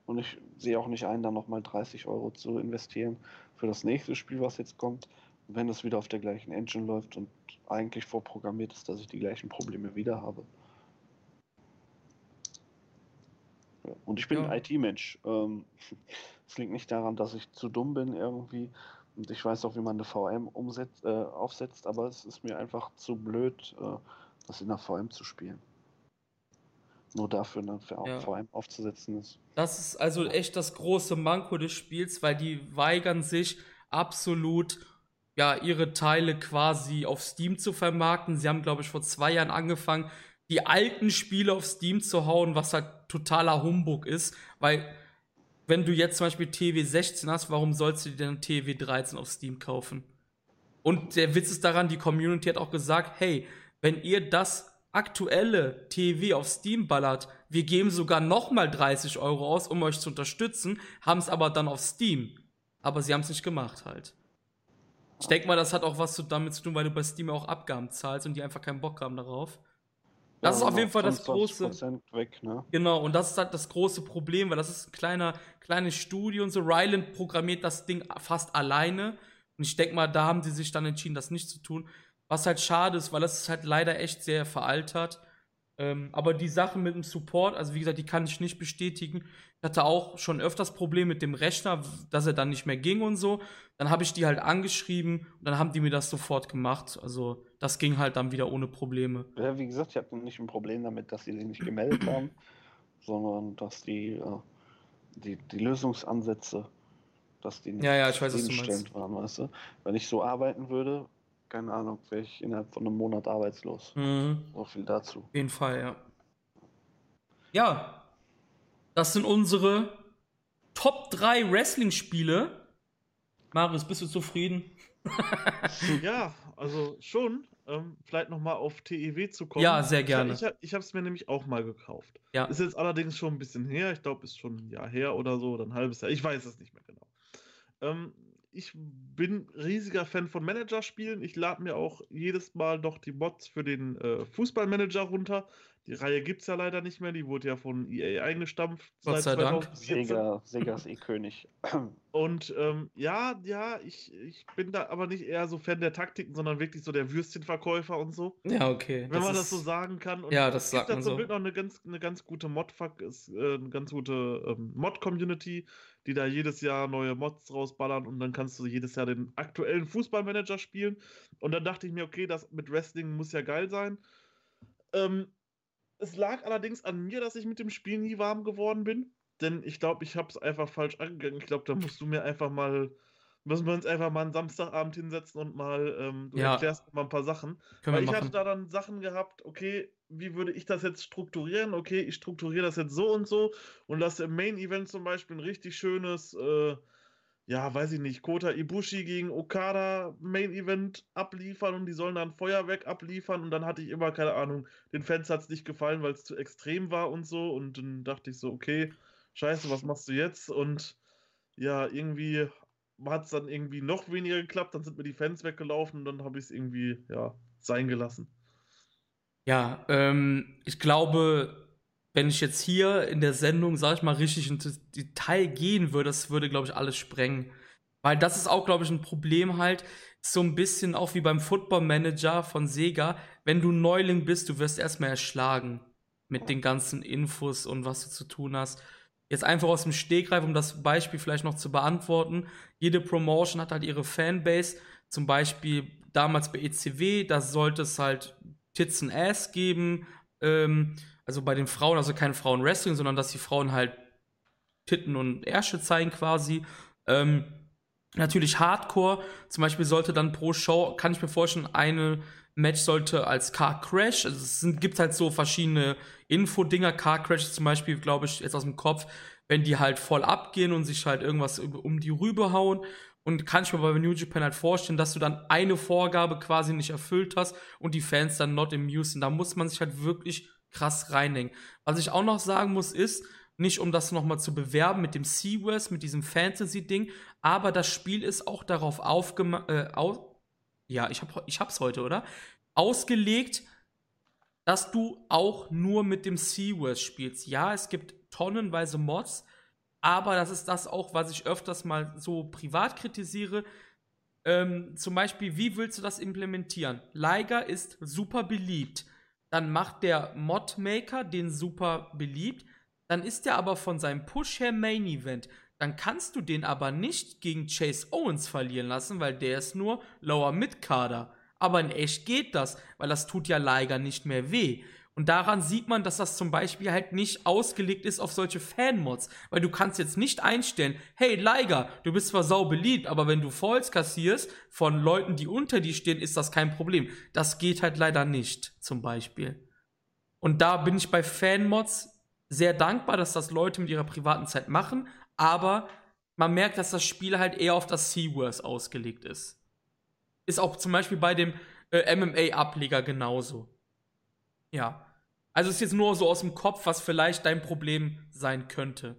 und ich sehe auch nicht ein, da nochmal 30 Euro zu investieren für das nächste Spiel, was jetzt kommt, wenn es wieder auf der gleichen Engine läuft und eigentlich vorprogrammiert ist, dass ich die gleichen Probleme wieder habe. Ja, Und ich bin
Ja.
ein IT-Mensch. Ähm, Es liegt nicht daran, dass ich zu dumm bin irgendwie und ich weiß auch, wie man eine VM umsetzt, äh, aufsetzt, aber es ist mir einfach zu blöd, äh, das in der VM zu spielen. Nur dafür eine
Ja.
VM aufzusetzen ist.
Das ist also echt das große Manko des Spiels, weil die weigern sich absolut, ja, ihre Teile quasi auf Steam zu vermarkten. Sie haben, glaube ich, vor zwei Jahren angefangen, die alten Spiele auf Steam zu hauen, was halt totaler Humbug ist, weil wenn du jetzt zum Beispiel TW 16 hast, warum sollst du dir dann TW 13 auf Steam kaufen? Und der Witz ist daran, die Community hat auch gesagt, hey, wenn ihr das aktuelle TW auf Steam ballert, wir geben sogar nochmal 30 Euro aus, um euch zu unterstützen, haben es aber dann auf Steam. Aber sie haben es nicht gemacht halt. Ich denke mal, das hat auch was damit zu tun, weil du bei Steam auch Abgaben zahlst und die einfach keinen Bock haben darauf. Das ist auf jeden Fall das große.
25% weg, ne?
Genau, und das ist halt das große Problem, weil das ist ein kleiner, kleines Studio und so. Ryland programmiert das Ding fast alleine. Und ich denke mal, da haben sie sich dann entschieden, das nicht zu tun. Was halt schade ist, weil das ist halt leider echt sehr veraltert. Ähm, aber die Sache mit dem Support, also wie gesagt, die kann ich nicht bestätigen. Ich hatte auch schon öfters Probleme mit dem Rechner, dass er dann nicht mehr ging und so. Dann habe ich die halt angeschrieben und dann haben die mir das sofort gemacht. Also das ging halt dann wieder ohne Probleme.
Ja, wie gesagt, ich habe nicht ein Problem damit, dass sie sich nicht gemeldet haben, sondern dass die, äh, die, die Lösungsansätze, dass die nicht
Ja, ja, ich weiß, was du
waren, weißt du? Wenn ich so arbeiten würde, keine Ahnung, wäre ich innerhalb von einem Monat arbeitslos.
Mhm.
So viel dazu.
Auf jeden Fall, ja. Ja, das sind unsere Top 3 Wrestling-Spiele. Marius, bist du zufrieden?
Ja, also schon. Ähm, vielleicht nochmal auf TEW zu kommen.
Ja, sehr gerne.
Ich, ich, ich habe es mir nämlich auch mal gekauft.
Ja.
Ist jetzt allerdings schon ein bisschen her. Ich glaube, ist schon ein Jahr her oder so, oder ein halbes Jahr. Ich weiß es nicht mehr genau. Ähm, ich bin riesiger Fan von Managerspielen. Ich lade mir auch jedes Mal noch die Mods für den äh, Fußballmanager runter. Die Reihe gibt es ja leider nicht mehr. Die wurde ja von EA eingestampft.
Gott sei Dank.
2014.
Sega, Sega ist eh König.
Und ähm, ja, ja, ich, ich bin da aber nicht eher so Fan der Taktiken, sondern wirklich so der Würstchenverkäufer und so.
Ja, okay.
Wenn man
ist-
das so sagen kann. Und
Ja, das
es
sagt
gibt
man
da zum
so.
Glück noch eine ganz, eine ganz gute Mod, ist, äh, eine ganz gute ähm, Mod-Community, die da jedes Jahr neue Mods rausballern und dann kannst du jedes Jahr den aktuellen Fußballmanager spielen. Und dann dachte ich mir, okay, das mit Wrestling muss ja geil sein. Ähm, es lag allerdings an mir, dass ich mit dem Spiel nie warm geworden bin. Denn ich glaube, ich habe es einfach falsch angegangen. Ich glaube, da musst du mir einfach mal, müssen wir uns einfach mal einen Samstagabend hinsetzen und mal, ähm, du
Ja.
erklärst mir mal ein paar Sachen.
Können
Weil ich hatte da dann Sachen gehabt, okay, wie würde ich das jetzt strukturieren? Okay, ich strukturiere das jetzt so und so und lasse im Main Event zum Beispiel ein richtig schönes, äh, ja, weiß ich nicht, Kota Ibushi gegen Okada Main Event abliefern und die sollen dann Feuerwerk abliefern und dann hatte ich immer, keine Ahnung, den Fans hat es nicht gefallen, weil es zu extrem war und so und dann dachte ich so, okay, scheiße, was machst du jetzt? Und ja, irgendwie hat es dann irgendwie noch weniger geklappt, dann sind mir die Fans weggelaufen und dann habe ich es irgendwie, ja, sein gelassen.
Ja, ähm, ich glaube, wenn ich jetzt hier in der Sendung, sag ich mal, richtig ins Detail gehen würde, das würde, glaube ich, alles sprengen. Weil das ist auch, glaube ich, ein Problem halt, so ein bisschen auch wie beim Football Manager von Sega. Wenn du Neuling bist, du wirst erstmal erschlagen mit den ganzen Infos und was du zu tun hast. Jetzt einfach aus dem Stegreif, um das Beispiel vielleicht noch zu beantworten. Jede Promotion hat halt ihre Fanbase. Zum Beispiel damals bei ECW, da sollte es halt Tits and Ass geben. Ähm, also bei den Frauen, also kein Frauenwrestling, sondern dass die Frauen halt Titten und Ärsche zeigen quasi. Ähm, natürlich Hardcore. Zum Beispiel sollte dann pro Show, kann ich mir vorstellen, eine Match sollte als Car Crash, also es sind, gibt halt so verschiedene Infodinger. Car Crash zum Beispiel, glaube ich, jetzt aus dem Kopf, wenn die halt voll abgehen und sich halt irgendwas um die Rübe hauen. Und kann ich mir bei New Japan halt vorstellen, dass du dann eine Vorgabe quasi nicht erfüllt hast und die Fans dann not amused sind. Da muss man sich halt wirklich krass reinhängen. Was ich auch noch sagen muss, ist, nicht um das nochmal zu bewerben mit dem Seawest, mit diesem Fantasy-Ding, aber das Spiel ist auch darauf aufgemacht, äh, au ja, ich, hab, ich hab's heute, oder? Ausgelegt, dass du auch nur mit dem Seawest spielst. Ja, es gibt tonnenweise Mods, aber das ist das auch, was ich öfters mal so privat kritisiere. Ähm, zum Beispiel, wie willst du das implementieren? Liger ist super beliebt. Dann macht der Modmaker den super beliebt dann ist er aber von seinem Push her Main Event. Dann kannst du den aber nicht gegen Chase Owens verlieren lassen, weil der ist nur Lower Mid Kader. Aber in echt geht das, weil das tut ja Liger nicht mehr weh. Und daran sieht man, dass das zum Beispiel halt nicht ausgelegt ist auf solche Fan-Mods. Weil du kannst jetzt nicht einstellen, hey Liger, du bist zwar sau beliebt, aber wenn du Falls kassierst von Leuten, die unter dir stehen, ist das kein Problem. Das geht halt leider nicht, zum Beispiel. Und da bin ich bei Fan-Mods sehr dankbar, dass das Leute mit ihrer privaten Zeit machen, aber man merkt, dass das Spiel halt eher auf das Seaworth ausgelegt ist. Ist auch zum Beispiel bei dem äh, MMA-Ableger genauso. Ja. Also ist jetzt nur so aus dem Kopf, was vielleicht dein Problem sein könnte.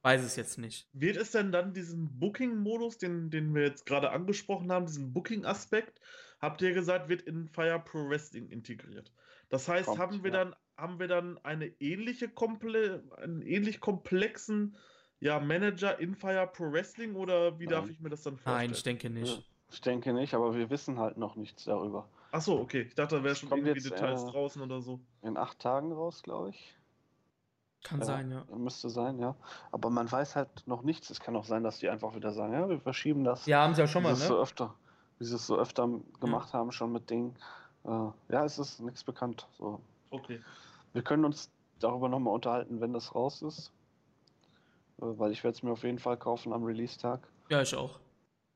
Weiß es jetzt nicht.
Wird es denn dann diesen Booking-Modus, den, den wir jetzt gerade angesprochen haben, diesen Booking-Aspekt, habt ihr gesagt, wird in Fire Pro Wrestling integriert? Das heißt, Kommt, haben wir ja. dann haben wir dann eine ähnliche Komple einen ähnlich komplexen ja, Manager in Fire Pro Wrestling oder wie Nein. darf ich mir das dann
vorstellen? Nein, ich denke nicht.
Ich denke nicht, aber wir wissen halt noch nichts darüber.
Achso, okay. Ich dachte, da wäre schon irgendwie jetzt, Details äh, draußen oder so.
In acht Tagen raus, glaube ich.
Kann ja, sein, ja.
Müsste sein, ja. Aber man weiß halt noch nichts. Es kann auch sein, dass die einfach wieder sagen, ja, wir verschieben das.
Ja, haben sie ja schon mal, ne?
So öfter, wie sie es so öfter gemacht ja. haben, schon mit Dingen. Äh, ja, es ist nichts bekannt. So.
Okay.
Wir können uns darüber nochmal unterhalten, wenn das raus ist. Äh, weil ich werde es mir auf jeden Fall kaufen am Release-Tag.
Ja, ich auch.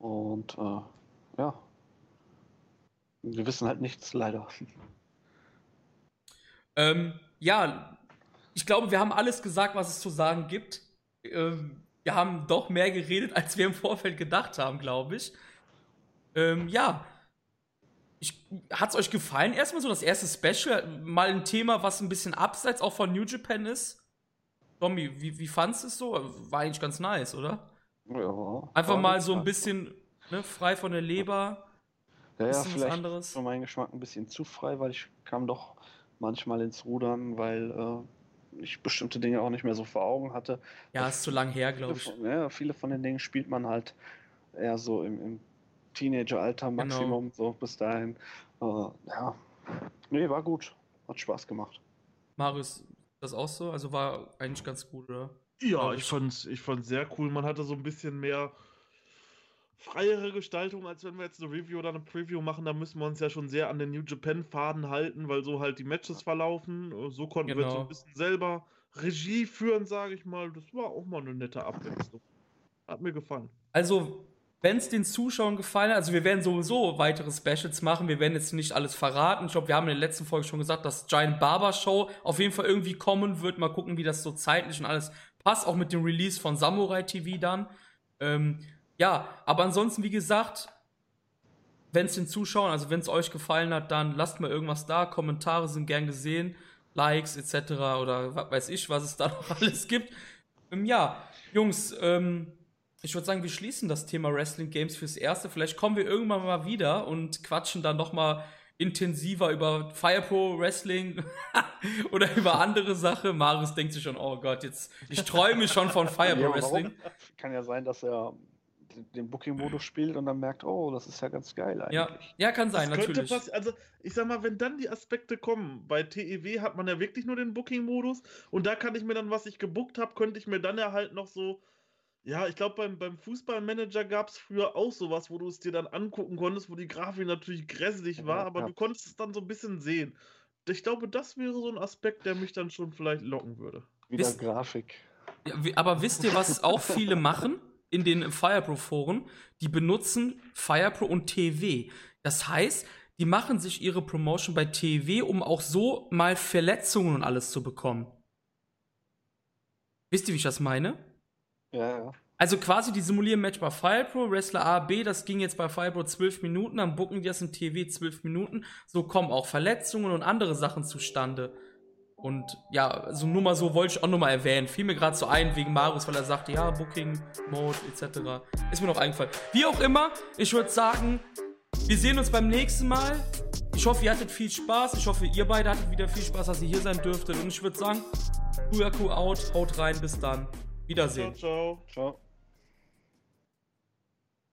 Und äh, ja. Wir wissen halt nichts, leider.
Ähm, ja, ich glaube, wir haben alles gesagt, was es zu sagen gibt. Ähm, wir haben doch mehr geredet, als wir im Vorfeld gedacht haben, glaube ich. Ähm, ja, hat es euch gefallen? Erstmal so das erste Special, mal ein Thema, was ein bisschen abseits auch von New Japan ist. Tommy, wie, wie fandest du es so? War eigentlich ganz nice, oder?
Ja.
Einfach mal so ein bisschen ne, frei von der Leber.
Ja, ja, vielleicht anderes. für meinen Geschmack ein bisschen zu frei, weil ich kam doch manchmal ins Rudern, weil äh, ich bestimmte Dinge auch nicht mehr so vor Augen hatte.
Ja, ist zu lang her, glaube ich.
Von, ja, viele von den Dingen spielt man halt eher so im, im Teenager-Alter genau. Maximum, genau. so bis dahin. Äh, ja, nee, war gut. Hat Spaß gemacht.
Marius, das auch so? Also war eigentlich ganz gut, oder?
Ja, ich fand's, ich fand's sehr cool. Man hatte so ein bisschen mehr freiere Gestaltung, als wenn wir jetzt eine Review oder eine Preview machen. Da müssen wir uns ja schon sehr an den New Japan-Faden halten, weil so halt die Matches verlaufen. So konnten genau. wir so ein bisschen selber Regie führen, sage ich mal. Das war auch mal eine nette Abwechslung. Hat mir gefallen.
Also, wenn es den Zuschauern gefallen hat, also wir werden sowieso weitere Specials machen, wir werden jetzt nicht alles verraten. Ich glaube, wir haben in der letzten Folge schon gesagt, dass Giant Barber Show auf jeden Fall irgendwie kommen wird. Mal gucken, wie das so zeitlich und alles passt, auch mit dem Release von Samurai TV dann. Ähm, ja, aber ansonsten, wie gesagt, wenn es den Zuschauern, also wenn es euch gefallen hat, dann lasst mal irgendwas da. Kommentare sind gern gesehen, Likes etc. oder was weiß ich, was es da noch alles gibt. Ähm, ja, Jungs, ähm, ich würde sagen, wir schließen das Thema Wrestling Games fürs Erste. Vielleicht kommen wir irgendwann mal wieder und quatschen dann noch mal intensiver über Fire Pro Wrestling oder über andere Sachen. Marius denkt sich schon, oh Gott, jetzt ich träume schon von Fire Pro Wrestling.
Kann ja sein, dass er den Booking-Modus spielt und dann merkt, oh, das ist ja ganz geil eigentlich.
Ja, ja kann sein, das natürlich.
also, ich sag mal, wenn dann die Aspekte kommen, bei TEW hat man ja wirklich nur den Booking-Modus und da kann ich mir dann, was ich gebuckt habe, könnte ich mir dann ja halt noch so ja, ich glaube, beim, beim Fußballmanager gab es früher auch sowas, wo du es dir dann angucken konntest, wo die Grafik natürlich grässlich war, aber ja. du konntest es dann so ein bisschen sehen. Ich glaube, das wäre so ein Aspekt, der mich dann schon vielleicht locken würde.
Wieder Wisst, Grafik.
Ja, aber wisst ihr, was auch viele machen in den Firepro-Foren? Die benutzen Firepro und TV. Das heißt, die machen sich ihre Promotion bei TV, um auch so mal Verletzungen und alles zu bekommen. Wisst ihr, wie ich das meine?
Ja, ja.
Also quasi die simulieren Match bei FirePro, Wrestler A, B, das ging jetzt bei FirePro 12 Minuten, dann bucken die das im TV 12 Minuten. So kommen auch Verletzungen und andere Sachen zustande. Und ja, also nur mal so wollte ich auch nochmal erwähnen. Fiel mir gerade so ein wegen Marius, weil er sagte, ja, Booking, Mode etc. Ist mir noch eingefallen. Wie auch immer, ich würde sagen, wir sehen uns beim nächsten Mal. Ich hoffe, ihr hattet viel Spaß. Ich hoffe, ihr beide hattet wieder viel Spaß, dass ihr hier sein dürftet. Und ich würde sagen, Kuyaku out, haut rein, bis dann. Wiedersehen.
Ciao, ciao. Ciao.